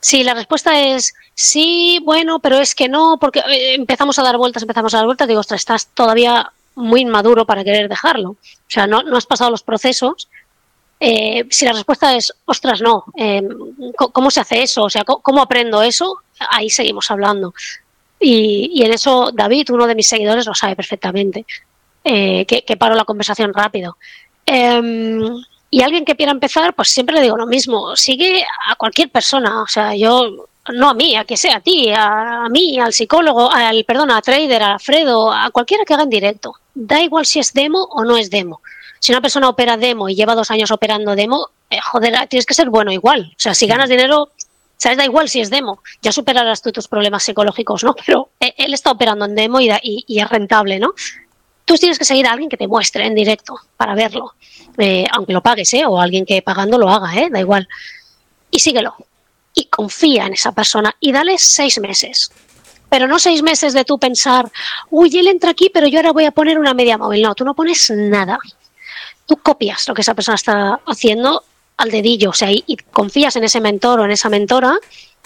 Si la respuesta es sí, bueno, pero es que no, porque eh, empezamos a dar vueltas, empezamos a dar vueltas, digo, ostras, estás todavía muy inmaduro para querer dejarlo. O sea, no, no has pasado los procesos eh, si la respuesta es, ostras, no, eh, ¿cómo se hace eso? O sea, ¿cómo, aprendo eso? Ahí seguimos hablando. Y, en eso David, uno de mis seguidores, lo sabe perfectamente, eh, que, paro la conversación rápido. Em, Y alguien que quiera empezar, pues siempre le digo lo mismo, sigue a cualquier persona, o sea, yo no a mí, a que sea a ti, a, mí, al psicólogo, al perdón, a trader, a Alfredo, a cualquiera que haga en directo. Da igual si es demo o no es demo. Si una persona opera demo y lleva dos años operando demo, eh, joder, tienes que ser bueno igual. O sea, si ganas dinero, sabes, da igual si es demo. Ya superarás tú tus problemas psicológicos, ¿no? Pero eh, él está operando en demo y, y, es rentable, ¿no? Tú tienes que seguir a alguien que te muestre en directo para verlo. Eh, aunque lo pagues, ¿eh? O alguien que pagando lo haga, ¿eh? Da igual. Y síguelo y confía en esa persona y dale seis meses. Pero no seis meses de tú pensar, uy, él entra aquí, pero yo ahora voy a poner una media móvil. No, tú no pones nada. Tú copias lo que esa persona está haciendo al dedillo, o sea, y, confías en ese mentor o en esa mentora,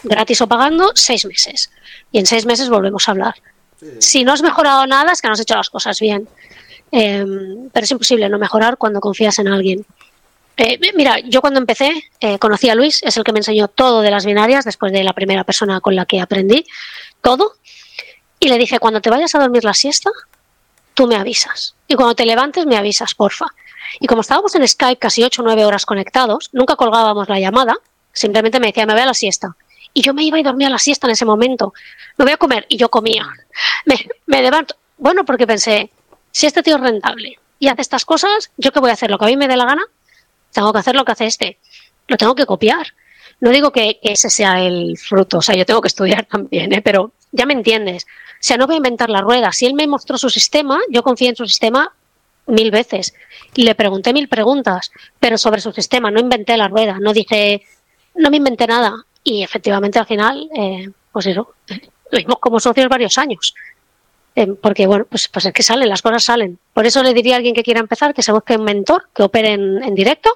gratis o pagando, seis meses. Y en seis meses volvemos a hablar. Si no has mejorado nada, es que no has hecho las cosas bien. Em, pero es imposible no mejorar cuando confías en alguien. Eh, mira, yo cuando empecé eh, conocí a Luis, es el que me enseñó todo de las binarias, después de la primera persona con la que aprendí todo. Y le dije, cuando te vayas a dormir la siesta, tú me avisas. Y cuando te levantes, me avisas, porfa. Y como estábamos en Skype casi 8 o 9 horas conectados, nunca colgábamos la llamada, simplemente me decía, me voy a la siesta. Y yo me iba y dormía a la siesta en ese momento. Me voy a comer y yo comía. Me, me levanto. Bueno, porque pensé, si este tío es rentable y hace estas cosas, ¿yo qué voy a hacer? ¿Lo que a mí me dé la gana? tengo que hacer lo que hace este, lo tengo que copiar. No digo que, ese sea el fruto, o sea, yo tengo que estudiar también, ¿eh? pero ya me entiendes. O sea, no voy a inventar la rueda. Si él me mostró su sistema, yo confié en su sistema mil veces. Y le pregunté mil preguntas, pero sobre su sistema, no inventé la rueda, no dije, no me inventé nada. Y efectivamente al final, eh, pues eso, lo vimos como socios varios años. Eh, porque bueno, pues, pues es que salen, las cosas salen. Por eso le diría a alguien que quiera empezar que se busque un mentor que opere en, directo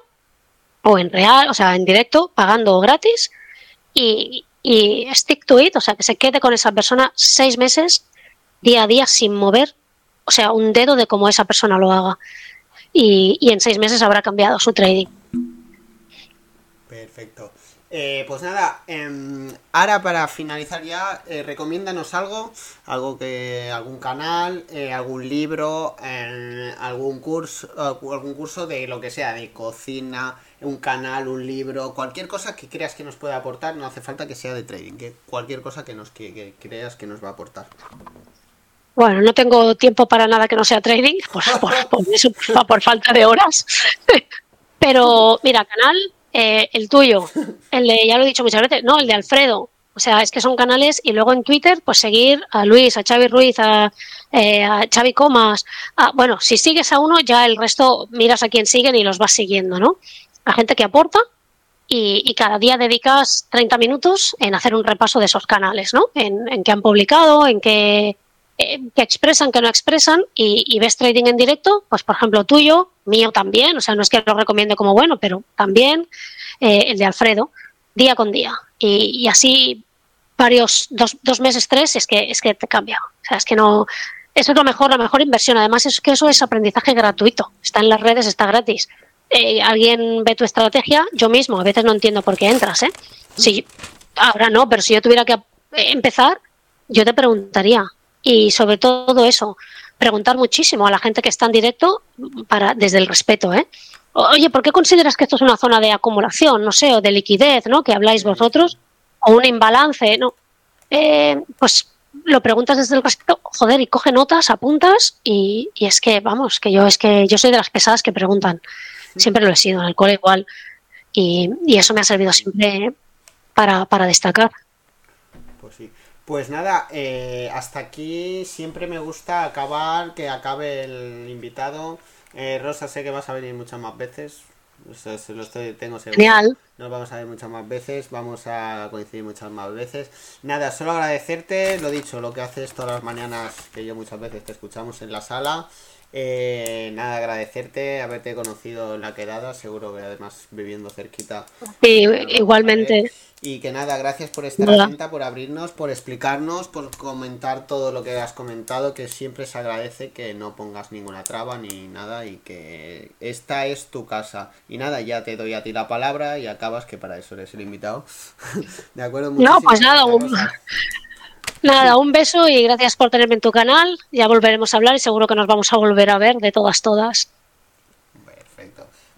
o en real, o sea, en directo, pagando gratis y, stick to it, o sea, que se quede con esa persona seis meses día a día sin mover, o sea, un dedo de cómo esa persona lo haga. Y, en seis meses habrá cambiado su trading. Perfecto. Eh, pues nada, eh, ahora para finalizar ya, eh, recomiéndanos algo, algo que, algún canal, eh, algún libro, algún curso, algún curso de lo que sea, de cocina, un canal, un libro, cualquier cosa que creas que nos pueda aportar, no hace falta que sea de trading, que cualquier cosa que nos que, creas que nos va a aportar. Bueno, no tengo tiempo para nada que no sea trading, por, falta de horas. Pero mira, canal, eh, el tuyo, el de, ya lo he dicho muchas veces, no, el de Alfredo. O sea, es que son canales y luego en Twitter, pues seguir a Luis, a Xavi Ruiz, a, eh, a Xavi Comas. bueno, si sigues a uno, ya el resto miras a quién siguen y los vas siguiendo, ¿no? La gente que aporta y, cada día dedicas 30 minutos en hacer un repaso de esos canales, ¿no? En, en qué han publicado, en qué, eh, que expresan, que no expresan y, ves trading en directo, pues por ejemplo tuyo, mío también, o sea, no es que lo recomiende como bueno, pero también eh, el de Alfredo, día con día. Y, así varios, dos, dos, meses, tres, es que, es que te cambia. O sea, es que no, eso es lo mejor, la mejor inversión. Además, es que eso es aprendizaje gratuito. Está en las redes, está gratis. Eh, alguien ve tu estrategia, yo mismo, a veces no entiendo por qué entras, ¿eh? Ahora no, pero si yo tuviera que empezar, yo te preguntaría. Y sobre todo eso, preguntar muchísimo a la gente que está en directo para, desde el respeto, ¿eh? Oye, ¿por qué consideras que esto es una zona de acumulación, no sé, o de liquidez, ¿no? Que habláis vosotros, o un imbalance, ¿no? Eh, pues lo preguntas desde el respeto, joder, y coge notas, apuntas, y, es que, vamos, que yo es que yo soy de las pesadas que preguntan. Siempre lo he sido, en el cole igual. Y, y eso me ha servido siempre para, para destacar. Pues nada, eh, hasta aquí siempre me gusta acabar, que acabe el invitado. Eh, Rosa, sé que vas a venir muchas más veces. se lo estoy, tengo seguro. Genial. Nos vamos a ver muchas más veces, vamos a coincidir muchas más veces. Nada, solo agradecerte, lo dicho, lo que haces todas las mañanas, que yo muchas veces te escuchamos en la sala. Eh, nada, agradecerte, haberte conocido en la quedada, seguro que además viviendo cerquita. Sí, igualmente. Y que nada, gracias por estar atenta, por abrirnos, por explicarnos, por comentar todo lo que has comentado, que siempre se agradece que no pongas ninguna traba ni nada y que esta es tu casa. Y nada, ya te doy a ti la palabra y acabas, que para eso eres el invitado. ¿De acuerdo? No, pues nada, nada, un beso y gracias por tenerme en tu canal. Ya volveremos a hablar y seguro que nos vamos a volver a ver de todas, todas.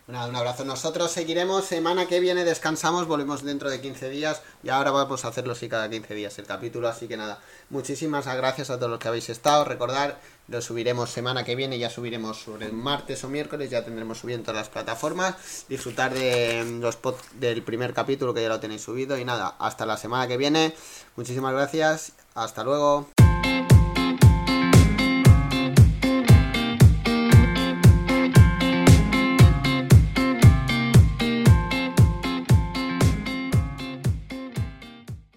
Nada, un abrazo. Nosotros seguiremos. Semana que viene descansamos, volvemos dentro de 15 días. Y ahora vamos a hacerlo sí cada 15 días el capítulo. Así que nada, muchísimas gracias a todos los que habéis estado. Recordar, lo subiremos semana que viene. Ya subiremos sobre el martes o miércoles. Ya tendremos subido en todas las plataformas. Disfrutar de los del primer capítulo que ya lo tenéis subido. Y nada, hasta la semana que viene. Muchísimas gracias. Hasta luego.